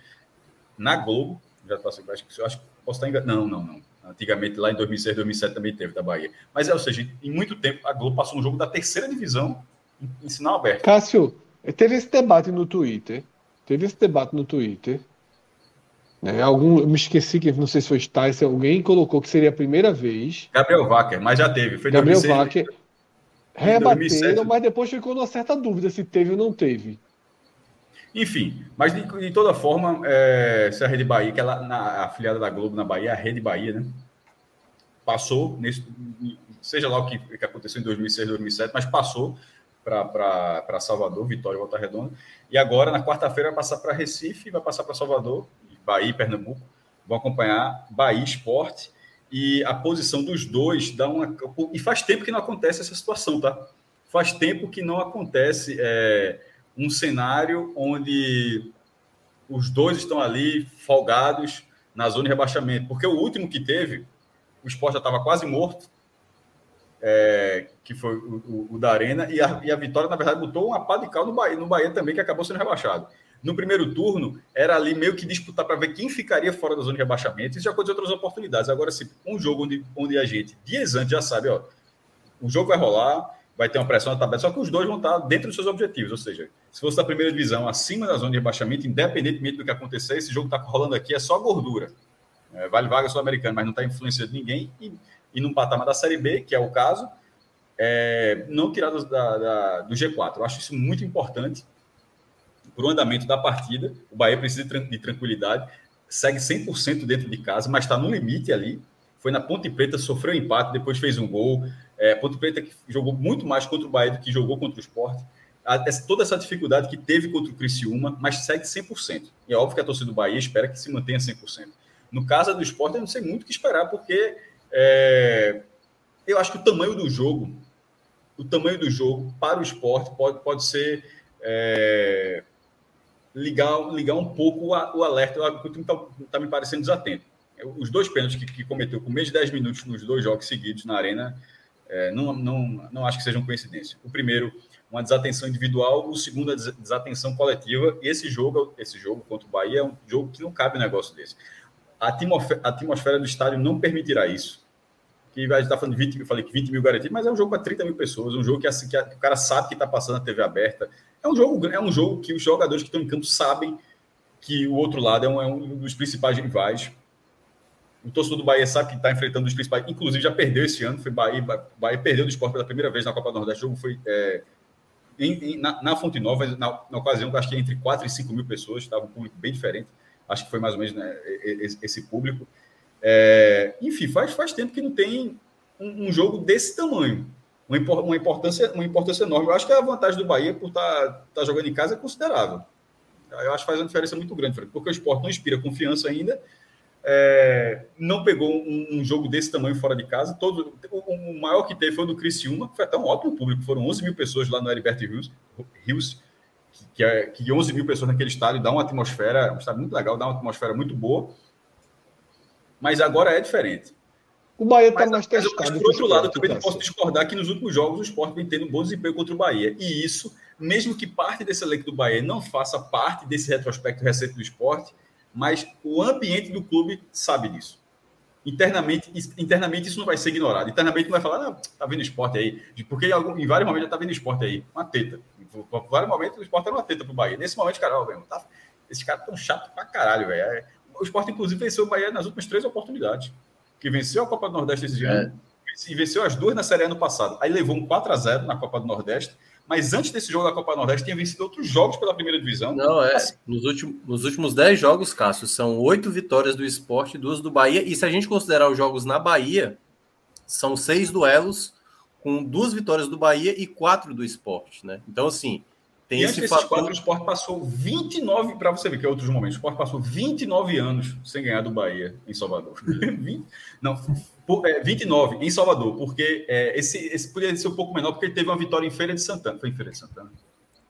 na Globo. Já passou, acho que acho posso estar enganado. Não, não, não. Antigamente, lá em 2006, 2007 também teve da Bahia. Mas é, ou seja, em muito tempo, a Globo passou um jogo da terceira divisão em, em sinal aberto. Cássio, teve esse debate no Twitter. Teve esse debate no Twitter né? Algum, eu me esqueci que não sei se foi Stice, alguém colocou que seria a primeira vez. Gabriel Wacker, mas já teve. Foi Gabriel 2006, Wacker. Rebateram, mas depois ficou numa certa dúvida se teve ou não teve. Enfim, mas de, de toda forma, é, se a Rede Bahia, que ela, na, afiliada da Globo na Bahia, a Rede Bahia, né? Passou, nesse, seja lá o que, que aconteceu em 2006, 2007, mas passou para Salvador, Vitória e Volta Redonda. E agora, na quarta-feira, vai passar para Recife, vai passar para Salvador Bahia e Pernambuco, vão acompanhar Bahia Esporte e a posição dos dois dá uma. E faz tempo que não acontece essa situação, tá? Faz tempo que não acontece é, um cenário onde os dois estão ali folgados na zona de rebaixamento. Porque o último que teve, o esporte já estava quase morto, é, que foi o, o, o, da Arena, e a, e a Vitória, na verdade, botou uma pá de cal no Bahia, no Bahia também, que acabou sendo rebaixado. No primeiro turno, era ali meio que disputar para ver quem ficaria fora da zona de rebaixamento. Isso já aconteceu outras oportunidades. Agora, se um jogo onde, onde a gente, dias antes, já sabe, ó, o jogo vai rolar, vai ter uma pressão na tabela, só que os dois vão estar dentro dos seus objetivos. Ou seja, se fosse da primeira divisão, acima da zona de rebaixamento, independentemente do que acontecer, esse jogo está rolando aqui, é só gordura. É, vale vaga sul-americano, mas não está influenciando ninguém. E, e num patamar da Série B, que é o caso, é, não tirar do, da, da, do G4. Eu acho isso muito importante para o andamento da partida. O Bahia precisa de tranquilidade, segue 100% dentro de casa, mas está no limite ali. Foi na Ponte Preta, sofreu empate, depois fez um gol. É, Ponte Preta que jogou muito mais contra o Bahia do que jogou contra o Sport. Toda essa dificuldade que teve contra o Criciúma, mas segue 100%. E é óbvio que a torcida do Bahia espera que se mantenha 100%. No caso do Sport, eu não sei muito o que esperar, porque é, eu acho que o tamanho do jogo, o tamanho do jogo para o esporte pode, pode ser é, ligar, ligar um pouco o, alerta. O time está tá me parecendo desatento. Os dois pênaltis que, que, cometeu com menos de 10 minutos nos dois jogos seguidos na Arena, é, não, não, não acho que sejam coincidência. O primeiro, uma desatenção individual, o segundo, a desatenção coletiva. E esse jogo, esse jogo contra o Bahia é um jogo que não cabe um negócio desse. A atmosfera, a atmosfera do estádio não permitirá isso. Que vai estar falando de 20, eu falei que 20 mil garantidos, mas é um jogo para 30 mil pessoas, um jogo que, assim, que, a, que o cara sabe que está passando na TV aberta, é um jogo, é um jogo que os jogadores que estão em campo sabem que o outro lado é um, é um dos principais rivais. O torcedor do Bahia sabe que está enfrentando os principais, inclusive já perdeu esse ano, foi Bahia, Bahia perdeu do esporte pela primeira vez na Copa do Nordeste. O jogo foi é, em, em, na, na, Fonte Nova, na, na ocasião, acho que entre 4 e 5 mil pessoas, estava um público bem diferente. Acho que foi mais ou menos né, esse, esse, público. É, enfim, faz, faz tempo que não tem um, um jogo desse tamanho uma, importância, uma importância enorme. Eu acho que a vantagem do Bahia por estar tá, tá jogando em casa é considerável. Eu acho que faz uma diferença muito grande, porque o esporte não inspira confiança ainda. É, não pegou um, um, jogo desse tamanho fora de casa. Todo, o, o, maior que teve foi o do Criciúma, que foi até um ótimo público. Foram 11 mil pessoas lá no Heriberto Rios, Rios que, que, é, que 11 mil pessoas naquele estádio dá uma atmosfera, um estádio muito legal, dá uma atmosfera muito boa. Mas agora é diferente. O Bahia está mais testado. Mas, por outro lado, também não posso discordar que nos últimos jogos o Sport vem tendo um bom desempenho contra o Bahia. E isso, mesmo que parte desse elenco do Bahia não faça parte desse retrospecto recente do esporte, mas o ambiente do clube sabe disso. Internamente, internamente isso não vai ser ignorado. Internamente não vai falar, não, tá vendo esporte aí. Porque em, algum, em vários momentos já tá vendo esporte aí. Uma teta. Em vários momentos o esporte era uma teta pro Bahia. Nesse momento, cara, ó, velho, tá, esses caras tão chato pra caralho, velho. O esporte, inclusive, venceu o Bahia nas últimas três oportunidades que venceu a Copa do Nordeste esse é. ano e venceu as duas na Série A ano passado. Aí levou um 4 a 0 na Copa do Nordeste, mas antes desse jogo da Copa do Nordeste tinha vencido outros jogos pela primeira divisão. Não, é. Assim. Nos, últimos, nos últimos 10 jogos, Cássio, são oito vitórias do esporte e duas do Bahia. E se a gente considerar os jogos na Bahia, são seis duelos com duas vitórias do Bahia e quatro do esporte, né? Então, assim, tem e esse fator... quatro, o Sport passou 29, para você ver que é outros momentos, o Sport passou 29 anos sem ganhar do Bahia em Salvador. 20, não, por, é, 29 em Salvador, porque é, esse, esse poderia ser um pouco menor, porque ele teve uma vitória em Feira de Santana. Foi em Feira de Santana?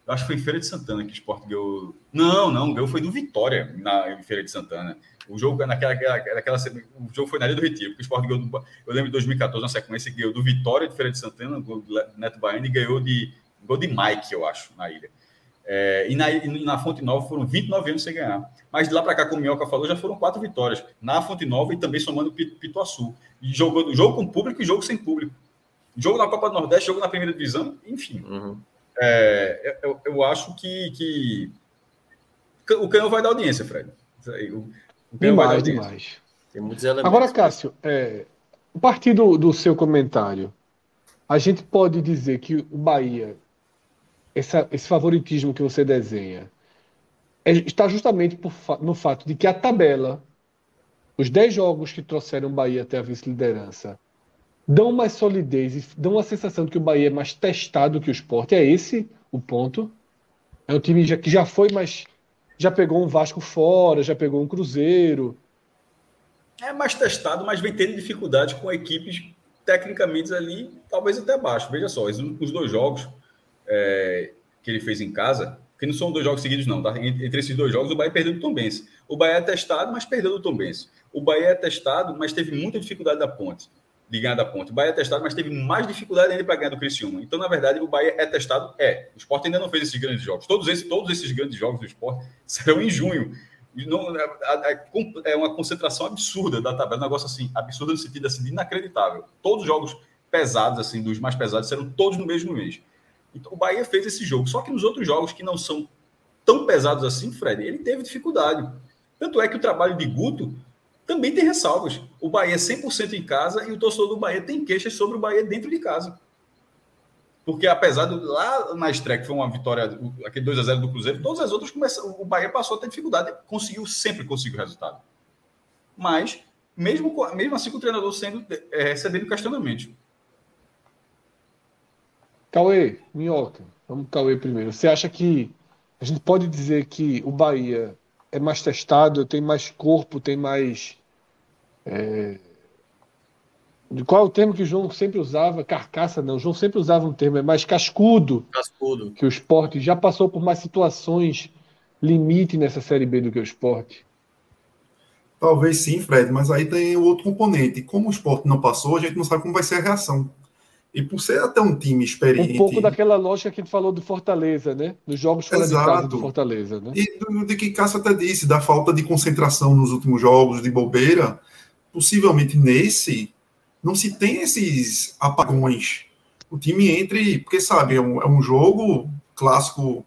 Eu acho que foi em Feira de Santana que o Sport ganhou. Não, não, ganhou foi do Vitória na em Feira de Santana. O jogo naquela, naquela, o jogo foi na Ilha do Retiro, porque o Sport ganhou do, eu lembro de 2014, na sequência, ganhou do Vitória de Feira de Santana, do Neto Baiano, e ganhou de gol de Mike, eu acho, na ilha. É, e, na, e na Fonte Nova foram 29 anos sem ganhar. Mas de lá para cá, como o Minhoca falou, já foram quatro vitórias. Na Fonte Nova e também somando Pituaçu. E jogou, jogo com público e jogo sem público. Jogo na Copa do Nordeste, jogo na primeira divisão, enfim. Uhum. É, eu, eu, acho que, que o canhão vai dar audiência, Fred. O, o demais, demais. Tem muitos elementos. Agora, Cássio, é, a partir do, do seu comentário, a gente pode dizer que o Bahia, essa, esse favoritismo que você desenha, é, está justamente por, no fato de que a tabela, os 10 jogos que trouxeram o Bahia até a vice-liderança, dão mais solidez e dão a sensação de que o Bahia é mais testado que o esporte. É esse o ponto. É um time que já foi mais. Já pegou um Vasco fora, já pegou um Cruzeiro. É mais testado, mas vem tendo dificuldade com equipes tecnicamente ali, talvez até abaixo. Veja só, os dois jogos é, que ele fez em casa, que não são dois jogos seguidos, não, tá? Entre esses dois jogos, o Bahia perdeu do Tombense. O Bahia é testado, mas perdeu do Tombense. O Bahia é testado, mas teve muita dificuldade da ponte de ganhar da ponte. O Bahia é testado, mas teve mais dificuldade ainda para ganhar do Criciúma. Então, na verdade, o Bahia é testado, é. O Sport ainda não fez esses grandes jogos. Todos esses, todos esses grandes jogos do Sport serão em junho. Não, é, é, é uma concentração absurda da tabela, um negócio assim, absurdo no sentido assim, inacreditável. Todos os jogos pesados, assim, dos mais pesados, serão todos no mesmo mês. Então, o Bahia fez esse jogo. Só que nos outros jogos que não são tão pesados assim, Fred, ele teve dificuldade. Tanto é que o trabalho de Guto também tem ressalvas. O Bahia é 100% em casa e o torcedor do Bahia tem queixas sobre o Bahia dentro de casa. Porque apesar do lá na estreia, que foi uma vitória, aquele 2 a 0 do Cruzeiro, todas as outras o Bahia passou a ter dificuldade, conseguiu sempre conseguiu o resultado. Mas mesmo mesmo assim o treinador sendo é, recebendo questionamento. Cauê, Minhoca, vamos Cauê primeiro. Você acha que a gente pode dizer que o Bahia é mais testado, tem mais corpo, tem mais é... De qual é o termo que o João sempre usava? Carcaça, não. O João sempre usava um termo, é mais cascudo. Cascudo. Que o esporte já passou por mais situações limite nessa Série B do que o esporte. Talvez sim, Fred, mas aí tem o outro componente. Como o esporte não passou, a gente não sabe como vai ser a reação. E por ser até um time experiente. Um pouco daquela lógica que ele falou do Fortaleza, né? Dos jogos fora Exato. de casa do Fortaleza, né? E do, de que Cássio até disse, da falta de concentração nos últimos jogos, de bobeira. Possivelmente nesse, não se tem esses apagões. O time entre, porque sabe, é um, é um jogo clássico,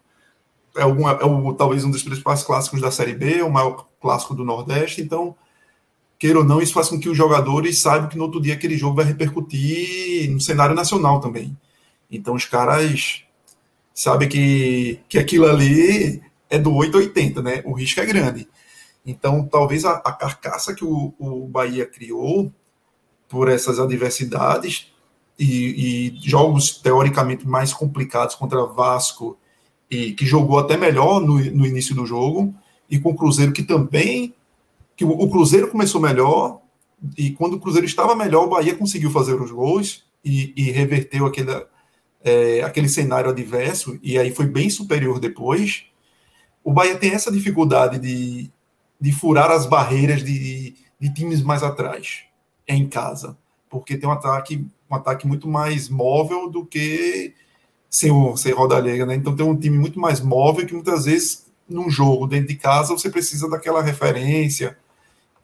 é, algum, é o, talvez um dos principais clássicos da Série B, o maior clássico do Nordeste, então, queira ou não, isso faz com que os jogadores saibam que no outro dia aquele jogo vai repercutir no cenário nacional também. Então os caras sabem que, que aquilo ali é do 880, né? O risco é grande. Então, talvez a, a carcaça que o, o Bahia criou por essas adversidades e, e, jogos teoricamente mais complicados contra Vasco e que jogou até melhor no, no início do jogo e com o Cruzeiro que também que o, Cruzeiro começou melhor e quando o Cruzeiro estava melhor o Bahia conseguiu fazer os gols e, e reverteu aquele, é, aquele cenário adverso e aí foi bem superior depois o Bahia tem essa dificuldade de, de furar as barreiras de, de times mais atrás em casa, porque tem um ataque, um ataque muito mais móvel do que sem, o, sem roda né? Então tem um time muito mais móvel que muitas vezes num jogo dentro de casa você precisa daquela referência.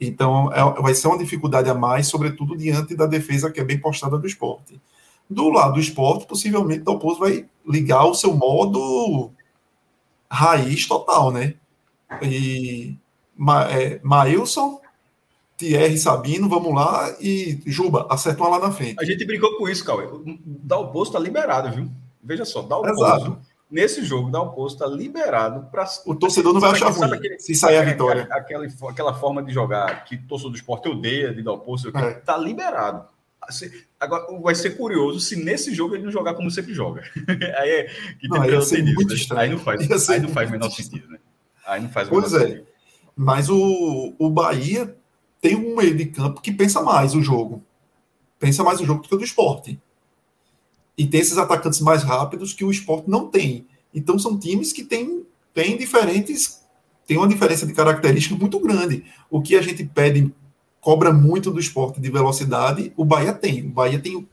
Então é, vai ser uma dificuldade a mais, sobretudo diante da defesa que é bem postada do esporte. Do lado do esporte, possivelmente o Dalpozo vai ligar o seu modo raiz total, né? E Ma, é, Mailson Thierry Sabino, vamos lá, e Juba, acerta uma lá na frente. A gente brincou com isso, Cauê. Dá o posto tá liberado, viu? Veja só, dá o posto. Nesse jogo, dá o posto tá liberado para. O torcedor não vai achar ruim aquele, se sair a vitória. Aquela, aquela forma de jogar que torcedor do esporte odeia de dar o posto, é. tá liberado. Agora, vai ser curioso se nesse jogo ele não jogar como sempre joga. aí é que não, ser muito né? estranho. Aí não faz, aí não faz o menor sentido, né? Aí não faz o pois é. Sentido. Mas o, o Bahia tem um meio de campo que pensa mais o jogo. Pensa mais o jogo do que o do esporte. E tem esses atacantes mais rápidos que o esporte não tem. Então são times que têm, têm diferentes, tem uma diferença de característica muito grande. O que a gente pede, cobra muito do esporte de velocidade, o Bahia tem. O Bahia tem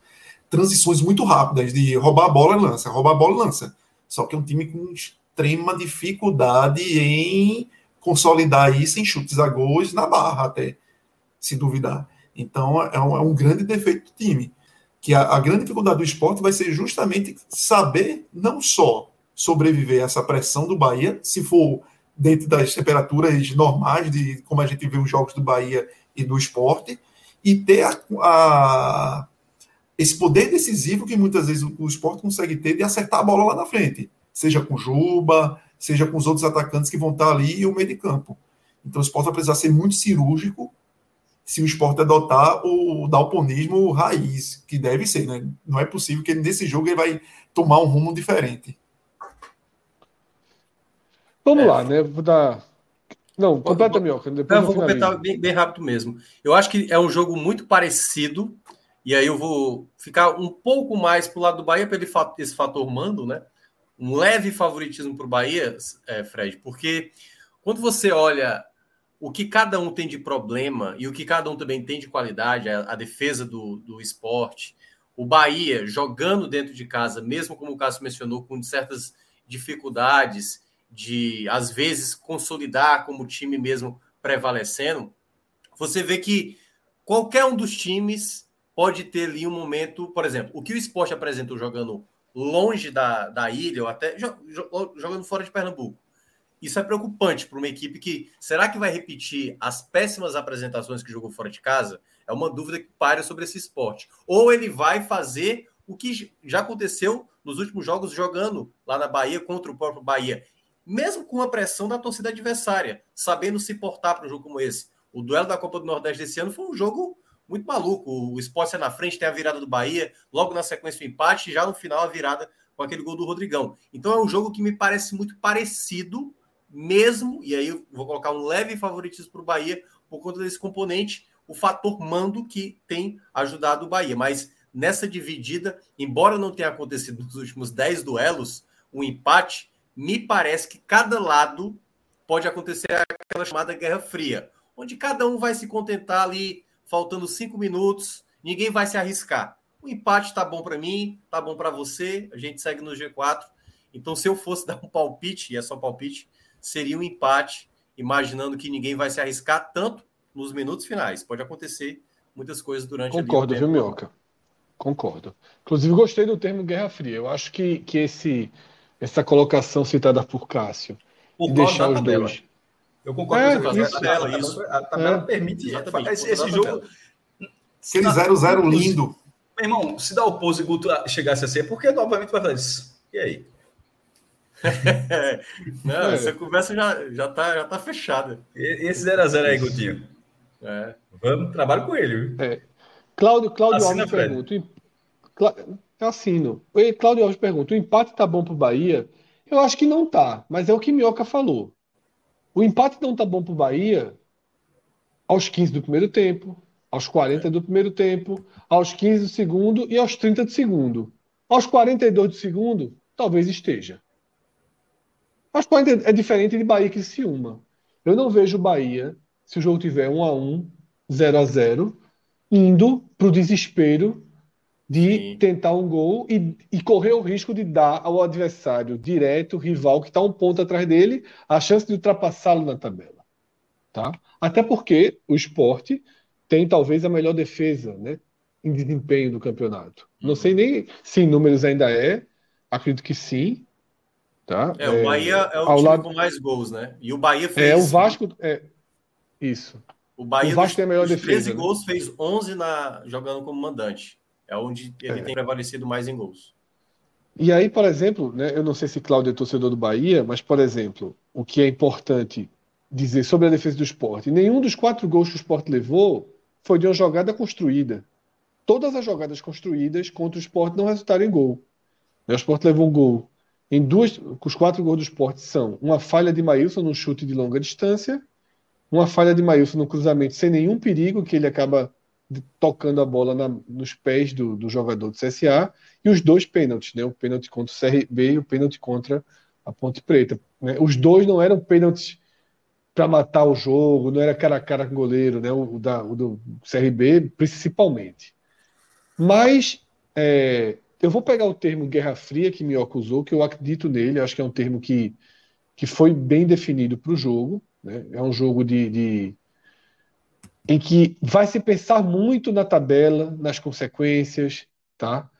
transições muito rápidas de roubar a bola e lança, roubar a bola e lança. Só que é um time com extrema dificuldade em consolidar isso em chutes a gols na barra, até se duvidar. Então é um, é um grande defeito do time. Que a, a, grande dificuldade do esporte vai ser justamente saber não só sobreviver a essa pressão do Bahia, se for dentro das temperaturas normais, de como a gente vê os jogos do Bahia e do esporte, e ter a, a esse poder decisivo que muitas vezes o, o esporte consegue ter de acertar a bola lá na frente, seja com Juba, seja com os outros atacantes que vão estar ali e o meio de campo. Então o esporte vai precisar ser muito cirúrgico se o esporte adotar o dalponismo raiz, que deve ser, né? Não é possível que nesse jogo ele vai tomar um rumo diferente. Vamos é. lá, né? Vou dar. Não, completa, Mioca. Depois não, vou completar bem, bem rápido mesmo. Eu acho que é um jogo muito parecido e aí eu vou ficar um pouco mais para o lado do Bahia pelo esse fator mando, né? Um leve favoritismo para o Bahia, é, Fred, porque quando você olha o que cada um tem de problema e o que cada um também tem de qualidade, a, a defesa do, do esporte, o Bahia jogando dentro de casa, mesmo como o Cássio mencionou, com certas dificuldades de, às vezes, consolidar como time mesmo prevalecendo, você vê que qualquer um dos times pode ter ali um momento, por exemplo, o que o esporte apresentou jogando longe da, da ilha, ou até jogando fora de Pernambuco. Isso é preocupante para uma equipe que. Será que vai repetir as péssimas apresentações que jogou fora de casa? É uma dúvida que paira sobre esse esporte. Ou ele vai fazer o que já aconteceu nos últimos jogos jogando lá na Bahia contra o próprio Bahia. Mesmo com a pressão da torcida adversária, sabendo se portar para um jogo como esse. O duelo da Copa do Nordeste desse ano foi um jogo muito maluco. O esporte é na frente, tem a virada do Bahia, logo na sequência o empate, e já no final a virada com aquele gol do Rodrigão. Então é um jogo que me parece muito parecido, mesmo, e aí eu vou colocar um leve favoritismo para o Bahia, por conta desse componente, o fator mando que tem ajudado o Bahia. Mas nessa dividida, embora não tenha acontecido nos últimos 10 duelos, um empate, me parece que cada lado pode acontecer aquela chamada Guerra Fria, onde cada um vai se contentar ali faltando cinco minutos, ninguém vai se arriscar. O empate tá bom para mim, tá bom para você, a gente segue no G4. Então, se eu fosse dar um palpite, e é só palpite, seria um empate, imaginando que ninguém vai se arriscar tanto nos minutos finais. Pode acontecer muitas coisas durante Concordo, viu, Mioca? Concordo. Inclusive, gostei do termo Guerra Fria. Eu acho que, que esse, essa colocação citada por Cássio, por deixar os dois eu concordo é, com você. Isso, a tabela, isso. A tabela é, permite esse, esse jogo. Aquele 0-0 lindo. Meu irmão, se dá o pose Guto chegasse a ser, porque novamente vai fazer isso. E aí? Não, essa conversa já, já, tá, já tá fechada. E, esse 0x0 aí, Gutinho. É. Vamos, trabalho com ele. Viu? É. Cláudio, Cláudio Alves pergunta. Assino. Cláudio Alves pergunta: o empate tá bom pro Bahia? Eu acho que não tá, mas é o que Minhoca falou. O empate não tá bom para o Bahia aos 15 do primeiro tempo, aos 40 do primeiro tempo, aos 15 do segundo e aos 30 do segundo. Aos 42 do segundo, talvez esteja. Aos 40 é diferente de Bahia que se uma. Eu não vejo Bahia, se o jogo tiver 1 a 1 0 a 0 indo para o desespero de Sim. tentar um gol e, e, correr o risco de dar ao adversário direto, rival, que está um ponto atrás dele, a chance de ultrapassá-lo na tabela. Tá? Até porque o esporte tem talvez a melhor defesa né, em desempenho do campeonato. Não sei nem se em números ainda é, acredito que sim. Tá? É, o Bahia é, é o time lado... com mais gols, né? E o Bahia fez. É, o Vasco. É, isso. O Bahia, o Vasco tem a melhor defesa. 13 né? gols, fez 11 na, jogando como mandante. É onde ele é. tem prevalecido mais em gols. E aí, por exemplo, né, eu não sei se Cláudio é torcedor do Bahia, mas, por exemplo, o que é importante dizer sobre a defesa do esporte: nenhum dos quatro gols que o esporte levou foi de uma jogada construída. Todas as jogadas construídas contra o esporte não resultaram em gol. O esporte levou um gol. Em duas, os quatro gols do esporte são uma falha de Maílson no chute de longa distância, uma falha de Maílson no cruzamento sem nenhum perigo, que ele acaba tocando a bola na, nos pés do, do, jogador do CSA e os dois pênaltis, né? O pênalti contra o CRB e o pênalti contra a Ponte Preta. Né? Os dois não eram pênaltis para matar o jogo, não era cara a cara com o goleiro, né? o, da, o do CRB principalmente. Mas é, eu vou pegar o termo Guerra Fria que Minhoca usou, que eu acredito nele, acho que é um termo que, que foi bem definido para o jogo. Né? É um jogo de, de, em que vai se pensar muito na tabela, nas consequências, tá?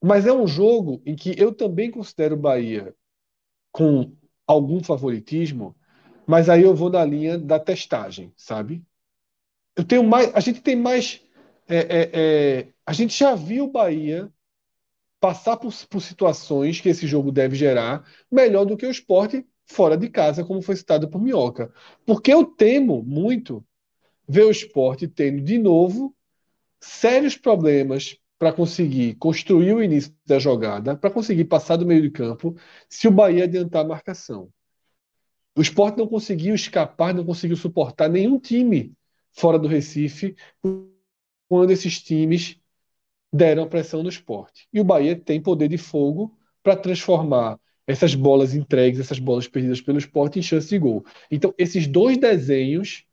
Mas é um jogo em que eu também considero o Bahia com algum favoritismo, mas aí eu vou na linha da testagem, sabe? Eu tenho mais, a gente tem mais, é, é, é, a gente já viu o Bahia passar por, por situações que esse jogo deve gerar melhor do que o esporte fora de casa, como foi citado por Minhoca. Porque eu temo muito ver o esporte tendo de novo sérios problemas para conseguir construir o início da jogada, para conseguir passar do meio de campo, se o Bahia adiantar a marcação. O esporte não conseguiu escapar, não conseguiu suportar nenhum time fora do Recife quando esses times deram pressão no esporte. E o Bahia tem poder de fogo para transformar essas bolas entregues, essas bolas perdidas pelo esporte em chance de gol. Então, esses dois desenhos,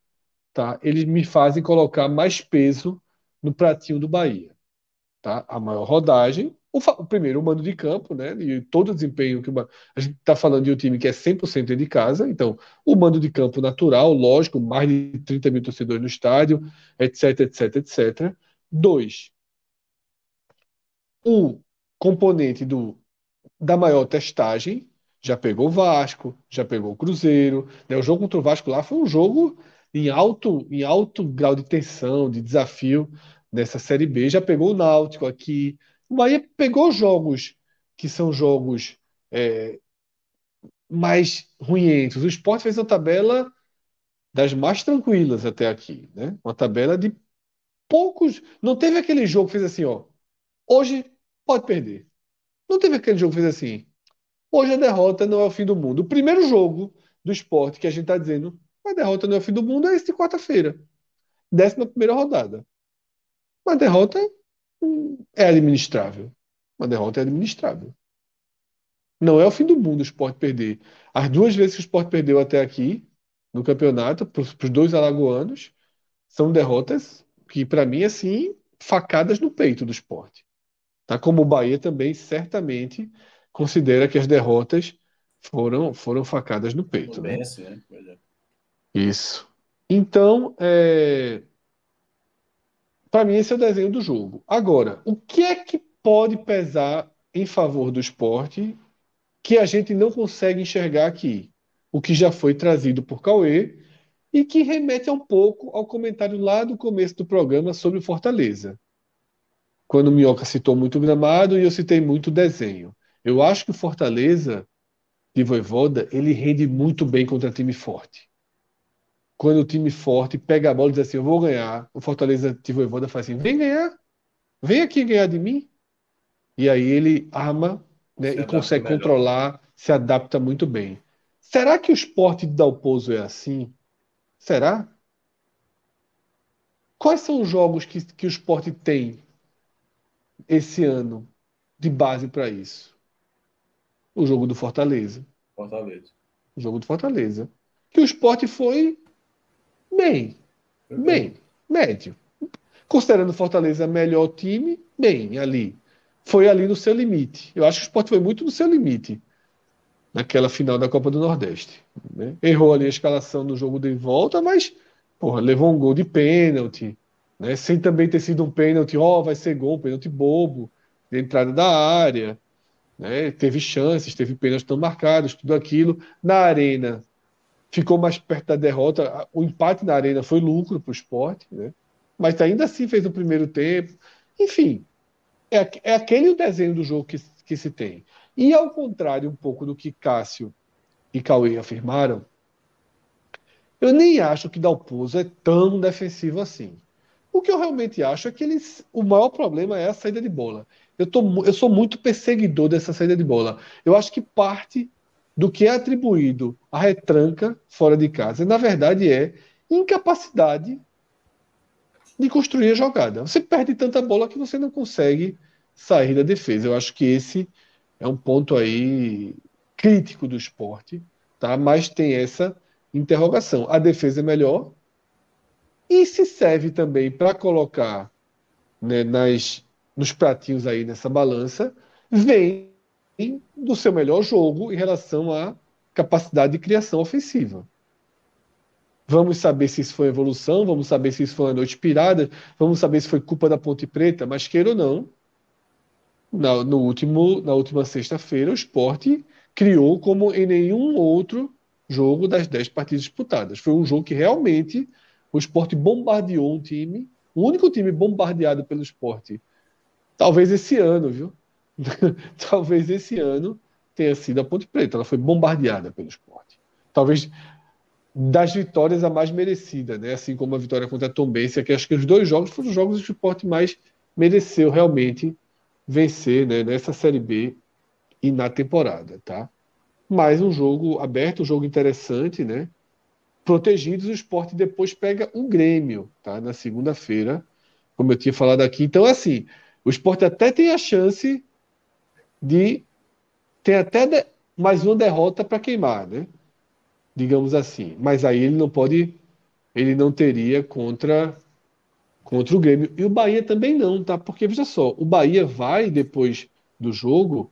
tá, eles me fazem colocar mais peso no pratinho do Bahia. Tá? A maior rodagem, o, o primeiro, o mando de campo, né? E todo o desempenho que uma, a gente está falando de um time que é 100% de casa, então o mando de campo natural, lógico, mais de 30 mil torcedores no estádio, etc, etc, etc. Dois, o componente do, da maior testagem, já pegou o Vasco, já pegou o Cruzeiro. Né? O jogo contra o Vasco lá foi um jogo em alto, em alto grau de tensão, de desafio nessa Série B. Já pegou o Náutico aqui. O Bahia pegou jogos que são jogos é, mais ruins. O Sport fez uma tabela das mais tranquilas até aqui. Né? Uma tabela de poucos. Não teve aquele jogo que fez assim, ó. Hoje pode perder. Não teve aquele jogo que fez assim. Hoje a derrota não é o fim do mundo. O primeiro jogo do esporte que a gente está dizendo a derrota não é o fim do mundo é esse de quarta-feira. Décima primeira rodada. Uma derrota hum, é administrável. Uma derrota é administrável. Não é o fim do mundo o esporte perder. As duas vezes que o esporte perdeu até aqui, no campeonato, para os dois alagoanos, são derrotas que, para mim, assim, facadas no peito do esporte. Tá? Como o Bahia também certamente considera que as derrotas foram, foram facadas no peito. Né? Né? É. Isso. Então, é... para mim, esse é o desenho do jogo. Agora, o que é que pode pesar em favor do esporte que a gente não consegue enxergar aqui? O que já foi trazido por Cauê e que remete um pouco ao comentário lá do começo do programa sobre Fortaleza quando o Minhoca citou muito gramado e eu citei muito desenho. Eu acho que o Fortaleza de Voivoda, ele rende muito bem contra time forte. Quando o time forte pega a bola e diz assim, eu vou ganhar, o Fortaleza de Voivoda faz assim, vem ganhar, vem aqui ganhar de mim. E aí ele arma né, e consegue melhor. controlar, se adapta muito bem. Será que o esporte de Dalpozo é assim? Será? Quais são os jogos que, que o esporte tem esse ano de base para isso? O jogo do Fortaleza. Fortaleza. O jogo do Fortaleza. Que o esporte foi bem. Bem. Médio. Considerando o Fortaleza melhor time, bem ali. Foi ali no seu limite. Eu acho que o esporte foi muito no seu limite naquela final da Copa do Nordeste. Né? Errou ali a escalação no jogo de volta, mas porra, levou um gol de pênalti né? Sem também ter sido um pênalti, ó, oh, vai ser gol, um pênalti bobo, de entrada da área, né? Teve chances, teve pênaltis tão marcados, tudo aquilo. Na arena, ficou mais perto da derrota. O empate na arena foi lucro para o esporte, né? Mas ainda assim fez o primeiro tempo. Enfim, é, é aquele o desenho do jogo que, que se tem. E ao contrário um pouco do que Cássio e Cauê afirmaram, eu nem acho que Dalpozo é tão defensivo assim. O que eu realmente acho é que eles, o maior problema é a saída de bola. Eu, tô, eu sou muito perseguidor dessa saída de bola. Eu acho que parte do que é atribuído à retranca fora de casa, na verdade, é incapacidade de construir a jogada. Você perde tanta bola que você não consegue sair da defesa. Eu acho que esse é um ponto aí crítico do esporte, tá? mas tem essa interrogação. A defesa é melhor e se serve também para colocar né, nas, nos pratinhos aí nessa balança, vem do seu melhor jogo em relação à capacidade de criação ofensiva. Vamos saber se isso foi evolução, vamos saber se isso foi uma noite pirada, vamos saber se foi culpa da Ponte Preta, mas queira ou não, na, no último, na última sexta-feira, o esporte criou como em nenhum outro jogo das dez partidas disputadas. Foi um jogo que realmente o esporte bombardeou um time, o único time bombardeado pelo esporte, talvez esse ano, viu? talvez esse ano tenha sido a Ponte Preta. Ela foi bombardeada pelo esporte. Talvez das vitórias a mais merecida, né? Assim como a vitória contra a Tombense, que acho que os dois jogos foram os jogos que o esporte mais mereceu realmente vencer né? nessa Série B e na temporada, tá? Mais um jogo aberto, um jogo interessante, né? Protegidos, o esporte depois pega o Grêmio, tá? Na segunda-feira, como eu tinha falado aqui. Então, assim, o esporte até tem a chance de ter até de, mais uma derrota para queimar, né? Digamos assim. Mas aí ele não pode, ele não teria contra contra o Grêmio. E o Bahia também não, tá? Porque veja só, o Bahia vai depois do jogo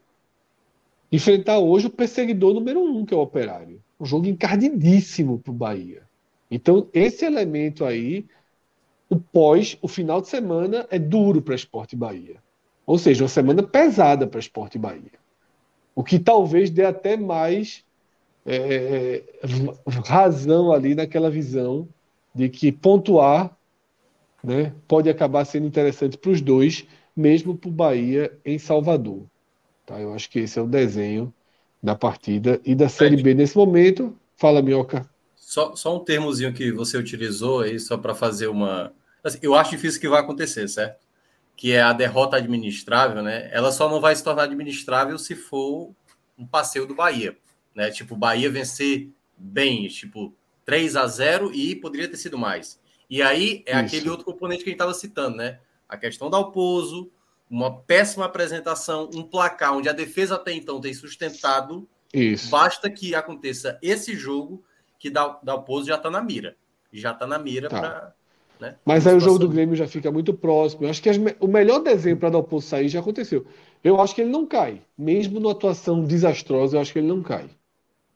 enfrentar hoje o perseguidor número um, que é o Operário. Um jogo encardidíssimo para o Bahia. Então, esse elemento aí, o pós, o final de semana é duro para Esporte Bahia. Ou seja, uma semana pesada para Esporte Bahia. O que talvez dê até mais é, é, razão ali naquela visão de que pontuar né, pode acabar sendo interessante para os dois, mesmo para o Bahia em Salvador. Tá? Eu acho que esse é o desenho da partida e da Série B nesse momento. Fala, Minhoca. Só, só um termozinho que você utilizou aí, só para fazer uma. Assim, eu acho difícil que vai acontecer, certo? que é a derrota administrável, né? Ela só não vai se tornar administrável se for um passeio do Bahia, né? Tipo, o Bahia vencer bem, tipo 3 a 0 e poderia ter sido mais. E aí é Isso. aquele outro componente que a gente estava citando, né? A questão do Alpozo, uma péssima apresentação, um placar onde a defesa até então tem sustentado. Isso. Basta que aconteça esse jogo que Dalpozo já está na mira. Já está na mira tá. para né? Mas aí o jogo do Grêmio já fica muito próximo. Eu acho que as, o melhor desenho para dar o posto sair já aconteceu. Eu acho que ele não cai. Mesmo numa atuação desastrosa, eu acho que ele não cai.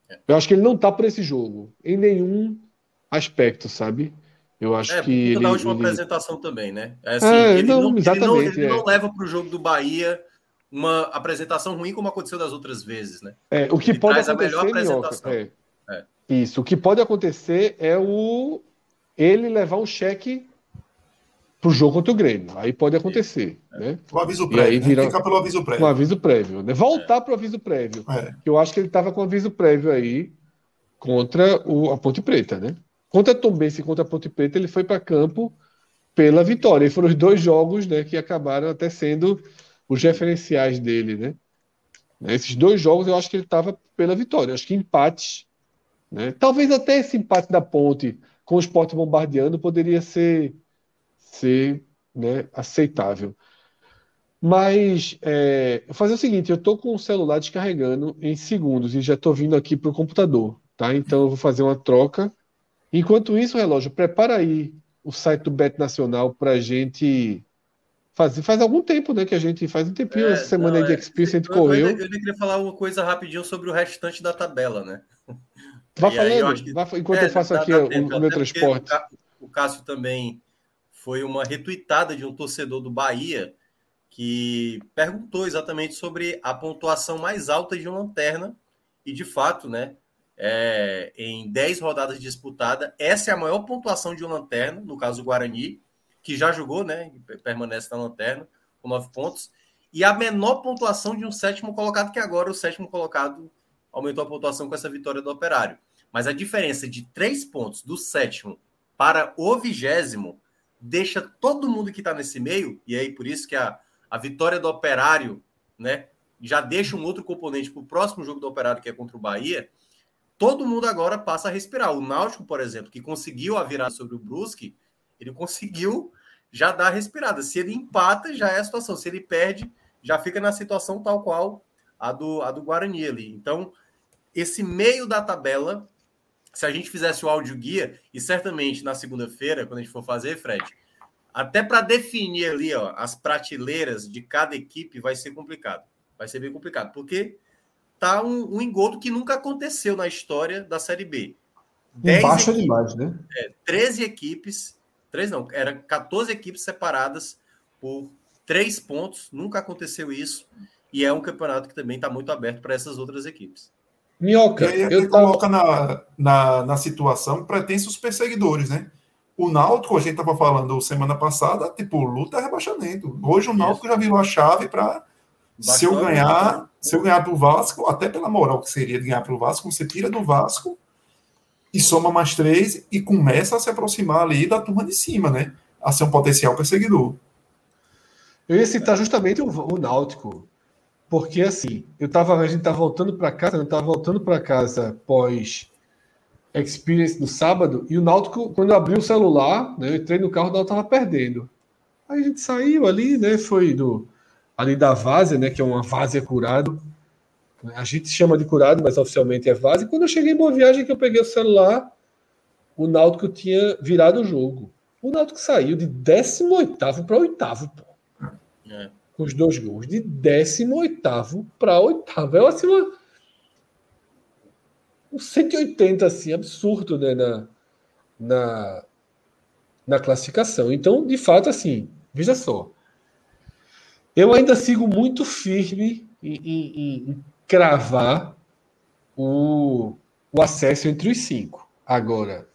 É. Eu acho que ele não tá para esse jogo. Em nenhum aspecto, sabe? Eu acho é, que. Ele, na última ele... apresentação também, né? É assim, é, ele, não, não, ele, não, ele é. não leva para o jogo do Bahia uma apresentação ruim como aconteceu das outras vezes, né? É, o que ele pode acontecer, Minhoca, é, é. Isso. O que pode acontecer é o ele levar um cheque pro jogo contra o Grêmio. Aí pode acontecer. É. Né? O aviso prévio. E aí vira... Ficar pelo aviso prévio. Um aviso prévio. Né? Voltar é. para o aviso prévio. É. Eu acho que ele estava com aviso prévio aí contra o, a Ponte Preta. Né? Contra Tombense e contra Ponte Preta, ele foi para campo pela vitória. E foram os dois jogos né, que acabaram até sendo os referenciais dele. Né? Esses dois jogos eu acho que ele estava pela vitória. Eu acho que empates. Né? Talvez até esse empate da Ponte com o esporte bombardeando poderia ser, ser né, aceitável. Mas é, fazer o seguinte, eu estou com o celular descarregando em segundos e já estou vindo aqui para o computador, tá? Então eu vou fazer uma troca. Enquanto isso, relógio, prepara aí o site do Bet Nacional para a gente fazer. Faz algum tempo, né? Que a gente faz um tempinho, é, essa semana não, aí de é, Experience a gente correu. Eu, eu, eu queria falar uma coisa rapidinho sobre o restante da tabela, né? Vá falando, que, vá, enquanto é, eu faço aqui o, tempo, o meu transporte. O Cássio também foi uma retuitada de um torcedor do Bahia que perguntou exatamente sobre a pontuação mais alta de uma lanterna. E de fato, né? É, em 10 rodadas disputadas, essa é a maior pontuação de uma lanterna, no caso do Guarani, que já jogou, né? Permanece na lanterna, com 9 pontos. E a menor pontuação de um sétimo colocado, que agora o sétimo colocado aumentou a pontuação com essa vitória do Operário. Mas a diferença de três pontos do sétimo para o vigésimo deixa todo mundo que está nesse meio, e aí por isso que a, a vitória do Operário né, já deixa um outro componente para o próximo jogo do Operário, que é contra o Bahia. Todo mundo agora passa a respirar. O Náutico, por exemplo, que conseguiu a virada sobre o Brusque, ele conseguiu já dar a respirada. Se ele empata, já é a situação. Se ele perde, já fica na situação tal qual a do, a do Guarani ali. Então, esse meio da tabela, se a gente fizesse o áudio guia, e certamente na segunda-feira, quando a gente for fazer, Fred, até para definir ali ó, as prateleiras de cada equipe vai ser complicado. Vai ser bem complicado, porque tá um, um engodo que nunca aconteceu na história da Série B. Baixa demais, né? É, 13 equipes, 13 não, era 14 equipes separadas por três pontos, nunca aconteceu isso, e é um campeonato que também está muito aberto para essas outras equipes. Minhoca, e aí, eu coloca na, na, na situação pretensos perseguidores, né? O Náutico, a gente estava falando semana passada, tipo, luta é rebaixamento. Hoje o Náutico Isso. já virou a chave para se eu ganhar, se eu ganhar do Vasco, até pela moral que seria de ganhar pelo Vasco, você tira do Vasco e soma mais três e começa a se aproximar ali da turma de cima, né? A ser um potencial perseguidor. Eu ia citar justamente o, o Náutico, porque assim, eu tava, a gente tá voltando para casa, eu tava voltando para casa pós Experience no sábado, e o Náutico, quando eu abri o celular, né, eu entrei no carro, o Náutico tava perdendo. Aí a gente saiu ali, né, foi do ali da várzea, né, que é uma várzea curado. A gente chama de curado, mas oficialmente é várzea. E quando eu cheguei em Boa Viagem, que eu peguei o celular, o Náutico tinha virado o jogo. O Náutico saiu de 18 para 8 pô. É. Com os dois gols. De 18 para 8 É assim, uma, um 180 assim, absurdo né, na, na, na classificação. Então, de fato, assim, veja só. Eu ainda sigo muito firme em, em, em cravar o, o acesso entre os cinco. Agora,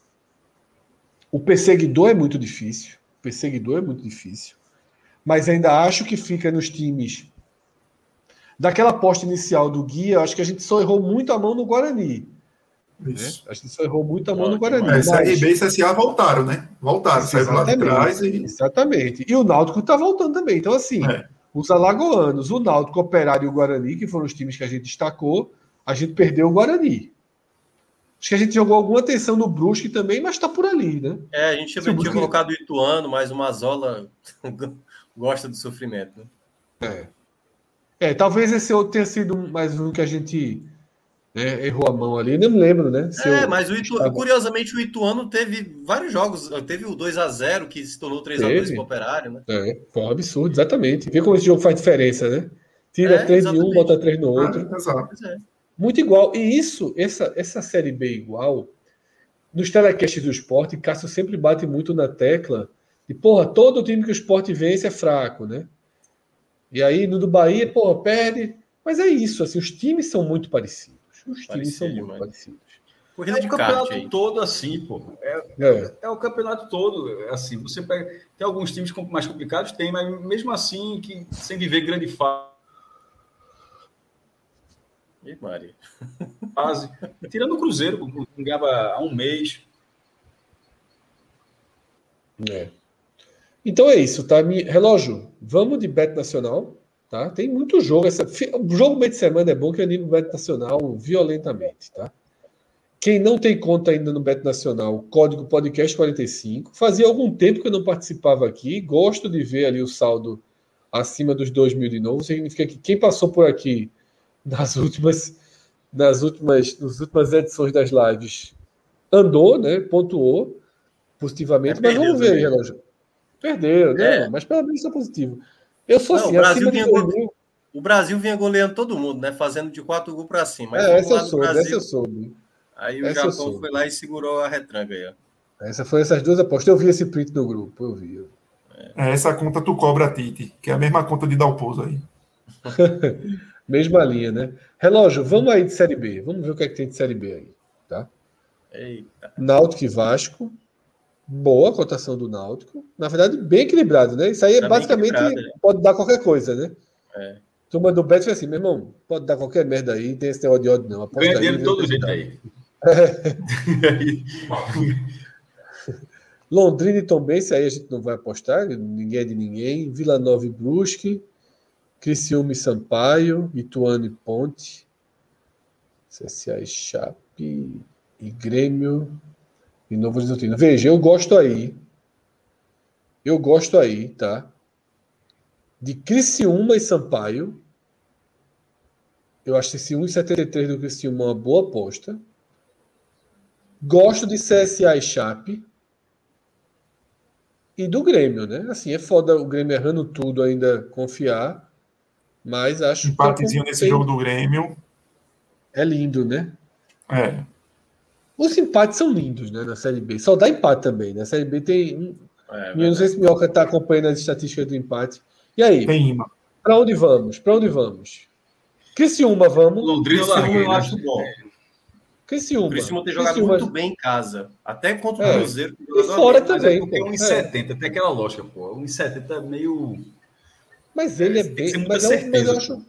o perseguidor é muito difícil. O perseguidor é muito difícil. Mas ainda acho que fica nos times. Daquela aposta inicial do guia, acho que a gente só errou muito a mão no Guarani. Né? A gente só errou muito a mão no Guarani. Mas CRB e CSA voltaram, né? Voltaram, saíram lá de trás. E... Exatamente. E o Náutico está voltando também. Então, assim, é. Os alagoanos, o Náutico, o Operário e o Guarani, que foram os times que a gente destacou, a gente perdeu o Guarani. Acho que a gente jogou alguma atenção no Brusque também, mas está por ali, né? É, a gente tinha, Brusque... colocado o Ituano, mas o Mazola gosta do sofrimento, né? É. É, talvez esse outro tenha sido mais um que a gente né, errou a mão ali, nem me lembro, né? é, mas o Itu, estava... curiosamente o Ituano teve vários jogos, teve o 2 a 0 que se tornou 3 a 2 para o Operário, né? É, foi um absurdo, exatamente. Vê como esse jogo faz diferença, né? Tira é, 3 de um, bota 3 no outro. É, Muito igual. E isso, essa, essa série B igual, nos telecasts do esporte, Cássio sempre bate muito na tecla de, porra, todo time que o esporte vence é fraco, né? E aí no do Bahia, porra, perde. Mas é isso, assim, os times são muito parecidos. Os times são muito parecidos. Corrida é o campeonato aí. todo assim, pô. É, é. é, o campeonato todo é assim. Você pega, tem alguns times mais complicados, tem, mas mesmo assim, que sem viver grande fase. E Maria. Fase. Tirando o Cruzeiro, que ganhava há um mês. É. Então é isso, tá? Relógio, vamos de Bet Nacional. Tá? Tem muito jogo. Essa, o jogo meio de semana é bom que anima o Beto Nacional violentamente. Tá? Quem não tem conta ainda no Beto Nacional, código podcast 45. Fazia algum tempo que eu não participava aqui. Gosto de ver ali o saldo acima dos 2 mil de novo. Significa que quem passou por aqui nas últimas, nas últimas, nas últimas edições das lives andou, né? Pontuou positivamente. É, mas vamos ver aí, relógio. Perderam, né? É. Mas pelo menos é positivo. Eu sou não, assim, o Brasil, vinha go... o Brasil vinha goleando todo mundo, né? Fazendo de quatro gols para cima. Mas é, essa eu, soube, Brasil, essa eu soube. Aí o essa Japão foi lá e segurou a retranca aí, ó. Essa foi essas duas apostas. Eu vi esse print no grupo, eu vi. É. essa conta tu cobra Tite, que é a mesma conta de Dalpozo aí. mesma linha, né? Relógio, vamos aí de Série B. Vamos ver o que é que tem de Série B aí, tá? Eita. Náutico e Vasco. Boa cotação do Náutico. Na verdade, bem equilibrado, né? Isso aí tá basicamente né? pode dar qualquer coisa, né? É. Turma do Bet assim, meu irmão, pode dar qualquer merda aí, tem esse negócio de ódio, não. Ganha de todo jeito aí. É. Londrina e Tombense, aí a gente não vai apostar, ninguém é de ninguém. Vila Nova e Brusque, Criciúma e Sampaio, Ituano e Ponte, CSA e Chape e Grêmio e Novo Horizontino. Veja, eu gosto aí. Eu gosto aí, tá? De Criciúma e Sampaio. Eu acho esse 1,73 do Criciúma uma boa aposta. Gosto de CSA e Chape. E do Grêmio, né? Assim, é foda o Grêmio errando tudo ainda confiar. Mas acho Empatezinho nesse jogo do Grêmio. É lindo, né? É. Os empates são lindos, né? Na Série B. Só dá empate também. Na né? Série B tem. É, não sei se o Minhoca está acompanhando as estatísticas do empate. E aí? Para onde vamos? Para onde vamos? Criciúma, vamos. Londrina Criciúma, eu acho né? bom. Criciúma. Criciúma tem jogado Criciúma. muito bem em casa. Até contra o é. Cruzeiro. E fora bem, também. É tem 1,70. É. Tem aquela lógica, pô. 1,70 é meio... Mas ele é bem... Mas, é, mas eu acho...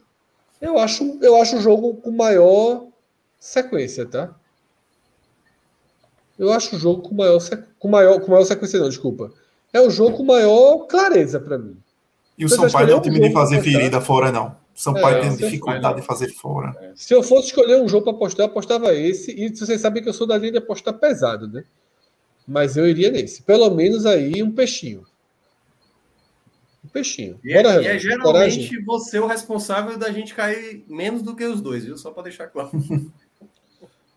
Eu acho, eu acho o jogo com maior sequência, tá? Eu acho o jogo com maior, com maior, com maior sequência, não, desculpa. É o jogo com maior clareza para mim. E o São Paulo não é um time de fazer ferida fora, não. São Paulo é, tem dificuldade de fazer fora. É. Se eu fosse escolher um jogo para apostar, eu apostava esse. E vocês sabem que eu sou da linha de apostar pesado, né? Mas eu iria nesse. Pelo menos aí um peixinho. Um peixinho. E, Bora, é, e é geralmente Coragem. você o responsável da gente cair menos do que os dois, viu? Só para deixar claro.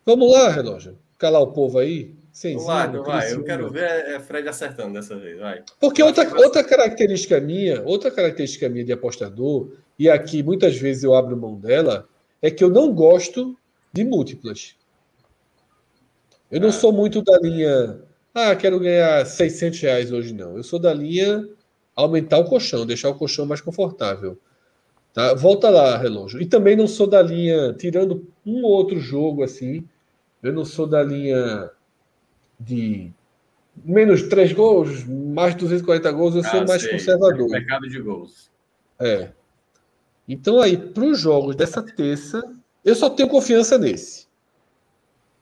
Vamos lá, relógio. Calar o povo aí. Senzinho, vai, vai. Eu quero ver é Fred acertando dessa vez. Vai. Porque outra, outra característica minha, outra característica minha de apostador, e aqui muitas vezes eu abro mão dela, é que eu não gosto de múltiplas. Eu não ah. sou muito da linha, ah, quero ganhar 600 reais hoje, não. Eu sou da linha aumentar o colchão, deixar o colchão mais confortável. Tá? Volta lá, relógio. E também não sou da linha, tirando um ou outro jogo assim, eu não sou da linha de menos 3 gols, mais 240 gols, eu ah, sou mais sei. conservador. mercado de gols. É. Então, aí, para os jogos dessa terça, eu só tenho confiança nesse.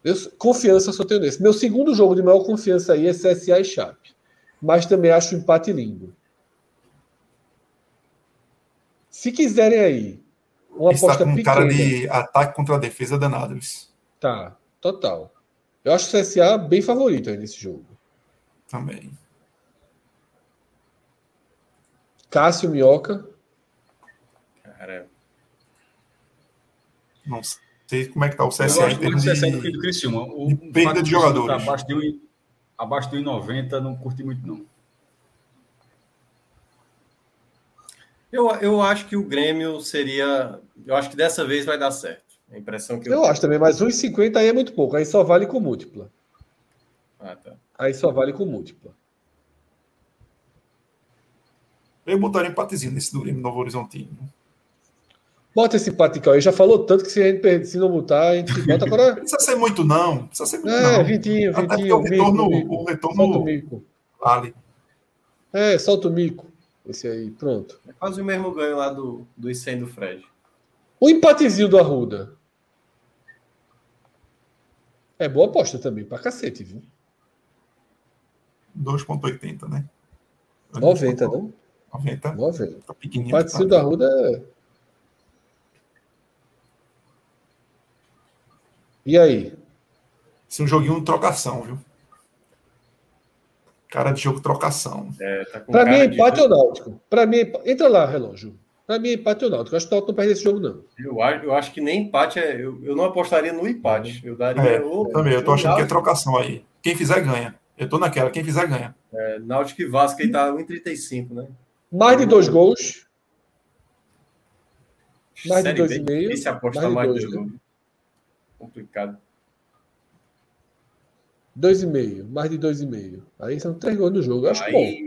Eu, confiança eu só tenho nesse. Meu segundo jogo de maior confiança aí é CSA e Chape. Mas também acho o empate lindo. Se quiserem aí, uma Está aposta com um pequena, cara de ataque contra a defesa danado. Tá, total. Eu acho o CSA bem favorito aí nesse jogo. Também. Cássio Minhoca. Cara. Não sei como é que tá o CSA. Eu gosto muito do CSA do que do Criciúma. O de perda de jogadores. Tá abaixo de, abaixo de 1,90 não curti muito, não. Eu, eu acho que o Grêmio seria. Eu acho que dessa vez vai dar certo. A impressão que eu. Eu acho também, mas 1,50 aí é muito pouco. Aí só vale com múltipla. Ah, tá. Aí só vale com múltipla. Eu botaria empatezinho nesse do Grêmio Novo Horizontino. Bota esse empate, Ele já falou tanto que se, a gente, se não botar, a gente bota agora. Não precisa ser muito, não. Não precisa ser muito, é, não. Vitinho, Até Vitinho. O retorno, mico, o retorno solta o mico. vale. É, solta o mico. Esse aí, pronto. É quase o mesmo ganho lá do, do ICEM do Fred. O empatezinho do Arruda. É boa aposta também, pra cacete, viu? 2,80, né? 90, não? 90. 90. Tá pequenininho. Tá. do Arruda é. E aí? Esse é um joguinho de trocação, viu? Cara de jogo trocação. É, tá pra mim é empate de... ou náutico? Pra mim, entra lá, relógio. Para mim, empate ou Náutico. Acho que o Náutico não perde esse jogo, não. Eu acho, eu acho que nem empate é. Eu, eu não apostaria no empate. Eu daria. É, o, também, eu tô achando Náutico. que é trocação aí. Quem fizer, ganha. Eu tô naquela, quem fizer, ganha. É, Náutico e Vasco aí tá 1,35, né? Mais de dois gols. Mais Série de dois B, e meio. Esse aposta mais, de dois, dois né? Complicado. Dois e meio, mais de dois e meio. Aí são três gols no jogo. Eu acho aí, bom.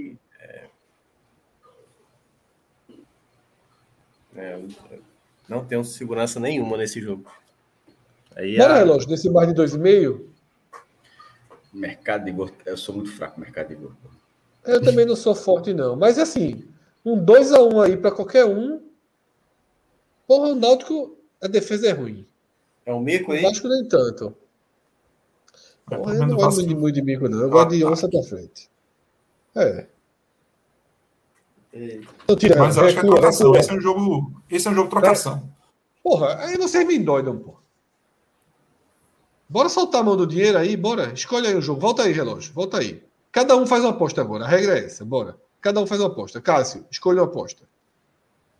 É, não tenho segurança nenhuma nesse jogo. Aí Bora, a... relógio, desse mais de 2,5? Mercado de gol, eu sou muito fraco mercado de gol. Eu também não sou forte, não. Mas assim, um 2x1 um aí para qualquer um. Porra, o Náutico, a defesa é ruim. É um mico aí? Acho que nem tanto. Porra, eu não gosto muito de mico, não. Eu gosto de onça pra frente. É. Mas eu acho que é trocação. Esse é um jogo. Esse é um jogo trocação. Porra, aí vocês me endoidam, pô. Bora soltar a mão do dinheiro aí, bora. Escolhe aí o jogo. Volta aí, relógio. Volta aí. Cada um faz uma aposta agora. A regra é essa. Bora. Cada um faz uma aposta. Cássio, escolha uma aposta.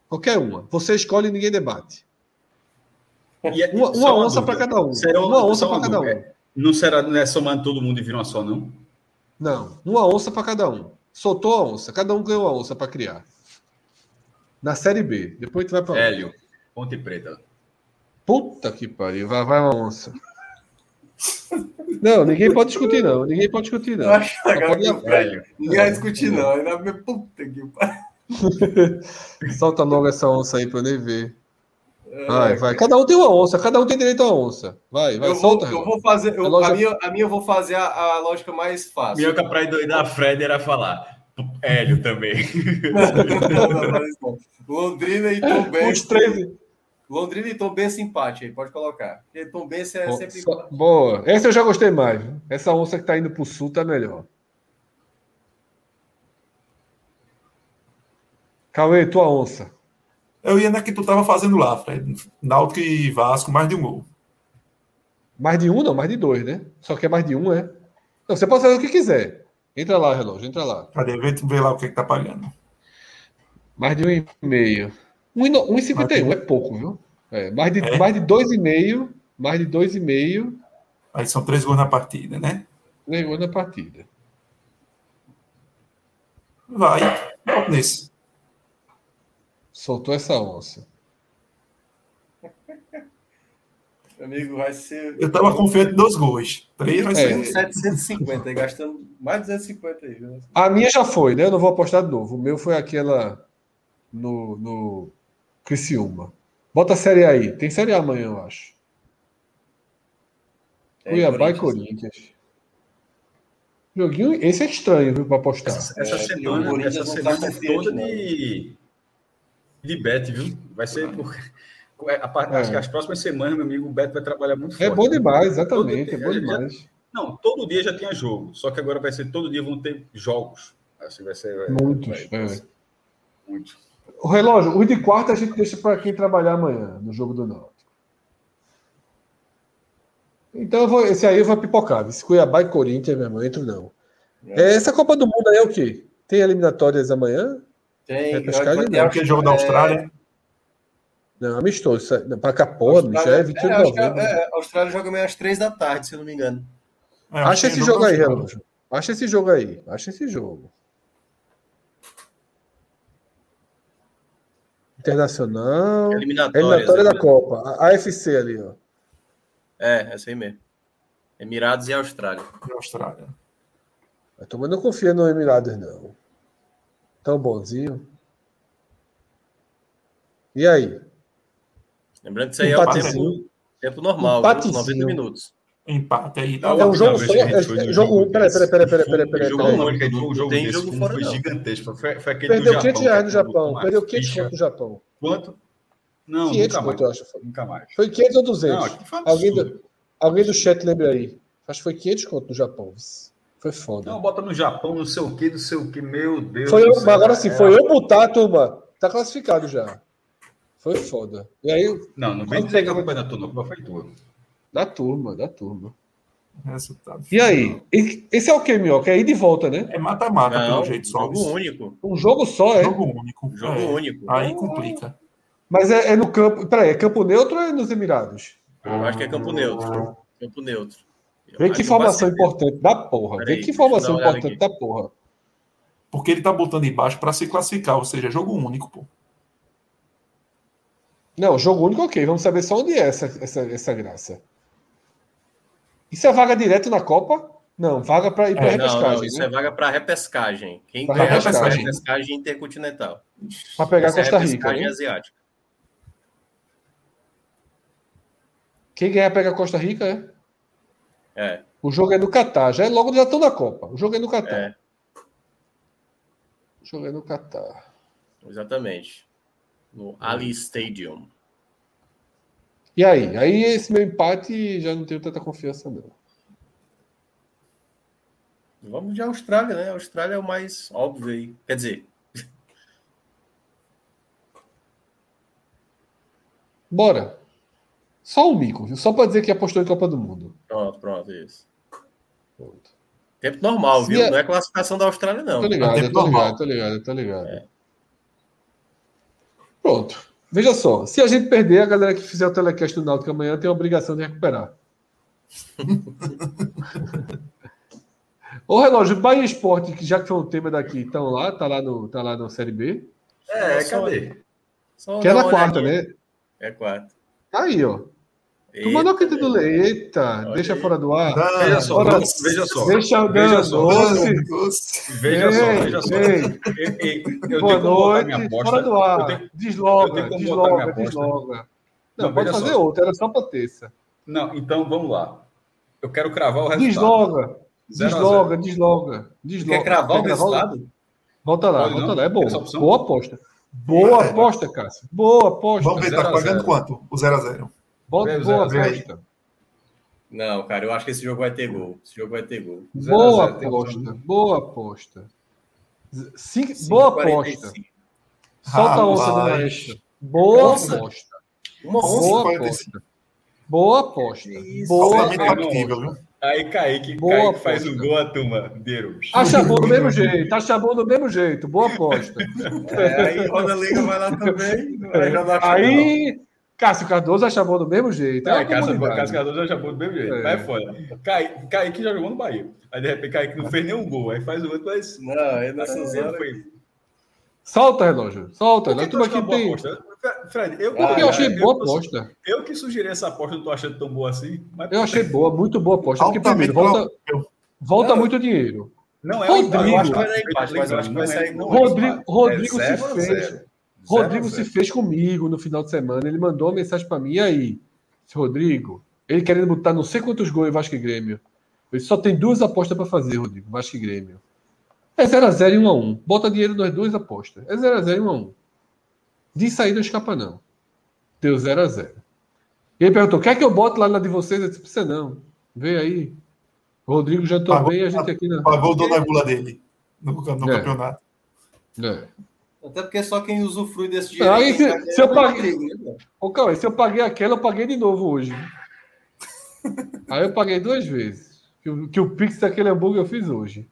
Qualquer uma. Você escolhe e ninguém debate. E é- Uma, uma onça para cada um. Será uma onça para cada um. Não será não é somando todo mundo e vira uma só, não? Não, uma onça para cada um. Soltou a onça, cada um ganhou uma onça para criar. Na série B. Depois tu vai para Hélio, Ponte Preta. Puta que pariu, vai, vai uma onça. Não, ninguém pode discutir, não. Ninguém pode discutir, não. Eu acho que à o frente. Hélio. Ninguém vai discutir, não. Ainda puta que pariu. Solta logo essa onça aí pra eu nem ver. É, Vai, vai. Cada um tem uma onça, cada um tem direito a onça. Vai, vai, Eu vou, solta. eu Renato. vou fazer. eu- Relógio- a, minha, a minha eu vou fazer a, a lógica mais fácil. Minhoca pra endoidar a Fred era falar. Hélio também. Não, não. Londrina e Tom Os Benz. três. Londrina e Tom Benz empate aí, pode colocar. Porque Tom Benz é Bom, sempre só-. Boa. Essa eu já gostei mais. viu? Essa onça que tá indo pro sul tá melhor. Cauê, tua onça. Eu ia na que tu tava fazendo lá, Fred. Náutico e Vasco, mais de um gol. Mais de um, não, mais de dois, né? Só que é mais de um, é? Não, você pode fazer o que quiser. Entra lá, relógio, entra lá. Cadê? Vê, vê lá o que, que tá pagando. Mais de um e meio. Um e no- um cinquenta um é pouco, viu? É, mais de, mais de dois e meio, mais de dois e meio, Aí são três gols na partida, né? ganhou na partida. Vai. Nesse. Soltou essa onça. Meu amigo, vai ser. Eu tava confiante dois gols. Três vai É. ser. 750, aí, gastando mais de 250 aí, viu? A minha já foi, né? Eu não vou apostar de novo. O meu foi aquela no, no Criciúma. Bota a série aí. Tem série A amanhã, eu acho. É, Cuiabá e Corinthians. Joguinho, esse é estranho, viu, pra apostar. Essa, essa É, o semana, Corinthians essa tá semana é toda não. de, de bet, viu? Vai ser por. a par- Acho É. que as próximas semanas, meu amigo, o Bet vai trabalhar muito forte. É bom demais, exatamente. É Todo bom dia- demais. Não, todo dia já tinha jogo. Só que agora vai ser todo dia vão ter jogos. Que vai ser. vai- Muitos. vai- é. muito. O relógio, os de quarta a gente deixa para quem trabalhar amanhã, no jogo do Náutico. Então, eu vou, esse aí eu vou pipocar. Esse Cuiabá e Corinthians, meu irmão, entro não. É, essa Copa do Mundo aí é o quê? Tem eliminatórias amanhã? Tem. Repescagem vai não. ter- Aquele jogo da Austrália. Não, amistoso. Para Capô, bicho, é 28 é, de acho que novembro. é, é, a Austrália joga amanhã às 3 da tarde, se eu não me engano. É, Acha esse é jogo aí, relógio. Acha esse jogo aí. Acha esse jogo. Internacional. Eliminatória da né? Copa. A AFC ali, ó. É, essa aí mesmo. Emirados e Austrália. Da Austrália. A turma não confia no Emirados, não. Tão bonzinho. E aí? Lembrando que isso aí é o Empatezinho. tempo, tempo normal, Empatezinho. viu? 90 minutos. Empate aí. Tá É um jogo foi É, jogo um. Peraí, peraí, peraí, peraí, desse, peraí, peraí, Jogo único, a gente foi um jogo Tem desse, jogo foi, fora, foi não. gigantesco. Foi, foi aquele Perdeu do 500 Japão, reais no que Japão. Perdeu 500 ficha. conto no Japão. Quanto? Não, 500 nunca mais. conto, eu acho. Foi. Nunca mais. Foi 500 ou 200? Não, alguém, do, alguém do chat lembra aí. Acho que foi 500 conto no Japão. Foi foda. Não, bota no Japão, não sei o que, não sei o que, meu Deus. Foi eu, agora sim, É, foi eu botar, turma. Tá classificado já. Foi foda. E aí, Não, não vem dizer que a pegava- culpa é da turma, a culpa foi tua. da turma, da turma. Resultado. E aí? Esse é o que, Minhoca? É ida e volta, né? É mata-mata, pelo jeito, só. jogo único. Um jogo só, é. Jogo único. Jogo É. único. Aí complica. Mas é, é no campo. Peraí, é campo neutro ou é nos Emirados? Eu acho que é campo neutro. Campo neutro. Vê que informação importante da porra. Vê que informação importante da porra. Porque ele tá botando embaixo para se classificar, ou seja, jogo único, pô. Não, jogo único, ok. Vamos saber só onde é essa, essa, essa graça. Isso é vaga direto na Copa? Não, vaga para ir para É, repescagem, não, isso né? é vaga para repescagem. Quem Pra ganhar repescagem. repescagem intercontinental. Para pegar Essa é Costa Rica. repescagem né? asiática. Quem ganhar pega Costa Rica, é? É, O jogo é no Catar. Já é logo já estão na Copa. O jogo é no Catar. é, O jogo é no Catar. exatamente. No Ali Stadium. E aí? Aí esse meu empate já não tenho tanta confiança, não. Vamos de Austrália, né? A Austrália é o mais óbvio aí. Quer dizer, Bora. Só um mico, viu? Só para dizer que apostou em Copa do Mundo. pronto, pronto, isso. Pronto. Tempo normal, Se viu? é- Não é classificação da Austrália, não. Tô ligado, tempo eu tô normal. ligado, tô ligado, tô ligado. Pronto. Veja só, se a gente perder, a galera que fizer o telecast do Náutico amanhã tem a obrigação de recuperar. Ô, relógio, Bahia Esporte, que já que foi o tema daqui, estão lá, tá lá no, tá lá no Série B. É, cadê? Só Que é na quarta, olhadinha. né? É quarta. Tá aí, ó. Tu mandou aqui do Lei. Eita, Olha deixa aí. fora do ar. Não, Veja só, Ora, vamos- veja só. Deixa o Veja só. doce. Doce. Veja só, Ei, veja só. ei. Eu, Boa noite, minha aposta. fora do ar. tenho- eu Desloga, tenho desloga, desloga. Não, Não, pode fazer só. outra, era só pra terça. Não, então vamos lá. Eu quero cravar o resultado. Desloga, Zero a desloga, zero. desloga, desloga. Quer cravar o Quer gravar resultado? Volta lá, Pode volta não? lá, é boa. Boa aposta. Boa aposta, Cássio. Boa aposta. Vamos ver, tá pagando zero. quanto? O 0x0. Boa, boa aposta. Não, cara, eu acho que esse jogo vai ter gol. Esse jogo vai ter gol. A Boa aposta. Boa aposta. Cinco- boa aposta. 5,45. Solta a onça do maestro. Boa aposta. Uma onça. Boa 45. aposta. Boa aposta. Boa viu? Aí Kaique, Boa Kaique faz o aposta. gol a turma. Deiro. Acha bom do mesmo jeito. Acha bom do mesmo jeito. Boa aposta. É, aí Roda Liga vai lá também. Aí Cássio Cardoso acha bom do mesmo jeito. É Ah, uma Cássio. Cássio Cardoso já jogou do mesmo jeito. É. Vai fora. Kaique, Kaique já jogou no Bahia. Aí de repente Kaique não fez nenhum gol. Aí faz o outro, mas. não. Não, aí nessas Ele horas. foi. Solta, relógio. Solta. Por que tu aqui boa tem. aposta? Fred, eu, Porque eu achei boa eu- aposta. Eu que sugeri essa aposta, não tô achando tão boa assim. Mas Eu achei boa, muito boa aposta. Porque Altamente primeiro, volta, volta Não. muito dinheiro. Não é Rodrigo. mas é- é Rodrigo. Rodrigo É se fez. Rodrigo Zero se zero. fez comigo no final de semana. Ele mandou uma mensagem para mim. E aí, Rodrigo? Ele querendo botar não sei quantos gols em Vasco e Grêmio. Ele só tem duas apostas para fazer, Rodrigo. Vasco e Grêmio. É 0x0 e 1x1. Bota dinheiro nas duas apostas. É 0x0 e 1x1. De sair não escapa, não. Deu 0x0. E ele perguntou: quer que eu bote lá na de vocês? Eu disse: precisa não. Vê aí. O Rodrigo já tô Pagou- bem, a gente aqui na. Pagou o Dona Gula dele no, no É. campeonato. É. Até porque só quem usufrui desse dinheiro. Aí, se- paga se eu é o paguei- né? Ô, Cauê, se eu paguei aquela, eu paguei de novo hoje. Aí eu paguei duas vezes. Que, o- que o Pix daquele hambúrguer eu fiz hoje.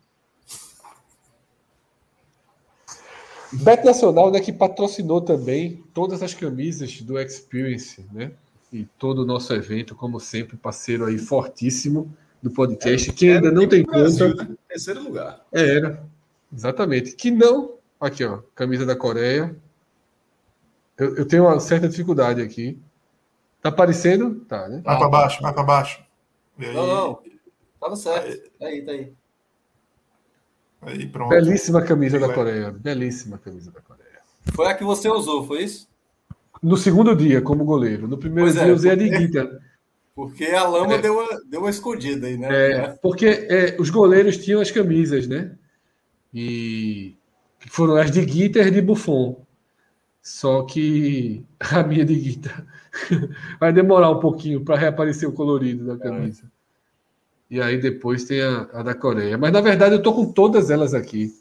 Bet Nacional, né, que patrocinou também todas as camisas do Experience, né? E todo o nosso evento, como sempre, parceiro aí fortíssimo do podcast. Quem ainda não tem Brasil, conta, né? Terceiro lugar. é, era. Exatamente. Que não. Aqui, ó. Camisa da Coreia. Eu, eu tenho uma certa dificuldade aqui. Tá aparecendo? Tá, né? Vai pra baixo, vai pra baixo. E aí, Não, não. Tava certo. Tá aí, tá aí. aí pronto. Belíssima camisa da. Coreia. Belíssima camisa da Coreia. Foi a que você usou, foi isso? No segundo dia, como goleiro. No primeiro Pois é, dia, eu usei a de Guita. Porque a lama É. deu, uma, deu uma escondida aí, né? É, porque é, os goleiros tinham as camisas, né? E que foram as de Guita e de Buffon. Só que a minha de Guita vai demorar um pouquinho para reaparecer o colorido da camisa. E aí depois tem a, a da Coreia. Mas na verdade eu tô com todas elas aqui,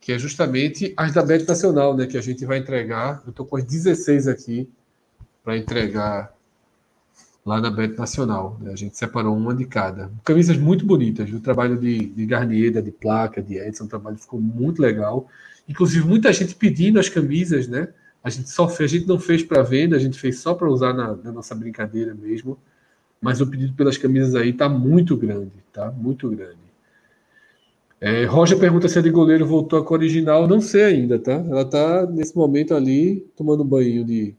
que é justamente as da Bet Nacional, né? Que a gente vai entregar. Eu tô com as 16 aqui para entregar lá na Bet Nacional. né? A gente separou uma de cada. Camisas muito bonitas. O trabalho de, de Garnier, de placa, de Edson, o trabalho ficou muito legal. Inclusive, muita gente pedindo as camisas, né? A gente só fez, a gente não fez para venda, a gente fez só para usar na, na nossa brincadeira mesmo. Mas o pedido pelas camisas aí tá muito grande, tá? Muito grande. É, Roger pergunta se a de goleiro voltou a cor original. Não sei ainda, tá? Ela tá nesse momento ali tomando um banho de,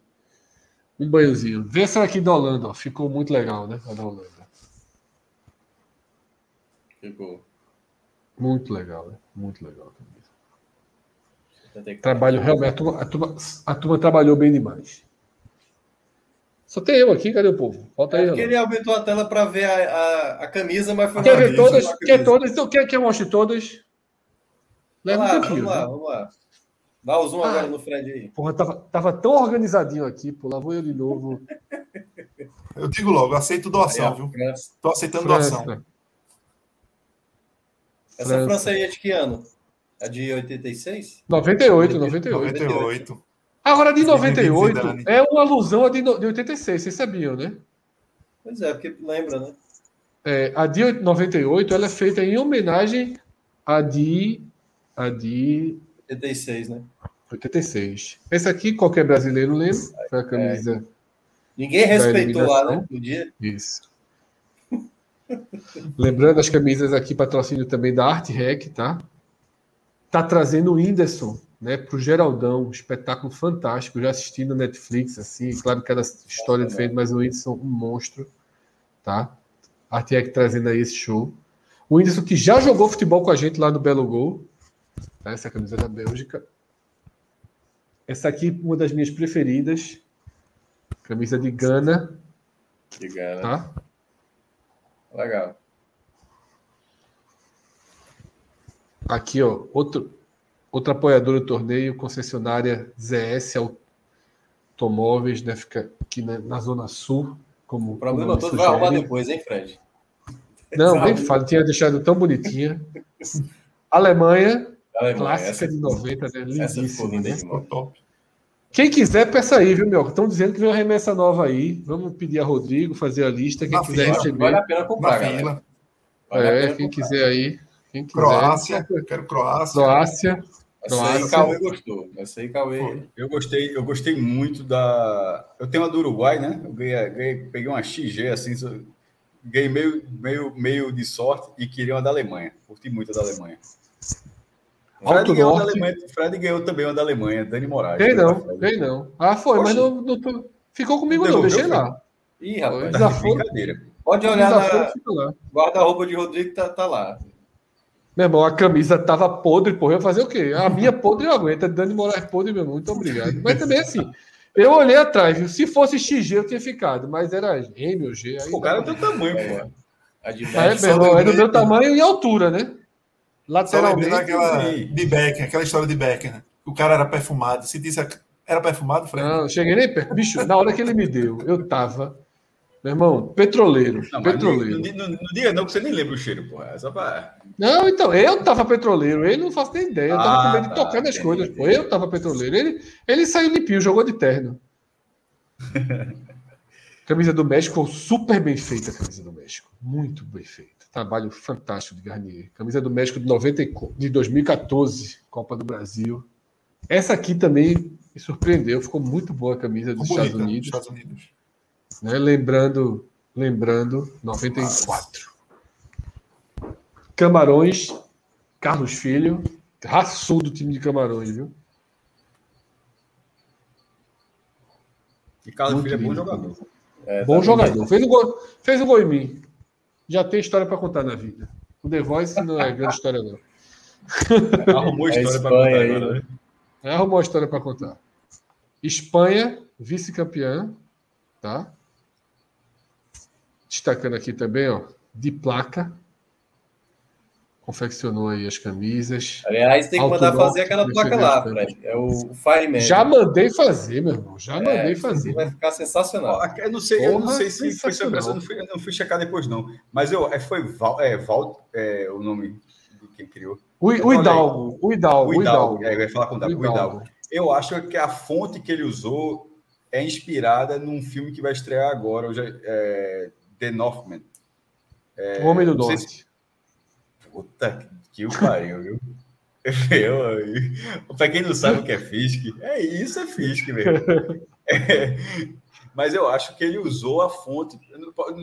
um banhozinho. Vê essa aqui da Holanda, ó. Ficou muito legal, né? A da Holanda. Ficou. Muito legal, né? Muito legal. Que- Trabalho realmente. A turma, a, turma, a turma trabalhou bem demais. Só tem eu aqui, cadê o povo? Falta aí. É porque Rolando. ele aumentou a tela para ver a, a, a camisa, mas foi Quer ver todas? Quer todas? Então quer que eu mostre todas? Leva um Vamos lá, tempinho. vamos lá, né? vamos lá. Dá o zoom Ah. agora no Fred aí. Porra, tava, tava tão organizadinho aqui, pô. Lá vou eu de novo. Eu digo logo, aceito doação, Aí, viu? França. Tô aceitando doação. França. Essa França. França aí é de que ano? É de 86? 98, 98. 98. Agora, de Zinedine 98 Zidane. é uma alusão a de, no- de 86, vocês sabiam, né? Pois é, porque lembra, né? É, a de 98 ela é feita em homenagem à de, a de 86, né? 86. Esse aqui, qualquer brasileiro lembra, foi a camisa. Ninguém respeitou lá, né? No dia. Isso. Lembrando as camisas aqui, patrocínio também da Arte Rec, tá? Tá trazendo o Whindersson, né, pro Geraldão, um espetáculo fantástico. Já assisti no Netflix, assim, claro que era história diferente, mas o Whindersson, um monstro, tá? Arte Rec trazendo aí esse show. O Whindersson que já jogou futebol com a gente lá no Belo Gol, tá? Essa é camisa da Bélgica. Essa aqui, uma das minhas preferidas, camisa de Gana, De Gana. tá? Legal. Aqui, ó, outro, outra apoiadora do torneio, concessionária ZS Automóveis, né? Fica aqui na, na Zona Sul. Como, O problema todo me vai arrumar sugere. depois, hein, Fred? Não, nem falo, tinha deixado tão bonitinha. Alemanha, Alemanha, clássica essa, de 90, né? essa Lindíssima. linda né? Top. Quem quiser, peça aí, viu, meu? Estão dizendo que vem uma remessa nova aí. Vamos pedir a Rodrigo fazer a lista. Quem Na quiser fila, receber. Vale a pena comprar, galera. Vale É, pena quem comprar. quiser aí. Quem quiser. Croácia. Quero Croácia. Croácia. Essa Croácia. aí Cauê gostou. Essa aí Cauê. Foi. Eu gostei, eu gostei muito da. Eu tenho uma do Uruguai, né? Eu ganhei, ganhei- peguei uma XG assim, ganhei meio, meio, meio de sorte e queria uma da Alemanha. Curti muito a da Alemanha. Fred Alto ganhou, Norte. Alemanha, Fred ganhou também uma da Alemanha, Dani Moraes. Da não, tem não. Ah, foi, mas Oxe. não, não ficou comigo não, Devolveu, deixei foi? lá. Ih, rapaz. Tá de Desaforo. brincadeira. Pode olhar Desaforo na guarda-roupa de Rodrigo, tá, tá lá. Meu irmão, a camisa tava podre, porra. Eu ia fazer o quê? A minha podre eu aguento. Dani Moraes podre, meu irmão. Muito obrigado. Mas também assim, eu olhei atrás, viu? Se fosse XG, eu tinha ficado, mas era M ou G. Aí O cara é do tamanho, É. pô. É, meu irmão, é do meu tamanho e altura, né? Lateralmente. daquela sim. de Becker, aquela história de Becker, né? O cara era perfumado. Se disse era perfumado, Fred? Não, cheguei nem perto. Bicho, na hora que ele me deu, eu tava. Meu irmão, petroleiro. Não, petroleiro. não, não, não, não diga não, que você nem lembra o cheiro, pô. É só pra. Não, então, eu tava petroleiro, ele não faço nem ideia. Eu tava Ah, com medo de tá, tocar nas coisas, pô. Eu tava petroleiro. Ele, ele saiu limpinho, jogou de terno. camisa do México, super bem feita a camisa do México. Muito bem feita. Trabalho fantástico de Garnier. Camisa do México de, 90, e co- de 2014, Copa do Brasil. Essa aqui também me surpreendeu. Ficou muito boa a camisa dos Estados bonita, Unidos. Estados Unidos. né? Lembrando, lembrando, 94. Camarões, Carlos Filho, raçudo do time de Camarões, viu? E Carlos Muito Filho é bom lindo. jogador. É, Bom tá jogador. Fez um gol, fez um gol em mim. Já tem história para contar na vida. O The Voice não é grande história, não. Arrumou É história Espanha contar aí, agora, né? É, Arrumou uma história para contar. Espanha, vice-campeã, tá? Destacando aqui também, ó, de placa. Confeccionou aí as camisas. Aliás, tem que mandar fazer aquela placa lá, ver. Fred. É o Fireman. Já mandei fazer, meu irmão. Já mandei É, fazer. Vai ficar sensacional. Eu não sei, eu não Porra, sei se foi sensacional. surpresa, eu não fui, eu não fui checar depois, não. Mas eu, é, foi Val, é, Val é, o nome de quem criou. O, o Hidalgo, o Hidalgo, O Hidalgo. É, ia falar com o Hidalgo. O Hidalgo. Eu acho que a fonte que ele usou é inspirada num filme que vai estrear agora, hoje, é, The Northman. O Homem do Norte. Puta que o pariu, viu? Eu, pra quem não sabe o que é Fisk, é isso, é Fisk mesmo. É, mas eu acho que ele usou a fonte.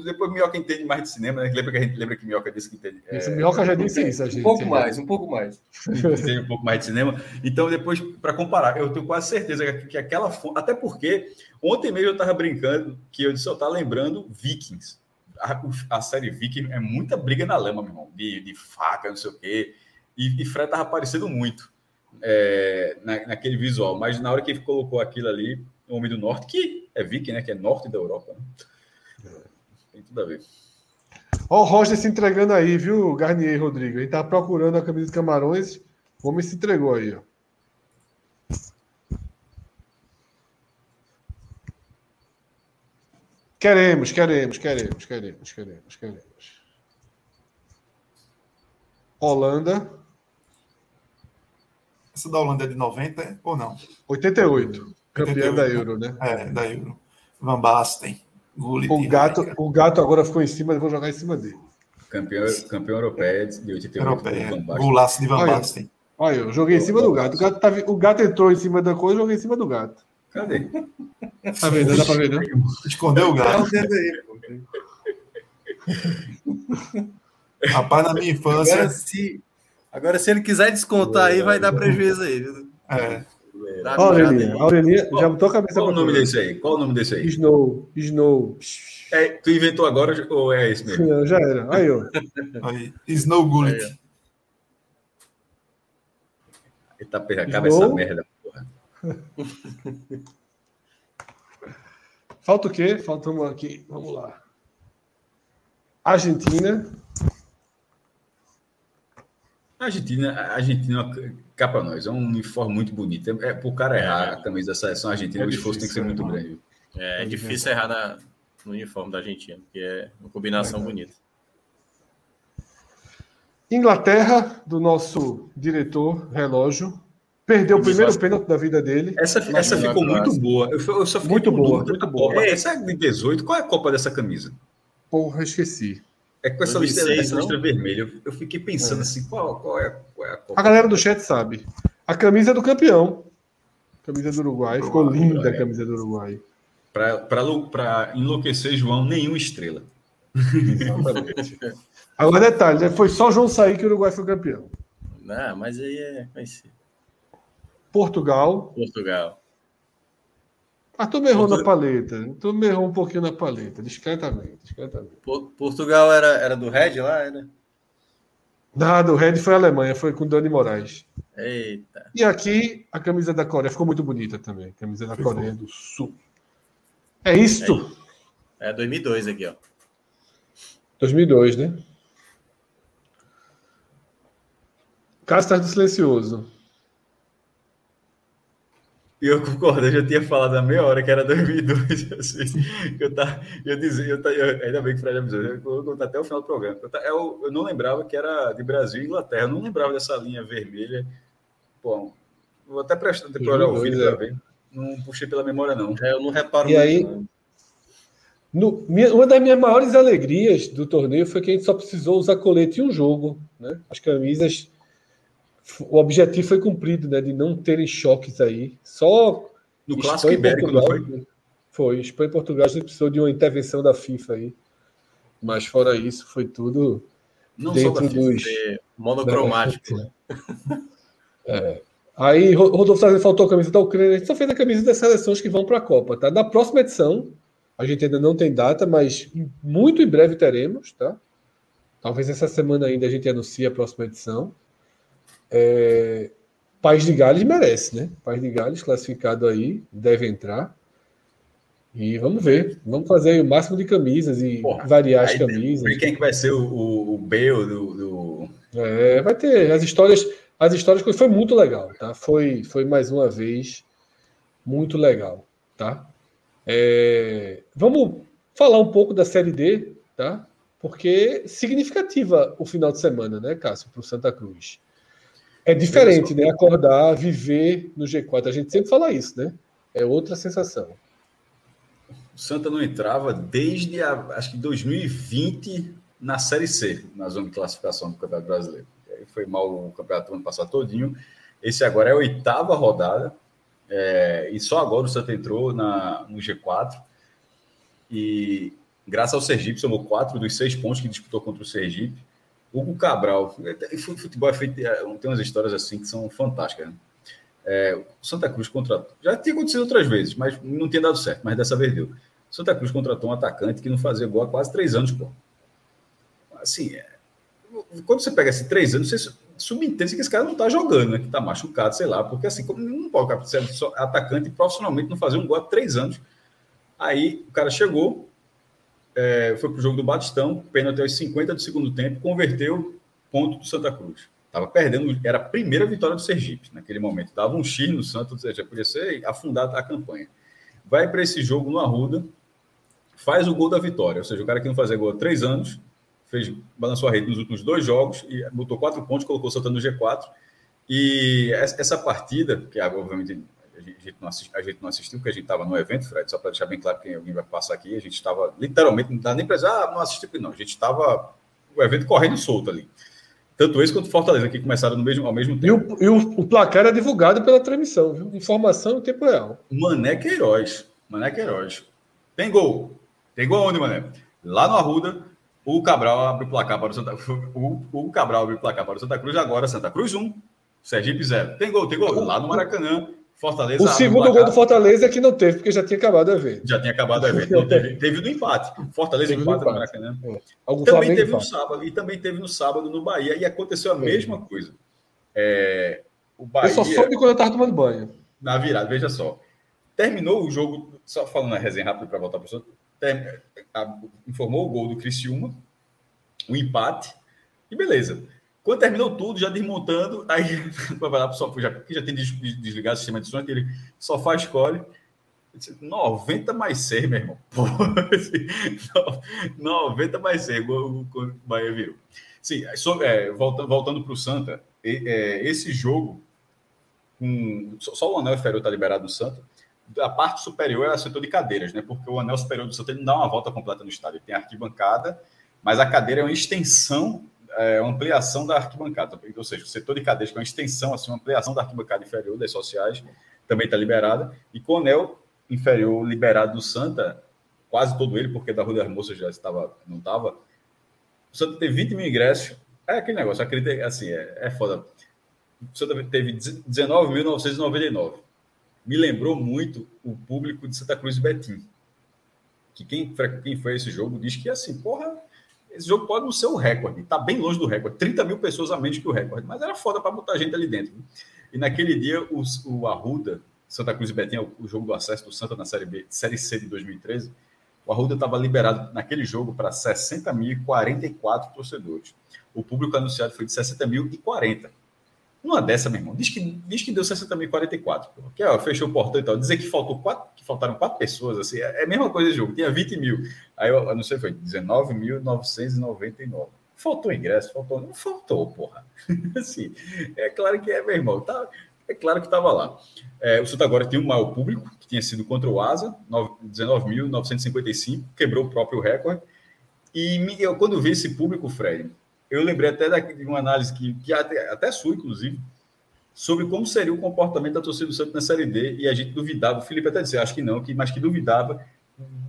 Depois Minhoca entende mais de cinema, né? Lembra que a gente lembra que Minhoca disse que entende, é, Minhoca já disse isso, a gente. Um pouco mais, um pouco mais. entende um pouco mais de cinema. Então, depois, para comparar, eu tenho quase certeza que, que aquela fonte. Até porque ontem mesmo eu estava brincando que eu disse, eu estava lembrando Vikings. A, a série Viking é muita briga na lama, meu irmão, de, de faca, não sei o quê. E, e Fred tava aparecendo muito é, na, naquele visual. Mas na hora que ele colocou aquilo ali, o Homem do Norte, que é Viking, né? Que é norte da Europa. Né? Tem tudo a ver. Ó, o Roger se entregando aí, viu, Garnier Rodrigo? Ele tava procurando a camisa de Camarões, o homem se entregou aí, ó. Queremos, queremos, queremos, queremos, queremos, queremos. Holanda, Essa da Holanda é de 90 é? ou não? 88. Campeã 88, da? Euro, né? É, da Euro. Van Basten. Gullit, O gato, o gato agora ficou em cima, eu vou jogar em cima dele. Campeão, campeão europeu de 88. Europeia. Van Basten. Golaço de Van Olha. Basten. Olha, eu joguei em cima do gato. O gato, tá, o gato entrou em cima da coisa, eu joguei em cima do gato. Cadê? Tá vendo? Dá pra ver, né? Escondeu o gato. Rapaz, na minha infância. Agora se, agora, se ele quiser descontar aí, vai dar prejuízo aí. É, mijada Aurelia, já botou a cabeça Qual o nome desse aí? Qual o nome desse aí? Snow, Snow. É, tu inventou agora ou é esse mesmo? Não, já era. Aí, ó. aí. Snow Gullit. Aí, Eita, perra, acaba Snow? essa merda. Falta o quê? Falta uma aqui. Vamos lá. Argentina. A Argentina, Argentina cá pra nós, é um uniforme muito bonito. É, é pro cara errar a camisa da seleção argentina, É o esforço tem que ser difícil, muito né? grande. É, é difícil errar na- no uniforme da Argentina, porque é uma combinação bonita. Inglaterra, do nosso diretor relógio. Perdeu o primeiro pênalti da vida dele. Essa, essa ficou muito boa. Eu, eu só fiquei Muito boa, muito boa. Copa. Essa é de 18. Qual é a Copa dessa camisa? Porra, esqueci. É com essa 2006, listra, essa não? listra vermelha. Eu, eu fiquei pensando assim, qual, qual, é, qual é a Copa? A galera do chat sabe. A camisa do campeão. Camisa do Uruguai. Ficou linda a camisa do Uruguai. Para enlouquecer João, nenhuma estrela. Exatamente. Agora, detalhe, né? foi só João sair que o Uruguai foi campeão. Não, mas aí é conhecido. Portugal. Portugal. Ah, tu me errou Portu- na paleta. Tu me errou um pouquinho na paleta. Discretamente. discretamente. Por- Portugal era, era do Red lá, era? Nada, o Red foi a Alemanha, foi com Dani Moraes. Eita. E aqui a camisa da Coreia ficou muito bonita também. Camisa da Ficou. Coreia do Sul. É isto. É 2002 aqui, ó. 2002, né? Cássio tá silencioso. Eu concordo, eu já tinha falado há meia hora que era 2002, assim, eu, tá, eu dizia, eu, tá- eu- ainda bem que o Fred avisou, eu vou contar até o final do programa. Eu, tá- eu, eu não lembrava que era de Brasil e Inglaterra, eu não lembrava dessa linha vermelha. Pô, vou até prestar para olhar o vídeo 2002, para ver. Não puxei pela memória, não. É, eu não reparo E muito. aí- não. No- minha- uma das minhas maiores alegrias do torneio foi que a gente só precisou usar colete em um jogo. Né? As camisas. O objetivo foi cumprido, né? De não terem choques aí. Só No Espanha clássico ibérico, não Portugal, foi? Foi. Espanha e Portugal a gente precisou de uma intervenção da FIFA aí. Mas fora isso, foi tudo Não dentro FIFA. dos. Ser monocromático. né? Aí, Ro- Rodolfo Sartori faltou a camisa da Ucrânia. A gente só fez a camisa das seleções que vão para a Copa, tá? Na próxima edição, a gente ainda não tem data, mas muito em breve teremos, tá? Talvez essa semana ainda a gente anuncie a próxima edição. É, País de Gales merece, né? País de Gales classificado aí, deve entrar. E vamos ver. Vamos fazer o máximo de camisas e Porra, variar as camisas. Quem que vai ser o, o, o Bale do, do- É, vai ter as histórias, as histórias foi muito legal, tá? Foi, foi mais uma vez muito legal, tá? É, vamos falar um pouco da série D, tá? Porque significativa o final de semana, né, Cássio, para o Santa Cruz. É diferente, né? Acordar, viver no G4. A gente sempre fala isso, né? É outra sensação. O Santa não entrava desde a, acho que 2020 na Série C, na zona de classificação do Campeonato Brasileiro. Foi mal o campeonato ano passado todinho. Esse agora é a oitava rodada. é, e só agora o Santa entrou na, no G4. E graças ao Sergipe, somou quatro dos seis pontos que disputou contra o Sergipe. Hugo Cabral, fu- futebol é feito, é, tem umas histórias assim que são fantásticas. Né? É, Santa Cruz contratou. Já tinha acontecido outras vezes, mas não tinha dado certo, mas dessa vez deu. Santa Cruz contratou um atacante que não fazia gol há quase três anos, pô. Assim, é, quando você pega esses três anos, você subentende que esse cara não tá jogando, né? Que tá machucado, sei lá, porque assim, como não pode cara, ser atacante profissionalmente não fazer um gol há três anos. Aí o cara chegou, é, foi pro jogo do Batistão, pênalti aos 50 do segundo tempo, converteu ponto do Santa Cruz. Tava perdendo, era a primeira vitória do Sergipe naquele momento. Dava um X no Santos, ou seja, podia ser afundar a campanha. Vai para esse jogo no Arruda, faz o gol da vitória, ou seja, o cara que não fazia gol há três anos, fez, balançou a rede nos últimos dois jogos e botou quatro pontos, colocou o Santa no G4. E essa partida, que ah, obviamente a gente, não a gente não assistiu, porque a gente estava no evento, Fred, só para deixar bem claro que alguém vai passar aqui, a gente estava literalmente, não dá nem para dizer, ah, não assistiu, não, a gente estava o evento correndo solto ali. Tanto esse quanto Fortaleza, que começaram no mesmo, ao mesmo tempo. E, o, e o, placar é divulgado pela transmissão, viu? Informação em tempo real. Mané Queiroz. Mané Queiroz. Tem gol. Tem gol onde, Mané? Lá no Arruda, o Cabral abre o placar para o Santa o, o Cabral abre o placar para o Santa Cruz, agora Santa Cruz 1, Sergipe 0. Tem gol, tem gol. Lá no Maracanã, Fortaleza. O segundo gol do Fortaleza é que não teve, porque já tinha acabado a ver. Já tinha acabado a ver. teve, teve no empate. Fortaleza teve empate no, Maracanã. É. Algum também teve empate. no sábado. E também teve no sábado no Bahia. E aconteceu a é. mesma coisa. É, o Bahia, eu só soube quando eu estava tomando banho. Na virada, veja só. Terminou o jogo, só falando a resenha rápida para voltar para o informou o gol do Criciúma, o empate, e beleza. Quando terminou tudo, já desmontando, aí vai lá para sofá, já, já tem desligado o sistema de som, ele sofá escolhe. 90 mais 6, meu irmão. Pô, 90 mais 6, o, o Bahia virou. Sim, é, voltando, voltando para o Santa, é, esse jogo, com, só o Anel Ferro está liberado do Santa. A parte superior é o setor de cadeiras, né? Porque o anel superior do Santa não dá uma volta completa no estádio. Ele tem arquibancada, mas a cadeira é uma extensão é, uma ampliação da arquibancada, ou seja, o setor de cadeias, que é uma extensão, assim, uma ampliação da arquibancada inferior das sociais, também está liberada, e com o anel inferior liberado do Santa, quase todo ele, porque da Rua das Moças já estava, não estava, o Santa teve 20 mil ingressos, é aquele negócio, acredito, assim, é, é foda. O Santa teve 19.999. Me lembrou muito o público de Santa Cruz e Betim. Que quem, quem foi esse jogo diz que, assim, porra, esse jogo pode não ser o recorde, está bem longe do recorde, 30 mil pessoas a menos que o recorde, mas era foda para botar gente ali dentro. E naquele dia, os, o Arruda, Santa Cruz e Betim, o, o jogo do acesso do Santa na Série B, Série C de 2013, o Arruda estava liberado naquele jogo para 60.044 torcedores. O público anunciado foi de 60.040. Uma dessa, meu irmão, diz que, diz que deu 60.044. Que, ó, fechou o portão e tal. Dizer que, faltou quatro, que faltaram quatro pessoas, assim, é, é a mesma coisa de jogo. Tinha 20 mil. Aí eu não sei, foi 19.999. Faltou ingresso, faltou. Não faltou, porra. assim, é claro que é, meu irmão. Tá, é claro que estava lá. É, o Santa agora tem um maior público, que tinha sido contra o Asa, 19.955, quebrou o próprio recorde. E eu, quando vi esse público, Fred, eu lembrei até de uma análise que, que até, até sua, inclusive, sobre como seria o comportamento da torcida do Santos na Série D, e a gente duvidava, o Felipe até disse, acho que não, que, mas que duvidava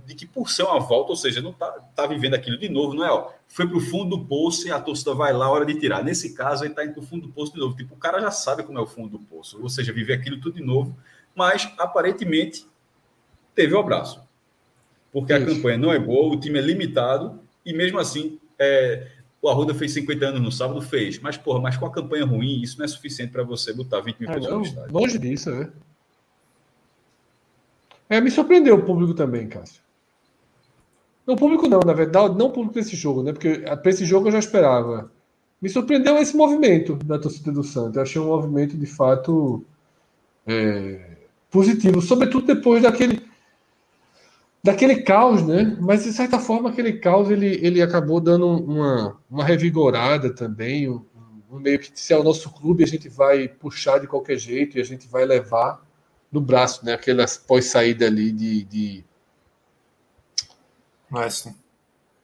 de que por ser uma volta, ou seja, não está tá vivendo aquilo de novo, não é? Ó, foi para o fundo do poço e a torcida vai lá, hora de tirar. Nesse caso, ele está indo para o fundo do poço de novo. Tipo, o cara já sabe como é o fundo do poço, ou seja, viver aquilo tudo de novo, mas aparentemente teve o abraço. Porque Isso. a campanha não é boa, o time é limitado, e mesmo assim, é, o Arruda fez 50 anos no sábado, fez. Mas, porra, mas com a campanha ruim, isso não é suficiente para você botar 20 mil é, pessoas no estádio. Longe disso, né? É, me surpreendeu o público também, Cássio. Não, o público não, na verdade, não o público desse jogo, né? Porque para esse jogo eu já esperava. Me surpreendeu esse movimento da torcida do Santos. Eu achei um movimento de fato é, positivo, sobretudo depois daquele daquele caos, né? Mas de certa forma aquele caos ele, ele acabou dando uma, uma revigorada também, um, um meio que se é o nosso clube a gente vai puxar de qualquer jeito e a gente vai levar no braço, né? Aquela pós saída ali de de Leston.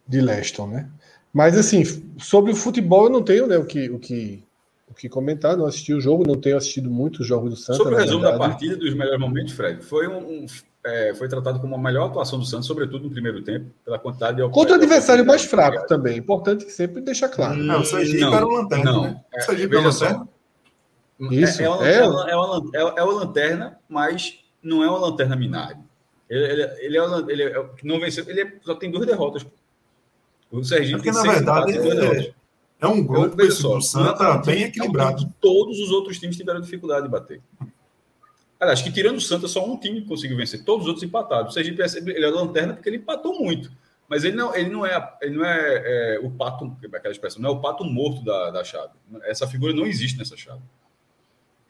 de Leston, né? Mas assim sobre o futebol eu não tenho né, o que o que o que comentar, não assisti o jogo, não tenho assistido muitos jogos do Santos. Sobre o resumo verdade. da partida, dos melhores momentos, Fred, foi um, um é, foi tratado como a melhor atuação do Santos, sobretudo no primeiro tempo, pela quantidade de. Contra o adversário mais fraco também. Importante sempre deixar claro. Não, o Sergipe não, era o lanterna. Não, né? o Sergipe é, era o lanterna. Isso, é, é, uma, é, uma, é, uma, é, uma, lanterna, mas não é uma lanterna minário. Ele, ele, ele, é, ele é, não venceu, ele só tem duas derrotas. O Sergipe Porque, tem na verdade, é, é, um grupo do Santa bem equilibrado. todos os outros times tiveram dificuldade de bater. Aliás, que tirando o Santa, só um time conseguiu vencer, todos os outros empatados. O Sergipe ele é lanterna porque ele empatou muito. Mas ele não, ele não é, ele não é, é o pato, aquela expressão, não é o pato morto da, da chave. Essa figura não existe nessa chave.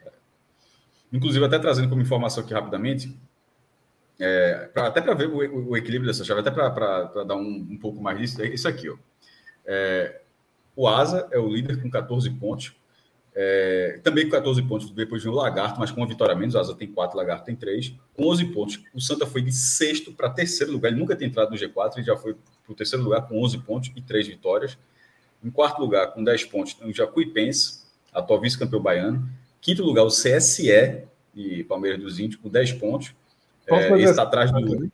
É. Inclusive, até trazendo como informação aqui rapidamente, é, pra, até para ver o, o, equilíbrio dessa chave, até para dar um, um, pouco mais disso, é isso aqui. Ó. É, o Asa é o líder com 14 pontos, é, também com 14 pontos, depois vem o Lagarto, mas com uma vitória menos, o Asa tem 4, o Lagarto tem 3, com 11 pontos. O Santa foi de sexto para terceiro lugar, ele nunca tinha entrado no G4, ele já foi para o terceiro lugar com 11 pontos e 3 vitórias. Em quarto lugar, com 10 pontos, o Jacuipense, atual vice-campeão baiano. Quinto lugar, o CSE, de Palmeiras dos Índios, com 10 pontos. É, esse está atrás do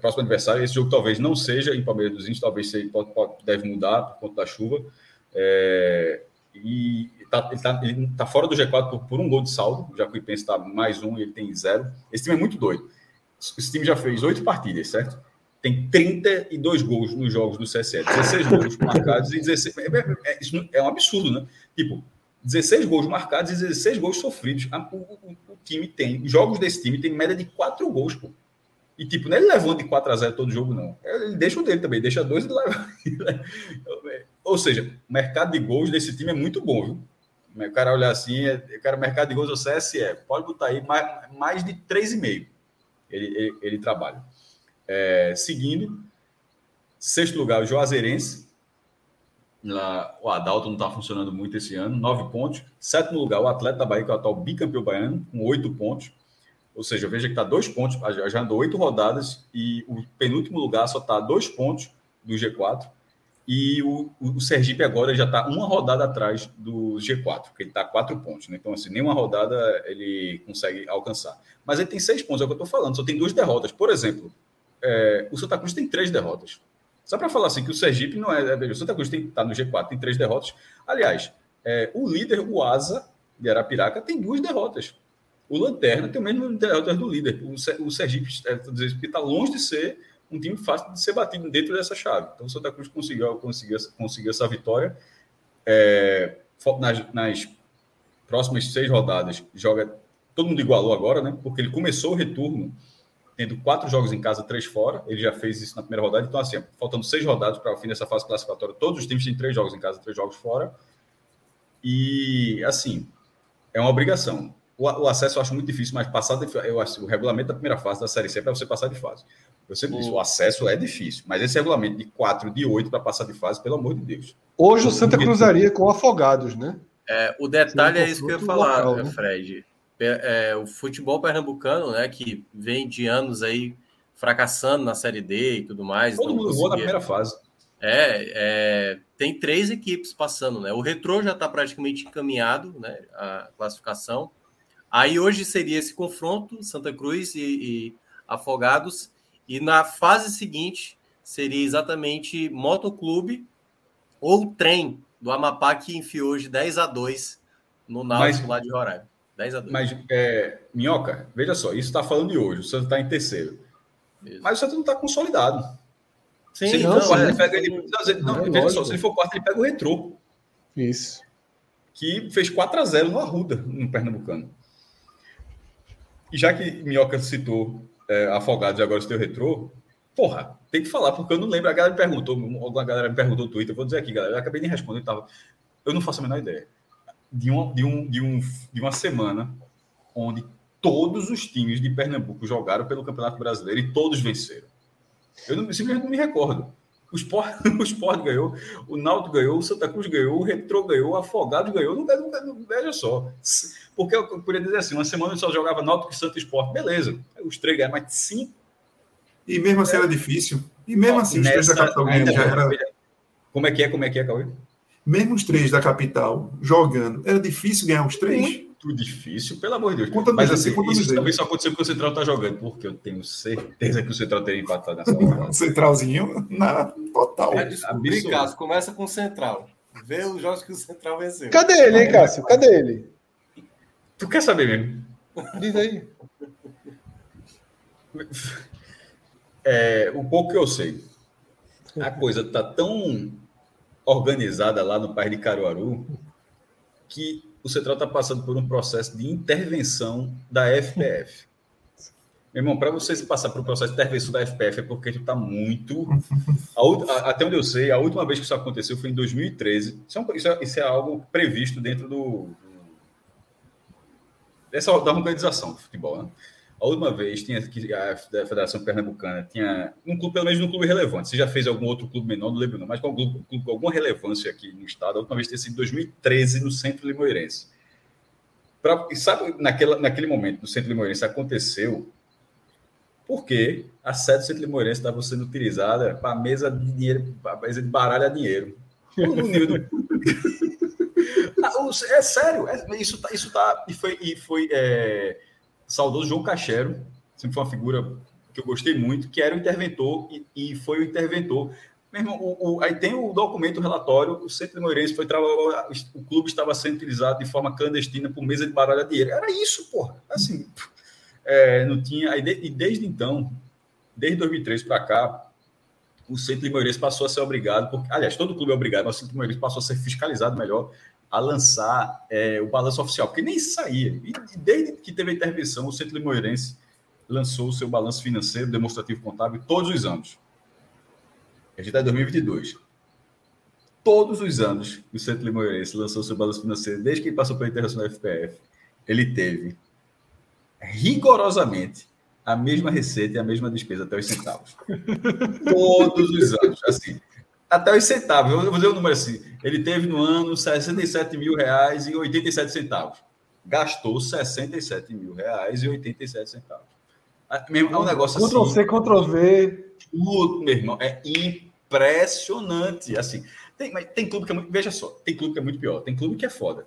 próximo adversário. Esse jogo talvez não seja em Palmeiras dos Índios, talvez seja, pode, pode, deve mudar por conta da chuva. É, e tá, ele está tá fora do G4 por, por, um gol de saldo. O Jacuipense está mais um e ele tem zero. Esse time é muito doido. Esse time já fez oito partidas, certo? Tem 32 gols nos jogos do CSE, 16 gols marcados e 16. É, é, é, é um absurdo, né? Tipo, 16 gols marcados e 16 gols sofridos. O, o, o, time tem, jogos desse time tem média de 4 gols, pô. E, tipo, não é ele levando de 4 a 0 todo jogo, não. Ele deixa o dele também, deixa dois e leva. Ou seja, o mercado de gols desse time é muito bom, viu? O cara olhar assim, é, o cara, mercado de gols do CSE, pode botar aí mais, mais de 3,5 ele, ele, ele trabalha. É, seguindo, sexto lugar, o Juazeirense, Lá, o Adalto não está funcionando muito esse ano, nove pontos. Sétimo lugar, o Atleta da Bahia, que é o atual bicampeão baiano, com oito pontos. Ou seja, veja que está dois pontos, já andou oito rodadas e o penúltimo lugar só está dois pontos do G4. E o, o Sergipe agora já está uma rodada atrás do G4, porque ele está quatro pontos. Né? Então, assim, nenhuma rodada ele consegue alcançar. Mas ele tem seis pontos, é o que eu estou falando, só tem duas derrotas. Por exemplo, é, o Santa Cruz tem três derrotas. Só para falar assim que o Sergipe não é. é o Santa Cruz está no G4, tem três derrotas. Aliás, é, o líder, o Asa de Arapiraca, tem duas derrotas. O Lanterna tem o mesmo derrotas do líder. O, o Sergipe está longe de ser um time fácil de ser batido dentro dessa chave. Então o Santa Cruz conseguiu, conseguiu, conseguiu essa vitória. É, nas, nas próximas seis rodadas, joga. Todo mundo igualou agora, né? Porque ele começou o retorno tendo quatro jogos em casa, três fora. Ele já fez isso na primeira rodada. Então, assim, faltando seis rodadas para o fim dessa fase classificatória, todos os times têm três jogos em casa, três jogos fora. E, assim, é uma obrigação. O, acesso eu acho muito difícil, mas passar de, eu acho, o regulamento da primeira fase da Série C é para você passar de fase. Eu sempre disse, o acesso é difícil, mas esse regulamento de quatro, de oito para passar de fase, pelo amor de Deus. Hoje o Santa cruzaria com afogados, né? É, o detalhe é isso que eu ia falar, local, né? Fred é, o futebol pernambucano, né, que vem de anos aí fracassando na Série D e tudo mais. Todo mundo voa na primeira fase. É, é, tem três equipes passando, né? O Retrô já está praticamente encaminhado, né? A classificação. Aí hoje seria esse confronto, Santa Cruz e, e Afogados. E na fase seguinte seria exatamente Motoclube ou Trem do Amapá que enfiou hoje 10 a 2 no Náutico lá de Roraima. 10 a 2. Mas, é, Minhoca, veja só, isso está falando de hoje, o Santos está em terceiro. Isso. Mas o Santos não está consolidado. Sim, se ele não, for quarto, ele pega ele. Não, não, veja só, se ele for quarto, ele pega o retrô. Isso. Que fez 4 a 0 no Arruda, no Pernambucano. E já que Minhoca citou é, Afogados e agora o seu retrô, porra, tem que falar, porque eu não lembro. A galera me perguntou, alguma galera me perguntou no Twitter, vou dizer aqui, galera, eu acabei de responder, eu, tava, eu não faço a menor ideia de, um, de, um, de, um, de uma semana onde todos os times de Pernambuco jogaram pelo Campeonato Brasileiro e todos venceram. Eu não, simplesmente não me recordo. O Sport, o Sport ganhou, o Náutico ganhou, o Santa Cruz ganhou, o Retro ganhou, o Afogado ganhou. Não, não, não, veja só. Porque eu, eu poderia dizer assim: uma semana eu só jogava Náutico e Santa Sport. Beleza. Os três ganharam, mas cinco. E mesmo assim é. era difícil. E mesmo assim, os três da capital ganhando já era. Como é que é? Como é que é, Cauê? mesmo os três da capital jogando, era difícil ganhar os três? Muito difícil, pelo amor de Deus. Conta Mas assim, conta isso também só aconteceu porque o Central está jogando, porque eu tenho certeza que o Central teria empatado nessa rodada. Centralzinho na total. É, Cássio, começa com o Central. Vê os jogos que o Central venceu. Cadê ele, hein, Cássio? Cadê ele? Tu quer saber mesmo? Diz aí. É, o pouco que eu sei. A coisa tá tão organizada lá no País de Caruaru, que o Central está passando por um processo de intervenção da FPF. Meu irmão, para você se passar por um processo de intervenção da FPF é porque tu está muito. A, até onde eu sei, a última vez que isso aconteceu foi em 2013. Isso é, isso é, isso é algo previsto dentro do. Dessa, da organização do futebol, né? A última vez tinha que a Federação Pernambucana tinha um clube, pelo menos um clube relevante. Você já fez algum outro clube menor, não lembro não, mas com algum com alguma relevância aqui no estado. A última vez tinha sido em 2013 no Centro Limoeirense. Pra, sabe, naquela, naquele momento, no Centro Limoeirense aconteceu porque a sede do Centro Limoeirense estava sendo utilizada para mesa de dinheiro, para mesa de baralho a dinheiro. O nível do... É sério, é, isso, tá, isso tá. E foi, e foi é, saudoso João Cachero, sempre foi uma figura que eu gostei muito, que era o interventor e, e foi o interventor. O, o, aí tem o documento, o relatório, o Centro de Moreirense foi o clube estava sendo utilizado de forma clandestina por mesa de baralho de dinheiro. Era isso, porra. Assim, é, não tinha. Aí, de, e desde então, desde 2003 para cá, o Centro de Moreirense passou a ser obrigado, porque, aliás, todo clube é obrigado, mas o Centro de Moreirense passou a ser fiscalizado melhor a lançar é, o balanço oficial, porque nem saía. E, desde que teve a intervenção, o Centro de Moreirense lançou o seu balanço financeiro, demonstrativo contábil, todos os anos. A gente está em 2022. Todos os anos o Centro Limoeirense lançou seu balanço financeiro, desde que passou pela intervenção da FPF, ele teve rigorosamente a mesma receita e a mesma despesa até os centavos. Todos os anos. Assim, até os centavos. Eu vou dizer o um número assim. Ele teve no ano 67 mil reais e 87 centavos. Gastou 67 mil reais e 87 centavos. É um negócio assim. Ctrl C, Ctrl V. Tudo, meu irmão. É impressionante. Assim, tem, mas tem clube que é muito. Veja só, tem clube que é muito pior. Tem clube que é foda.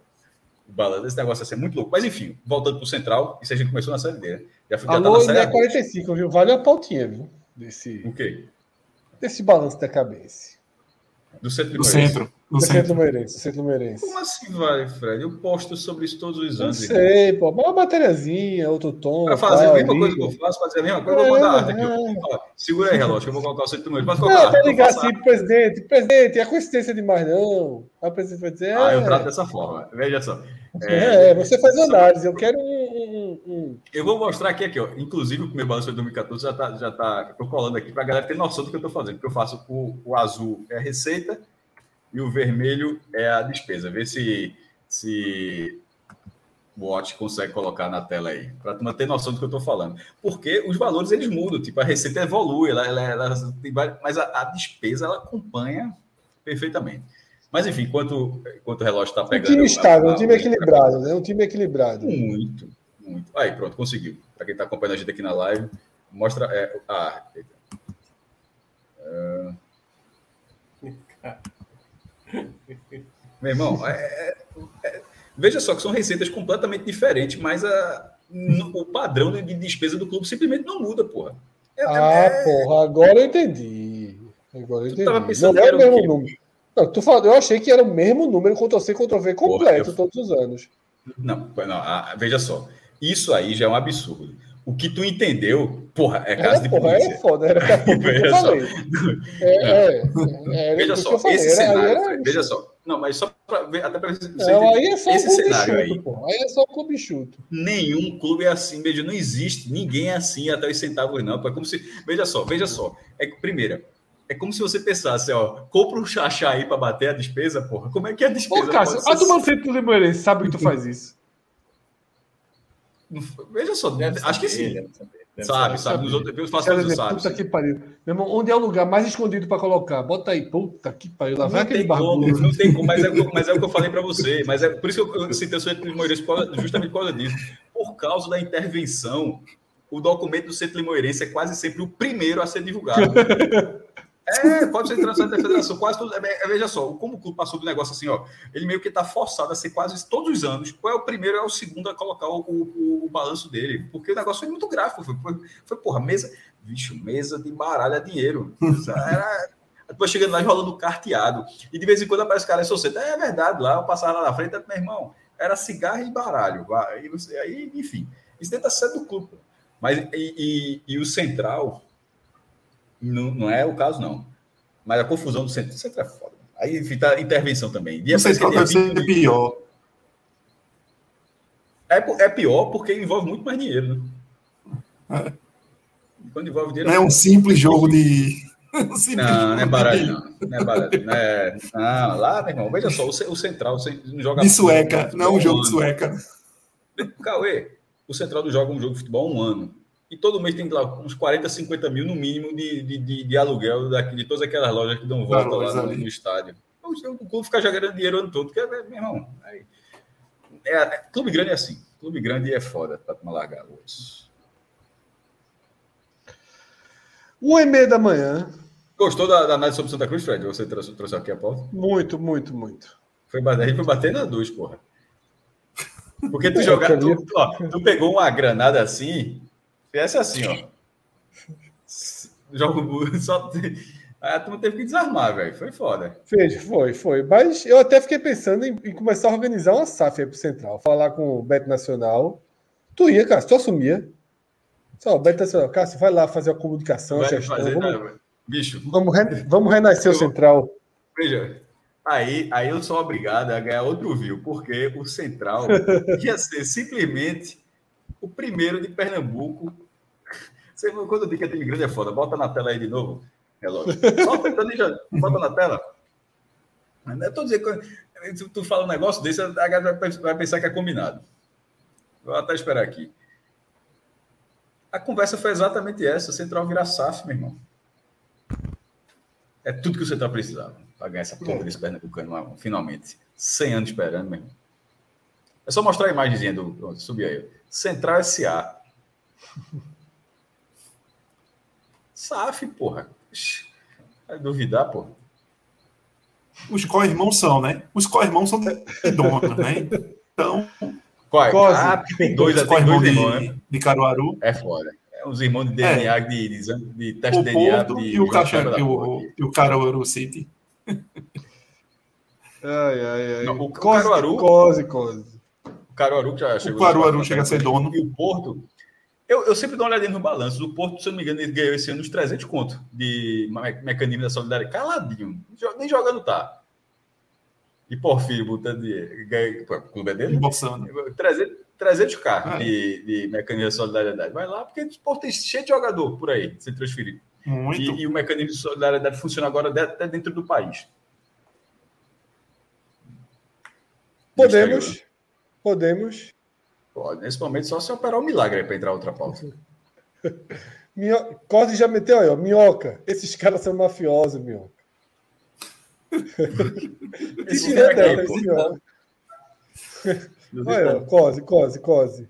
O balanço desse negócio assim, é muito louco. Mas enfim, voltando para o Central, isso a gente começou na série D. Né? Já, já Alô, tá na série 45, viu? Vale a pautinha, viu? Desse, o quê? Desse balanço da cabeça. Do centro. Do centro. Do centro Meirense, centro Meirense. Como assim vai, Fred? Eu posto sobre isso todos os anos. Eu sei, pô. Uma matériazinha, outro tom. Pra fazer a mesma coisa que eu faço, fazer a mesma coisa, eu vou mandar arte aqui. Ó, segura aí, relógio, que eu vou colocar o centro Meirense. Pode colocar não, tá ligar assim pro presidente. Presidente, é coincidência demais, não. Aí o presidente vai dizer. Ah, é... eu trato dessa forma. Veja só. É, é você faz análise. Eu quero um, um, um, Eu vou mostrar aqui, aqui, ó. Inclusive, o primeiro balanço de 2014 já tá, já tá. Tô colando aqui pra galera ter noção do que eu tô fazendo. Porque eu faço o, o azul é a receita e o vermelho é a despesa. Vê se, se o Watch consegue colocar na tela aí, para tu ter noção do que eu estou falando. Porque os valores eles mudam, tipo, a receita evolui, ela, ela, ela mas a, a, despesa ela acompanha perfeitamente. Mas enfim, enquanto, enquanto o relógio está pegando. Um time estável, um time equilibrado, né? Um time equilibrado. Muito, muito. Aí, pronto, conseguiu. Para quem está acompanhando a gente aqui na live, mostra. É, ah, uh... Meu irmão, é, é, é, veja só que são receitas completamente diferentes, mas a, o padrão de despesa do clube simplesmente não muda, porra. É, ah, é, porra, agora eu entendi. Agora eu entendi. Não é o mesmo número. Não, tu falou, eu achei que era o mesmo número Ctrl-C, Ctrl-V completo porra, eu... todos os anos. Não, não a, veja só. Isso aí já é um absurdo. O que tu entendeu, porra, é caso de porra, polícia. É foda, era eu falei. É, é, veja só, esse cenário, veja só. Não, mas só para ver, até para você não, aí é só esse cenário chuto, aí. Porra. Aí é só clube chuto. Nenhum clube é assim, veja, não existe, ninguém é assim até os centavos não, é como se, veja só, veja só. É que primeira, é como se você pensasse, ó, compra um chachá aí para bater a despesa, porra. Como é que é a despesa? Ô, Cássio, a turma sempre do Limeirense sabe que tu faz isso. Veja só, deve acho que sim. Deve deve sabe, sabe. Nos outros, faço sabe. Puta que pariu. Meu irmão, onde é o lugar mais escondido para colocar? Bota aí, puta que pariu. Lá vai aquele como, Não tem como, mas é, mas é o que eu falei para você. Mas é por isso que eu, eu citei o Centro Limoeirense, justamente por causa disso. Por causa da intervenção, o documento do Centro Limoeirense é quase sempre o primeiro a ser divulgado. É, pode ser transação da federação, quase tudo. É, é, veja só, como o clube passou do negócio assim, ó, ele meio que está forçado a ser quase todos os anos. Qual é o primeiro, é o segundo a colocar o, o, o balanço dele, porque o negócio foi muito gráfico. Foi, foi, foi porra, mesa, bicho, mesa de baralho a dinheiro. Era. Depois chegando lá e rolando carteado. E de vez em quando aparece o cara, sociedade. É verdade, lá eu passava lá na frente, meu irmão, era cigarro e baralho. Aí, aí enfim, isso dentro da sede do clube. Mas, e, e, e o central não, não é o caso, não. Mas a confusão do centro, centro é foda. Aí fica a intervenção também. Dia o central deve ser pior. É, é pior porque envolve muito mais dinheiro, né? É. Quando envolve dinheiro. Não é um simples jogo de. Um simples não, não é baralho, não. Não é baralho. Não, é... não, lá, meu irmão, veja só, o Central não joga. De sueca, não é um jogo de sueca. Cauê, o Central não joga um jogo de futebol há um ano e todo mês tem lá uns 40, 50 mil no mínimo de, de, de, de aluguel daqui, de todas aquelas lojas que dão volta lá no, no, estádio. Então, o clube fica jogando dinheiro ano todo, que é, meu irmão. É, é, clube grande é assim. Clube grande é foda para tomar largar. Uma e meia da manhã. Gostou da, da análise sobre Santa Cruz, Fred? Você trouxe, trouxe aqui a pauta? Muito, muito, muito. Foi bater, gente foi bater na luz, porra. Porque tu jogar, tu, tu, ó, tu pegou uma granada assim, fizesse assim, ó. Jogo só. Aí a turma teve que desarmar, velho. Foi foda. Fez, foi, foi. Mas eu até fiquei pensando em, em começar a organizar uma SAF aí pro Central. Falar com o Beto Nacional. Tu ia, cara, tu assumia. Só, o Beto Nacional, Cássio, vai lá fazer a comunicação, Vai gestão. fazer, vamos, não, bicho. vamos, re- vamos renascer o Eu- Central. Veja, aí, aí eu sou obrigado a ganhar outro view, porque o Central ia ser simplesmente o primeiro de Pernambuco. Você, quando eu digo que é time grande é foda, bota na tela aí de novo, relógio. Solta, então deixa, bota na tela. Mas Eu tô dizendo que tu, fala um negócio desse, a galera vai pensar que é combinado. Vou até esperar aqui. A conversa foi exatamente essa: Central virar SAF, meu irmão. É tudo que o Central precisava para ganhar essa porra desse Pernambucano, finalmente. 100 anos esperando, meu irmão. É só mostrar a imagenzinha do. Subir aí. Central SA. SAF, porra. Vai duvidar, porra. Os co-irmãos são, né? Os co-irmãos são de dono, né? Então, Qual é? Quase. Ah, tem dois, os tem dois co-irmãos irmãos, né? de, de Caruaru, É foda. É uns irmãos de DNA, de, de, exame- de teste o de DNA. De, e o, de da e o, e o Caruaru City. Ai, ai, ai. Não, o Cose, Caruaru- Cose, cose. O Caruaru que já chegou. Caruaru chega a ser dono. E o Porto. Eu, eu sempre dou uma olhadinha no balanço. O Porto, se eu não me engano, ele ganhou esse ano uns 300 conto de me- mecanismo da solidariedade. Caladinho. Nem jogando tá. E Porfírio botando dinheiro. O clube é dele? Embolsando. 300, 300k Ah. de, de mecanismo de solidariedade. Vai lá, porque o Porto tem cheio de jogador por aí, sem transferir. Muito. E, e o mecanismo de solidariedade funciona agora até dentro do país. Podemos. Podemos. Pode, nesse momento, só se operar um milagre para entrar outra pauta. Minho... Cose já meteu aí, ó. Minhoca. Esses caras são mafiosos, minhoca. Esse aqui, dela, pô. minhoca. Olha, Cose, Cose, Cose.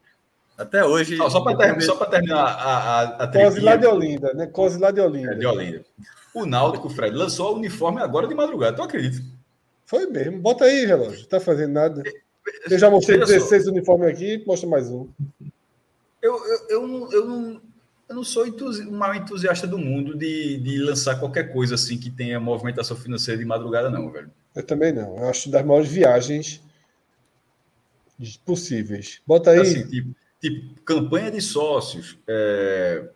Até hoje. Não, só para terminar, terminar a, a, a Cose lá de Olinda, né? Cose lá de é, Olinda. de Olinda. O Náutico, Fred, lançou o uniforme agora de madrugada. Tu acredita? Foi mesmo. Bota aí, relógio. Tá fazendo nada. Eu já mostrei Veja só. 16 uniformes aqui, mostra mais um. Eu, eu, eu, não, eu, não, eu não sou entusi- o maior entusiasta do mundo de, de lançar qualquer coisa assim que tenha movimentação financeira de madrugada, não, velho. Eu também não. Eu acho das maiores viagens possíveis. Bota aí. Assim, tipo, tipo, campanha de sócios, é,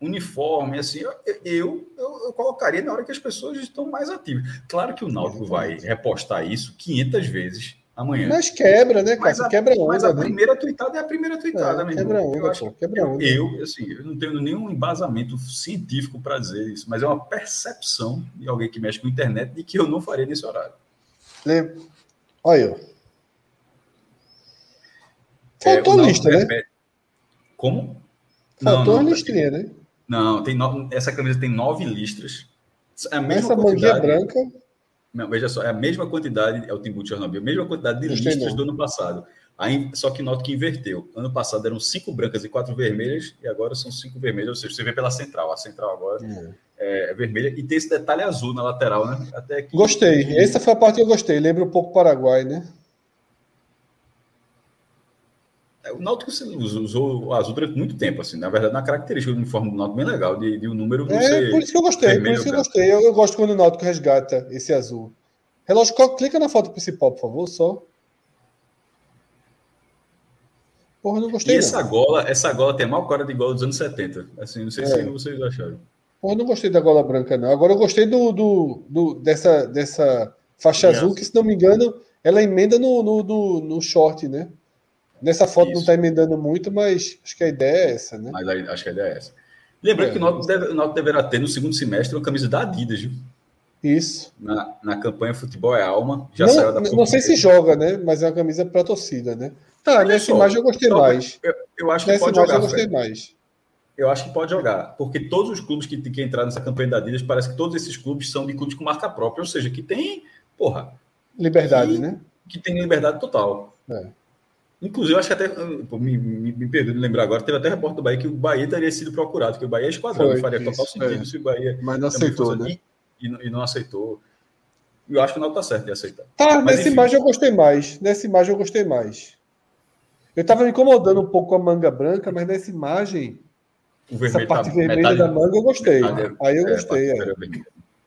uniforme, assim, eu, eu, eu, eu colocaria na hora que as pessoas estão mais ativas. Claro que o Náutico vai repostar isso 500 vezes amanhã. Mas quebra, né, Mas cara? a, Quebra mas a onda, né? primeira tweetada é a primeira tweetada, É, meu quebra onda, Eu acho pô, quebra eu, onda. eu, assim, eu não tenho nenhum embasamento científico para dizer isso, mas é uma percepção de alguém que mexe com a internet de que eu não faria nesse horário. Lembra? Olha. É, Faltou Náutico lista, né? repete- Como? Faltou não, a não, listrinha, né? Não, tem no... essa camisa tem nove listras. É Essa manguinha branca. Não, veja só, é a mesma quantidade, é o Timbu de Chernobyl, a mesma quantidade de Gostei listras do ano passado. Aí, só que nota que inverteu. Ano passado eram cinco brancas e quatro vermelhas, e agora são cinco vermelhas, ou seja, você vê pela central. A central agora é, é vermelha, e tem esse detalhe azul na lateral, né? Até. Gostei. Essa foi a parte que eu gostei. Lembra um pouco o Paraguai, né? É, O Náutico usou, o azul durante muito tempo, assim. Na verdade, na característica do uniforme do Náutico bem legal, de, de o número É, ser por isso que eu gostei. Por isso que eu gostei. Eu, eu gosto quando o Náutico resgata esse azul. Relógio, clica na foto principal, por favor, só. Porra, não E gostei, essa não. gola, essa gola tem a maior cara de gola dos anos 70. Assim, não sei É. se vocês acharam. Porra, não gostei da gola branca, não. Agora eu gostei do, do, do- dessa, dessa faixa azul, que, se não me engano, ela emenda no, no, no, no short, né? Nessa foto não Isso. está emendando muito, mas acho que a ideia é essa, né? Mas acho que a ideia é essa. Lembrando É. que o Náutico, deve, o Náutico deverá ter no segundo semestre uma camisa da Adidas, viu? Isso. Na, na campanha Futebol é Alma. Já saiu da Não, não sei se joga, né? Mas é uma camisa para torcida, né? Tá, Olha nessa só, imagem eu gostei joga. mais. Eu, eu acho que Nessa pode imagem eu jogar. gostei Fred. mais. Eu acho que pode jogar. Porque todos os clubes que, que entraram nessa campanha da Adidas, parece que todos esses clubes são de clubes com marca própria. Ou seja, que tem, porra, Liberdade, E- né? que tem liberdade total. É. Inclusive, eu acho que até, pô, me, me, me perdoe de lembrar agora, teve até repórter do Bahia que o Bahia teria sido procurado, que o Bahia é esquadrão, Foi, faria total isso, sentido é. se o Bahia Mas não aceitou, fosse- né? e, não- e não aceitou. E eu acho que o Náutico tá certo de aceitar. Tá, Mas, nessa enfim. imagem eu gostei mais. Nessa imagem eu gostei mais. Eu tava me incomodando um pouco com a manga branca, mas nessa imagem, essa vermelho parte tá vermelha da manga eu gostei. metade- Aí eu é, gostei, é. vermelha.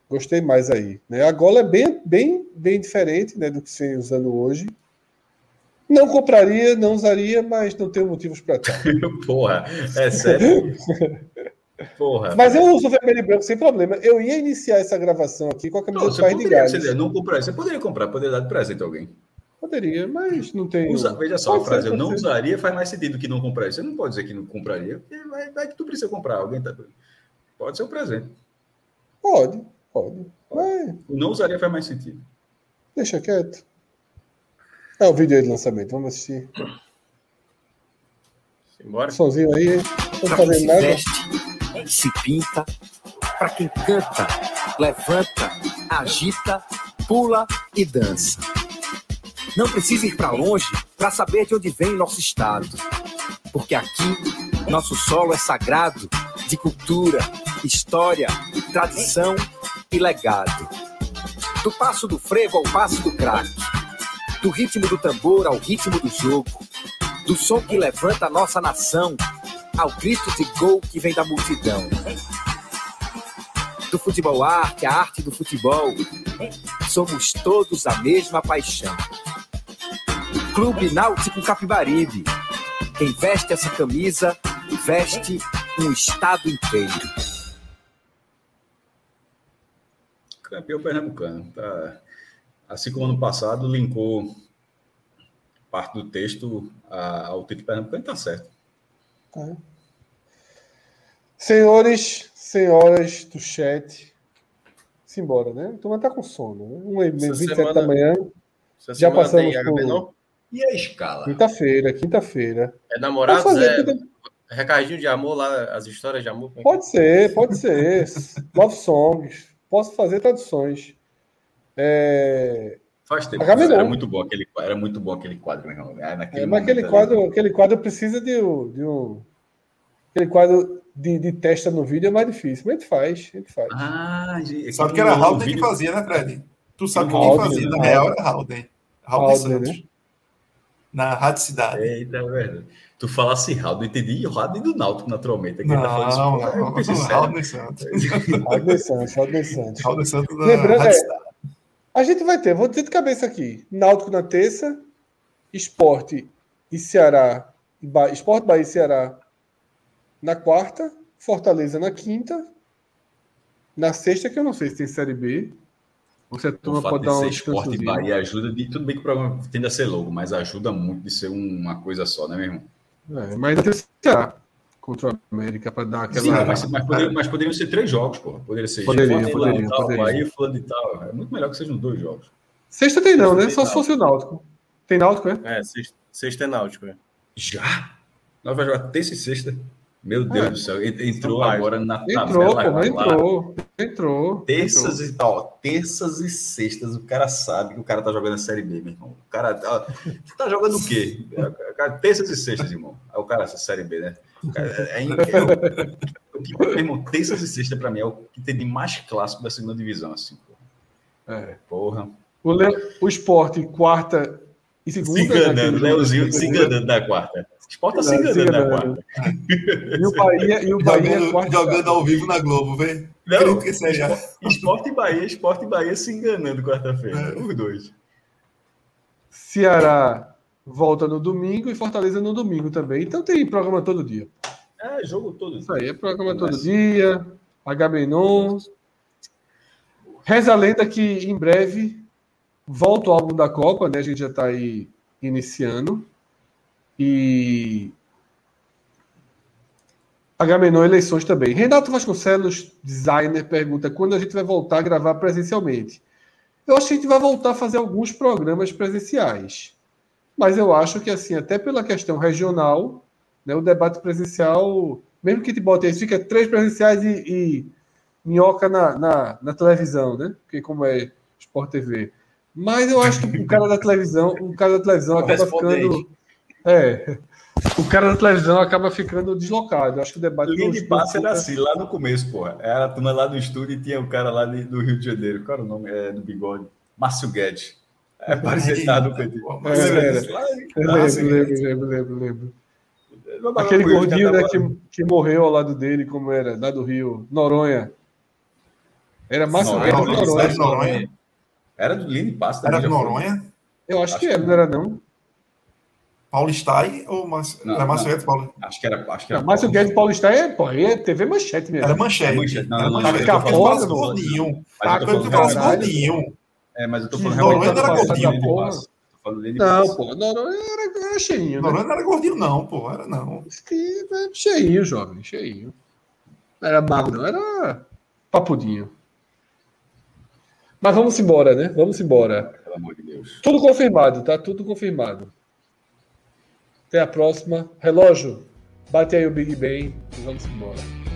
Gostei mais aí. Né? A gola é bem, bem, bem diferente né, do que você usando hoje. Não compraria, não usaria, mas não tenho motivos para tal. Porra, é sério? Porra. Mas eu uso vermelho e branco sem problema. Eu ia iniciar essa gravação aqui com a camisa Não, do País de Gales. você não comprar, você poderia comprar, poderia dar de presente a alguém. Poderia, mas não tem. Usa- veja só, Pode a frase ser, eu não ser. usaria faz mais sentido que não compraria. Você não pode dizer que não compraria, porque vai, vai que tu precisa comprar. Alguém tá... Pode ser um presente. Pode, pode. O não usaria faz mais sentido. deixa quieto. É o vídeo aí de lançamento, vamos assistir. Simbora? Somzinho aí, hein? não tá se nada. veste, se pinta, pra quem canta, levanta, agita, pula e dança. Não precisa ir pra longe pra saber de onde vem nosso estado. Porque aqui, nosso solo é sagrado de cultura, história, tradição e legado. Do passo do frevo ao passo do craque. Do ritmo do tambor ao ritmo do jogo. Do som que levanta a nossa nação ao grito de gol que vem da multidão. Do futebol arte, a arte do futebol, somos todos a mesma paixão. Clube Náutico Capibaribe. Quem veste essa camisa, veste um estado inteiro. Campeão pernambucano. Tá... Assim como ano passado, linkou parte do texto ao título pernambucano, tá certo. Senhores, senhoras do chat, simbora, né? A turma tá com sono, né? 1 e Essa 27 semana- da manhã, Já passamos por-? E a escala? quinta-feira, quinta-feira. É namorados? Posso fazer É tudo- recadinho de amor lá, as histórias de amor? Pode ser, pode ser. Love songs. Posso fazer traduções. É, Faz tempo. Era não. muito bom aquele, era muito bom aquele quadro, meu irmão. Ah, naquele é, mas aquele ali. quadro, aquele quadro precisa de um, de um- aquele quadro de, de testa no vídeo é mais difícil. Mas a gente faz, a gente faz. Ah, gente, Sabe que era Halden que vídeo- fazia, né, Fred? Tu sabe que Halden, quem fazia, na né? real, era Halden. Halden Halden, Santos. né? Na Rádio Cidade. Eita, é verdade. Tu falasse Raldo, eu entendi Raldo do Náutico naturalmente. Aqui tá falando isso, Não, não, pensei, sério. Halden Santos. Rodney Santos, Rodney Santos. Halden Santos na Lembrando, Rádio é, Cidade. A gente vai ter, vou dizer de cabeça aqui: Náutico na terça, Esporte e Ceará, Ba- Esporte Bahia e Ceará na quarta, Fortaleza na quinta, na sexta, que eu não sei se tem Série B, ou se a turma pode de dar uma esporte e. Bahia ajuda de. Tudo bem que o programa tende a ser logo, mas ajuda muito de ser uma coisa só, né, meu irmão? É, mas tem o Ceará contra o América para dar aquela. Sim, mas, mas, poderiam, mas poderiam ser três jogos, pô. Poderia ser Poderia, poderia, de tal, poderia. Bahia, fulano de tal. É muito melhor que sejam dois jogos. Sexta tem não, né? Só se fosse o Náutico. Tem Náutico, é? É, sexta, sexta é náutico. É. Já? Nós vamos jogar terça e sexta. Meu Deus É. do céu. en- Entrou agora na Entrou, tabela. pô, lá. entrou. Entrou. Terças e tal, terças e sextas, o cara sabe que o cara tá jogando a Série B, meu irmão. O cara tá, você tá jogando o quê? Terças e sextas, irmão. Aí o cara, essa Série B, né? Cara- É, é, é, o que, meu irmão, terças e sextas pra mim é o que tem de mais clássico da segunda divisão, assim. Porra. É. porra. O, Le... o esporte, quarta e segunda. Se enganando, naquele jogo. Leozinho se enganando na quarta. O Sport tá se enganando na quarta. E o Bahia, e o Bahia Jogando, quarta. jogando ao vivo na Globo, vem. Não, que seja. Esporte e Bahia, Esporte e Bahia se enganando quarta-feira. Os dois. Ceará volta no domingo e Fortaleza no domingo também. Então tem programa todo dia. É, jogo todo. Isso aí, é programa todo Começa. dia. Agamenon. Reza a lenda que em breve volta o álbum da Copa, né? A gente já está aí iniciando. E. Agamenon eleições também. Renato Vasconcelos, designer, pergunta quando a gente vai voltar a gravar presencialmente. Eu acho que a gente vai voltar a fazer alguns programas presenciais. Mas eu acho que, assim, até pela questão regional, né, o debate presencial, mesmo que te bote aí, fica três presenciais e, e minhoca na, na, na televisão, né? Porque como é Sport TV. Mas eu acho que o cara da televisão, o cara da televisão acaba ficando. É. O cara da televisão acaba ficando deslocado. Eu acho que o debate. Linha de não- passe era assim, lá no começo, porra. Era a turma lá do estúdio e tinha o cara lá de- do Rio de Janeiro. Qual era o nome é, do bigode? Márcio Guedes. É. Lá, Eu Ah, lembro, lembro, lembro, lembro, Aquele com ele, gordinho, né, que, que morreu ao lado dele, como era, lá do Rio, Noronha. Era Márcio Noronha, Guedes Noronha, Noronha. Noronha. Era do Linha de passe. Era também, do. Noronha? Eu acho, Acho que que era, não era não. Paulo Stein ou Márcio? Não, Era Márcio. Guedes Paulo? Acho que era. Acho que era Não, Márcio Guedes Paulista é, pô, é TV Manchete mesmo. Era manchete. É manchete, não, Era não, manchete. parece não, gordinho. Ele falando parece caralho. gordinho. É, mas eu tô falando Noronha realmente era do gordinho, Não, pô, Noronha era, era cheinho, né? Noronha não era gordinho, não, pô. Era não. Esse que é cheinho, jovem, cheinho. Não era magro, não, era papudinho. Mas vamos embora, né? Vamos embora. Pelo amor de Deus. Tudo confirmado, tá? Tudo confirmado. Até a próxima. Relógio, bate aí o Big Bang e vamos embora.